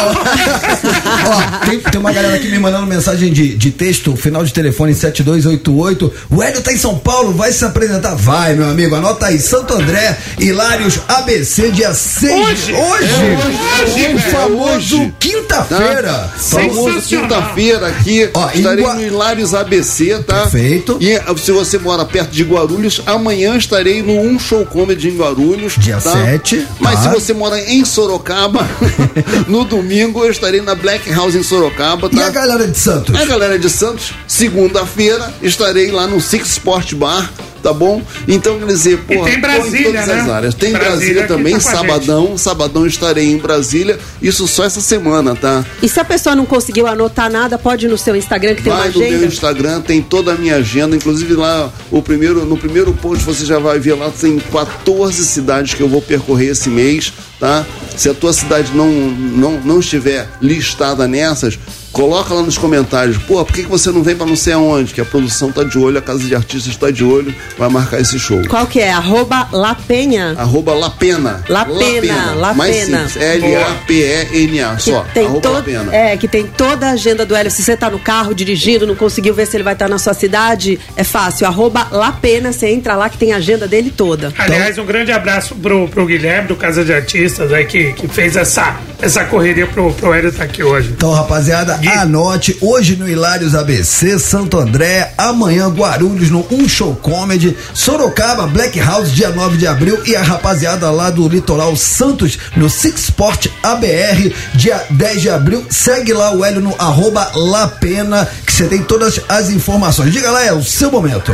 S1: Ó, tem, tem uma galera aqui me mandando mensagem de, de texto, final de telefone 7288. O Hélio tá em São Paulo, vai se apresentar? Vai, meu amigo, anota aí. Santo André, Hilários ABC, dia 6
S9: Hoje.
S1: Hoje,
S9: É hoje, é
S1: famoso
S9: hoje.
S1: quinta-feira.
S9: Tá? Famoso quinta-feira aqui.
S1: Ó,
S9: estarei
S1: Gua-
S9: no Hilários ABC, tá?
S1: Perfeito.
S9: E eh, se você mora perto de Guarulhos, amanhã estarei no Um Show Comedy em Guarulhos.
S1: Dia
S9: tá?
S1: 7,
S9: Mas
S1: tá.
S9: se você mora em Sorocaba, no domingo eu estarei na Black House em Sorocaba, tá?
S1: E a galera de Santos?
S9: A galera de Santos, segunda-feira, estarei lá no Six Sport Bar. Tá bom? Então, quer dizer,
S3: E
S9: porra,
S3: tem
S9: tô em
S3: Brasília,
S9: todas as
S3: né?
S9: áreas. Tem
S3: Brasília
S9: Brasília
S3: que
S9: também,
S3: tá
S9: sabadão. Sabadão estarei em Brasília. Isso só essa semana, tá?
S2: E se a pessoa não conseguiu anotar nada, pode ir no seu Instagram que tem
S9: Vai
S2: uma
S9: no meu
S2: agenda.
S9: Instagram, tem toda a minha agenda, inclusive lá o primeiro, no primeiro post você já vai ver lá tem 14 cidades que eu vou percorrer esse mês, tá? Se a tua cidade não não, não estiver listada nessas, coloca lá nos comentários. Pô, por que, que você não vem pra não sei aonde? Que a produção tá de olho, a casa de artistas tá de olho, vai marcar esse show.
S2: Qual que é? Arroba Lapenha.
S9: Arroba Lapena.
S2: Lapena, Lapena.
S9: Mais simples. L-A-P-E-N-A. Só.
S2: Tem
S9: Arroba
S2: to-
S9: Lapena.
S2: É, que tem toda a agenda do Hélio. Se você tá no carro dirigindo, não conseguiu ver se ele vai estar na sua cidade, é fácil. Arroba Lapena, você entra lá que tem a agenda dele toda.
S3: Aliás, um grande abraço pro, pro Guilherme do Casa de Artistas aí que, que fez essa, essa correria pro, pro Hélio estar aqui hoje.
S1: Então, rapaziada, anote hoje no Hilários ABC, Santo André, amanhã Guarulhos no Um Show Comedy, Sorocaba, Black House, dia 9 de abril e a rapaziada lá do Litoral Santos no Six Sport ABR, dia 10 de abril. Segue lá o Hélio no arroba Lapena, que você tem todas as informações. Diga lá, é o seu momento.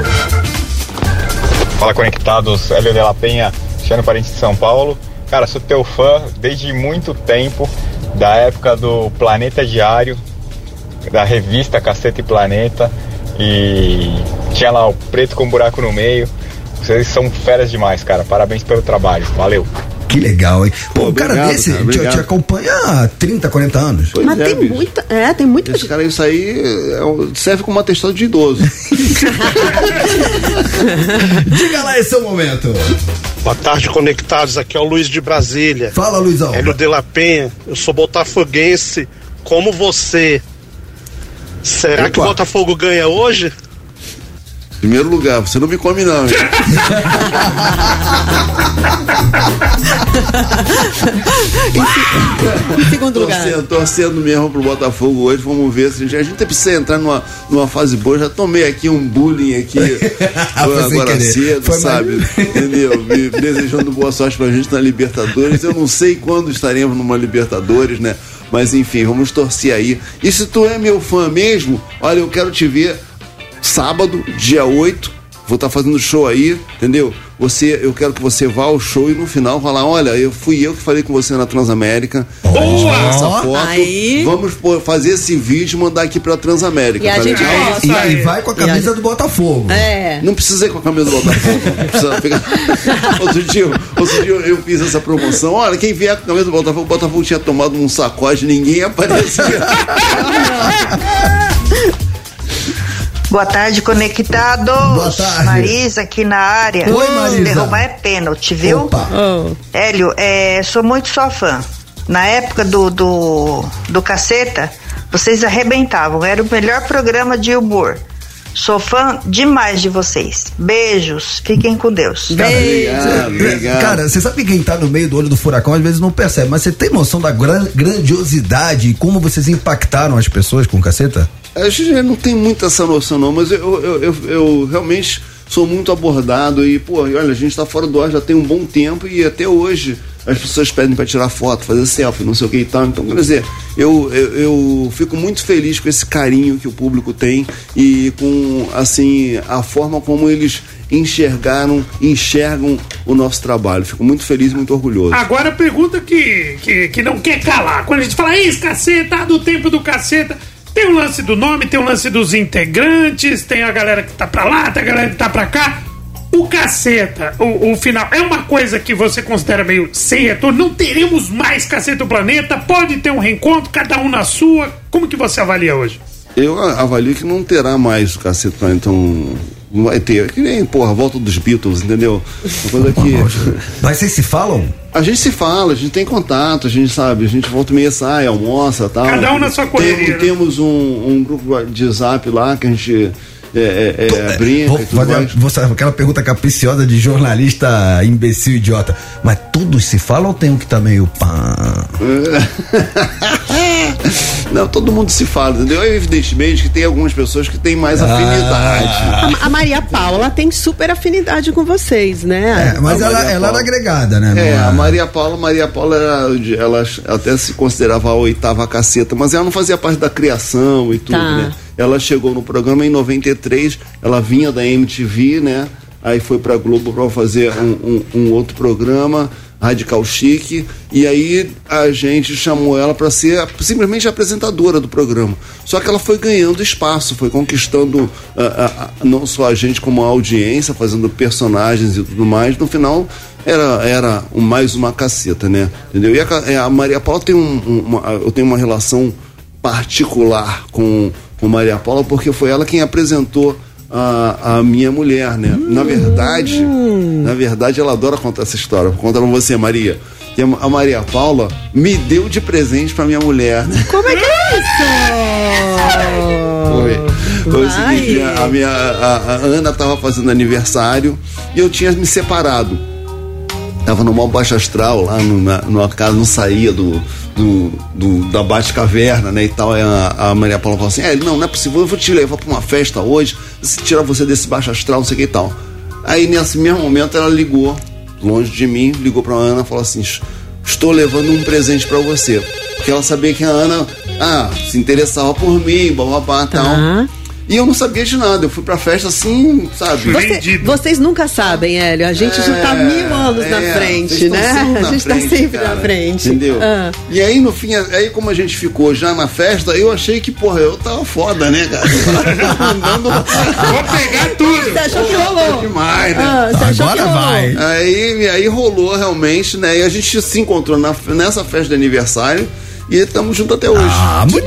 S15: Fala conectados, Hélio de la Penha, Cristiano Parente de São Paulo. Cara, sou teu fã desde muito tempo, da época do Planeta Diário, da revista Cacete Planeta, e tinha lá o preto com buraco no meio. Vocês são feras demais, cara. Parabéns pelo trabalho. Valeu.
S1: Que legal, hein? Pô, um cara
S9: obrigado,
S1: desse
S9: cara,
S1: te, te acompanha há 30, 40 anos.
S9: Pois
S2: Mas
S9: é,
S2: tem
S9: bicho.
S2: muita. É, tem muita
S9: Esse cara, isso aí é serve como atestado de idoso.
S1: Diga lá esse seu momento.
S16: Boa tarde, conectados. Aqui é o Luiz de Brasília.
S1: Fala, Luizão.
S16: Hélio de la Penha. Eu sou botafoguense como você. Será que o
S9: Opa.
S16: Botafogo ganha hoje?
S9: Primeiro lugar, você não me come não. hein?
S2: Em segundo lugar.
S9: Torcendo, torcendo mesmo pro Botafogo hoje. Vamos ver se a gente, a gente precisa entrar numa, numa fase boa. Já tomei aqui um bullying aqui
S1: sem
S9: agora cedo,
S1: Foi
S9: sabe? Entendeu? Me desejando boa sorte pra gente na Libertadores. Eu não sei quando estaremos numa Libertadores, né? Mas enfim, vamos torcer aí. E se tu é meu fã mesmo, olha, eu quero te ver sábado, dia 8. Vou estar fazendo show aí, entendeu? Você, eu quero que você vá ao show e no final falar, olha, eu fui eu que falei com você na Transamérica. A gente
S2: Boa!
S9: essa foto.
S2: Aí.
S9: Vamos fazer esse vídeo e mandar aqui pra Transamérica.
S2: E a
S9: tá
S2: gente
S9: legal?
S2: posta.
S1: E aí vai com a camisa do Botafogo.
S2: É.
S9: Não precisa ir com a camisa do Botafogo. Não pegar. outro, dia, outro dia eu fiz essa promoção. Olha, quem vier com a camisa do Botafogo, o Botafogo tinha tomado um sacode, ninguém aparecia.
S17: Boa tarde, conectados.
S1: Boa tarde.
S17: Marisa aqui na área.
S1: Oi, Marisa.
S17: Derrubar é pênalti, viu?
S1: Opa.
S17: Hélio, é, sou muito sua fã. Na época do, do, do Caceta, vocês arrebentavam. Era o melhor programa de humor. Sou fã demais de vocês. Beijos. Fiquem com Deus.
S9: Obrigado, obrigado.
S1: Cara, você sabe que quem tá no meio do olho do furacão às vezes não percebe, mas você tem noção da gran- grandiosidade e como vocês impactaram as pessoas com caceta?
S9: A gente não tem muita essa noção, não, mas eu, eu, eu, eu realmente sou muito abordado e, pô, olha, a gente tá fora do ar já tem um bom tempo e até hoje as pessoas pedem para tirar foto, fazer selfie, não sei o que e tal. Então, quer dizer, eu, eu, eu fico muito feliz com esse carinho que o público tem e com, assim, a forma como eles enxergaram, enxergam o nosso trabalho. Fico muito feliz muito orgulhoso.
S3: Agora a pergunta que, que, que não quer calar. Quando a gente fala, isso, caceta, do tempo do caceta. Tem o lance do nome, tem o lance dos integrantes, tem a galera que tá pra lá, tem a galera que tá pra cá. O caceta, o, o final, é uma coisa que você considera meio sem retorno? Não teremos mais caceta do planeta? Pode ter um reencontro, cada um na sua? Como que você avalia hoje?
S9: Eu avalio que não terá mais o cacete então. Não vai ter. Que nem, porra, a volta dos Beatles, entendeu? Uma coisa que.
S1: Mas vocês se falam?
S9: A gente se fala, a gente tem contato, a gente sabe, a gente volta e meia sai, almoça tal.
S3: Cada um na sua correria,
S9: Temos,
S3: né?
S9: temos um, um grupo de zap lá que a gente é, é, é, brinca
S1: Vou
S9: e tudo
S1: fazer
S9: mais.
S1: vou fazer aquela pergunta capiciosa de jornalista imbecil idiota. Mas todos se falam ou tem um que tá meio pá?
S9: Não, todo mundo se fala, entendeu? Evidentemente que tem algumas pessoas que têm mais
S1: Ah.
S9: afinidade.
S2: A, a Maria Paula tem super afinidade com vocês, né?
S1: É, mas ela, ela era agregada, né?
S9: É, a Maria Paula, Maria Paula era, de- ela até se considerava a oitava caceta, mas ela não fazia parte da criação e tudo,
S2: Tá.
S9: né? Ela chegou no programa em 93, ela vinha da MTV, né? Aí foi pra Globo pra fazer um, um- um outro programa, Radical Chique, e aí a gente chamou ela pra ser a- simplesmente a apresentadora do programa. Só que ela foi ganhando espaço, foi conquistando ah, ah, ah, não só a gente como a audiência, fazendo personagens e tudo mais. No final, era, era mais uma caceta, né? Entendeu? E a, é, Maria Paula tem um- uma, eu tenho uma relação particular com, com Maria Paula porque foi ela quem apresentou a, a minha mulher, né? Na verdade, na verdade ela adora contar essa história. Vou contar pra você, Maria. Que a Maria Paula me deu de presente pra minha mulher, né?
S2: Como é que é isso?
S9: Foi. Foi o seguinte, a, minha, a, a Ana tava fazendo aniversário e eu tinha me separado. Tava no mal baixo astral lá no, na, numa casa, não saía do, do, do- da Bate-Caverna, né? E tal. A, a Maria Paula falou assim: É, não, não é possível, eu vou te levar pra uma festa hoje, se tirar você desse baixo astral, não sei o que e tal. Aí nesse mesmo momento ela ligou, longe de mim, ligou pra Ana e falou assim: Estou levando um presente pra você. Porque ela sabia que a Ana ah, se interessava por mim, bababá e tal. E eu não sabia de nada, eu fui pra festa assim, sabe?
S2: Você- vocês nunca sabem, Hélio. A gente já tá mil anos na
S9: É,
S2: frente,
S9: vocês estão
S2: né?
S9: sempre
S2: A
S9: na
S2: gente tá
S9: frente,
S2: sempre
S9: cara,
S2: na frente.
S9: Entendeu?
S2: Ah.
S9: E aí, no fim, aí como a gente ficou já na festa, eu achei que, porra, eu tava foda, né, cara?
S3: Vou pegar tudo.
S2: Você achou que rolou?
S9: demais, né?
S2: Ah, você achou que rolou?
S9: Aí, aí rolou realmente, né? E a gente se encontrou na- nessa festa de aniversário e estamos juntos até hoje.
S1: Ah, muito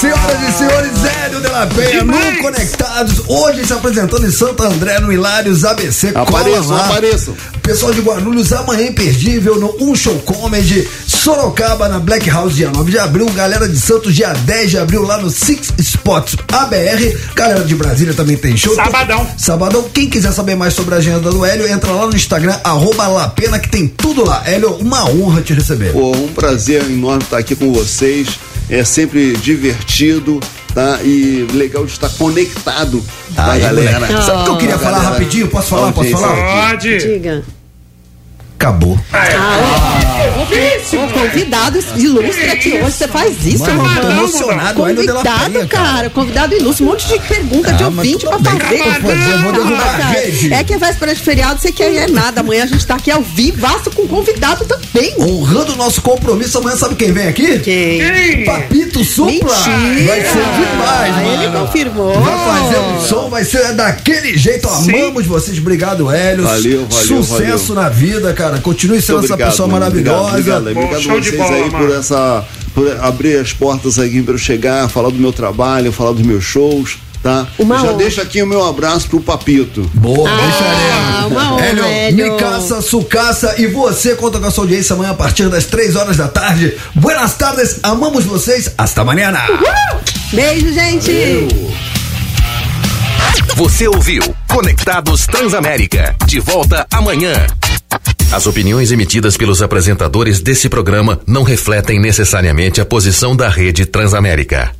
S1: Senhoras e senhores, Hélio de la Penha no Conectados, hoje se apresentando em Santo André, no Hilários ABC.
S9: Apareçam,
S1: lá.
S9: apareçam.
S1: Pessoal de Guarulhos, amanhã imperdível no Um Show Comedy, Sorocaba na Black House, dia 9 de abril, galera de Santos, dia 10 de abril, lá no Six Spots ABR, galera de Brasília também tem show.
S3: Sabadão.
S1: Sabadão, quem quiser saber mais sobre a agenda do Hélio, entra lá no Instagram, arroba Lapena, que tem tudo lá. Hélio, uma honra te receber.
S9: Pô, um prazer enorme estar aqui com vocês. É sempre divertido, tá? E legal de estar conectado com a
S1: Aí,
S9: galera.
S1: moleque. Sabe o que eu queria falar
S9: Galera,
S1: rapidinho? Posso falar? Posso falar?
S3: Pode.
S2: Diga.
S1: Acabou.
S2: Ô, convidado ilustre aqui hoje, você faz isso,
S1: Mano, eu tô emocionado, de
S2: Convidado, cara. convidado ilustre, um monte de pergunta de
S1: Ah, mas
S2: ouvinte pra
S1: bem,
S2: fazer.
S1: vou fazer? Eu vou derrubar a
S2: cara.
S1: rede.
S2: É que é véspera de feriado, você quer é nada. Amanhã a gente tá aqui ao vivaço com convidado também.
S1: Honrando o nosso compromisso, amanhã sabe quem vem aqui?
S2: Quem?
S1: Papito Supla.
S2: Mentira.
S1: Vai ser demais, mano.
S2: Ele confirmou.
S1: Vai fazer um som, vai ser daquele jeito. Amamos vocês. Obrigado, Hélio.
S9: Valeu, valeu,
S1: Sucesso na vida, cara. Continue sendo
S9: Muito
S1: essa pessoa
S9: mano.
S1: maravilhosa.
S9: Obrigado, obrigado, obrigado
S3: de
S9: vocês
S3: bola,
S9: aí
S3: mano.
S9: por essa. Por abrir as portas aqui para eu chegar, falar do meu trabalho, falar dos meus shows, tá?
S2: Uma
S9: Já
S2: honra.
S9: deixa aqui o meu abraço pro Papito.
S1: Boa,
S2: Ah,
S1: deixaremos. Hélio,
S2: Hélio.
S1: Micaça, Sucaça e você conta com a sua audiência amanhã a partir das 3 horas da tarde. Buenas tardes, amamos vocês. Hasta amanhã.
S2: Beijo, gente.
S18: Você ouviu Conectados Transamérica. De volta amanhã. As opiniões emitidas pelos apresentadores desse programa não refletem necessariamente a posição da Rede Transamérica.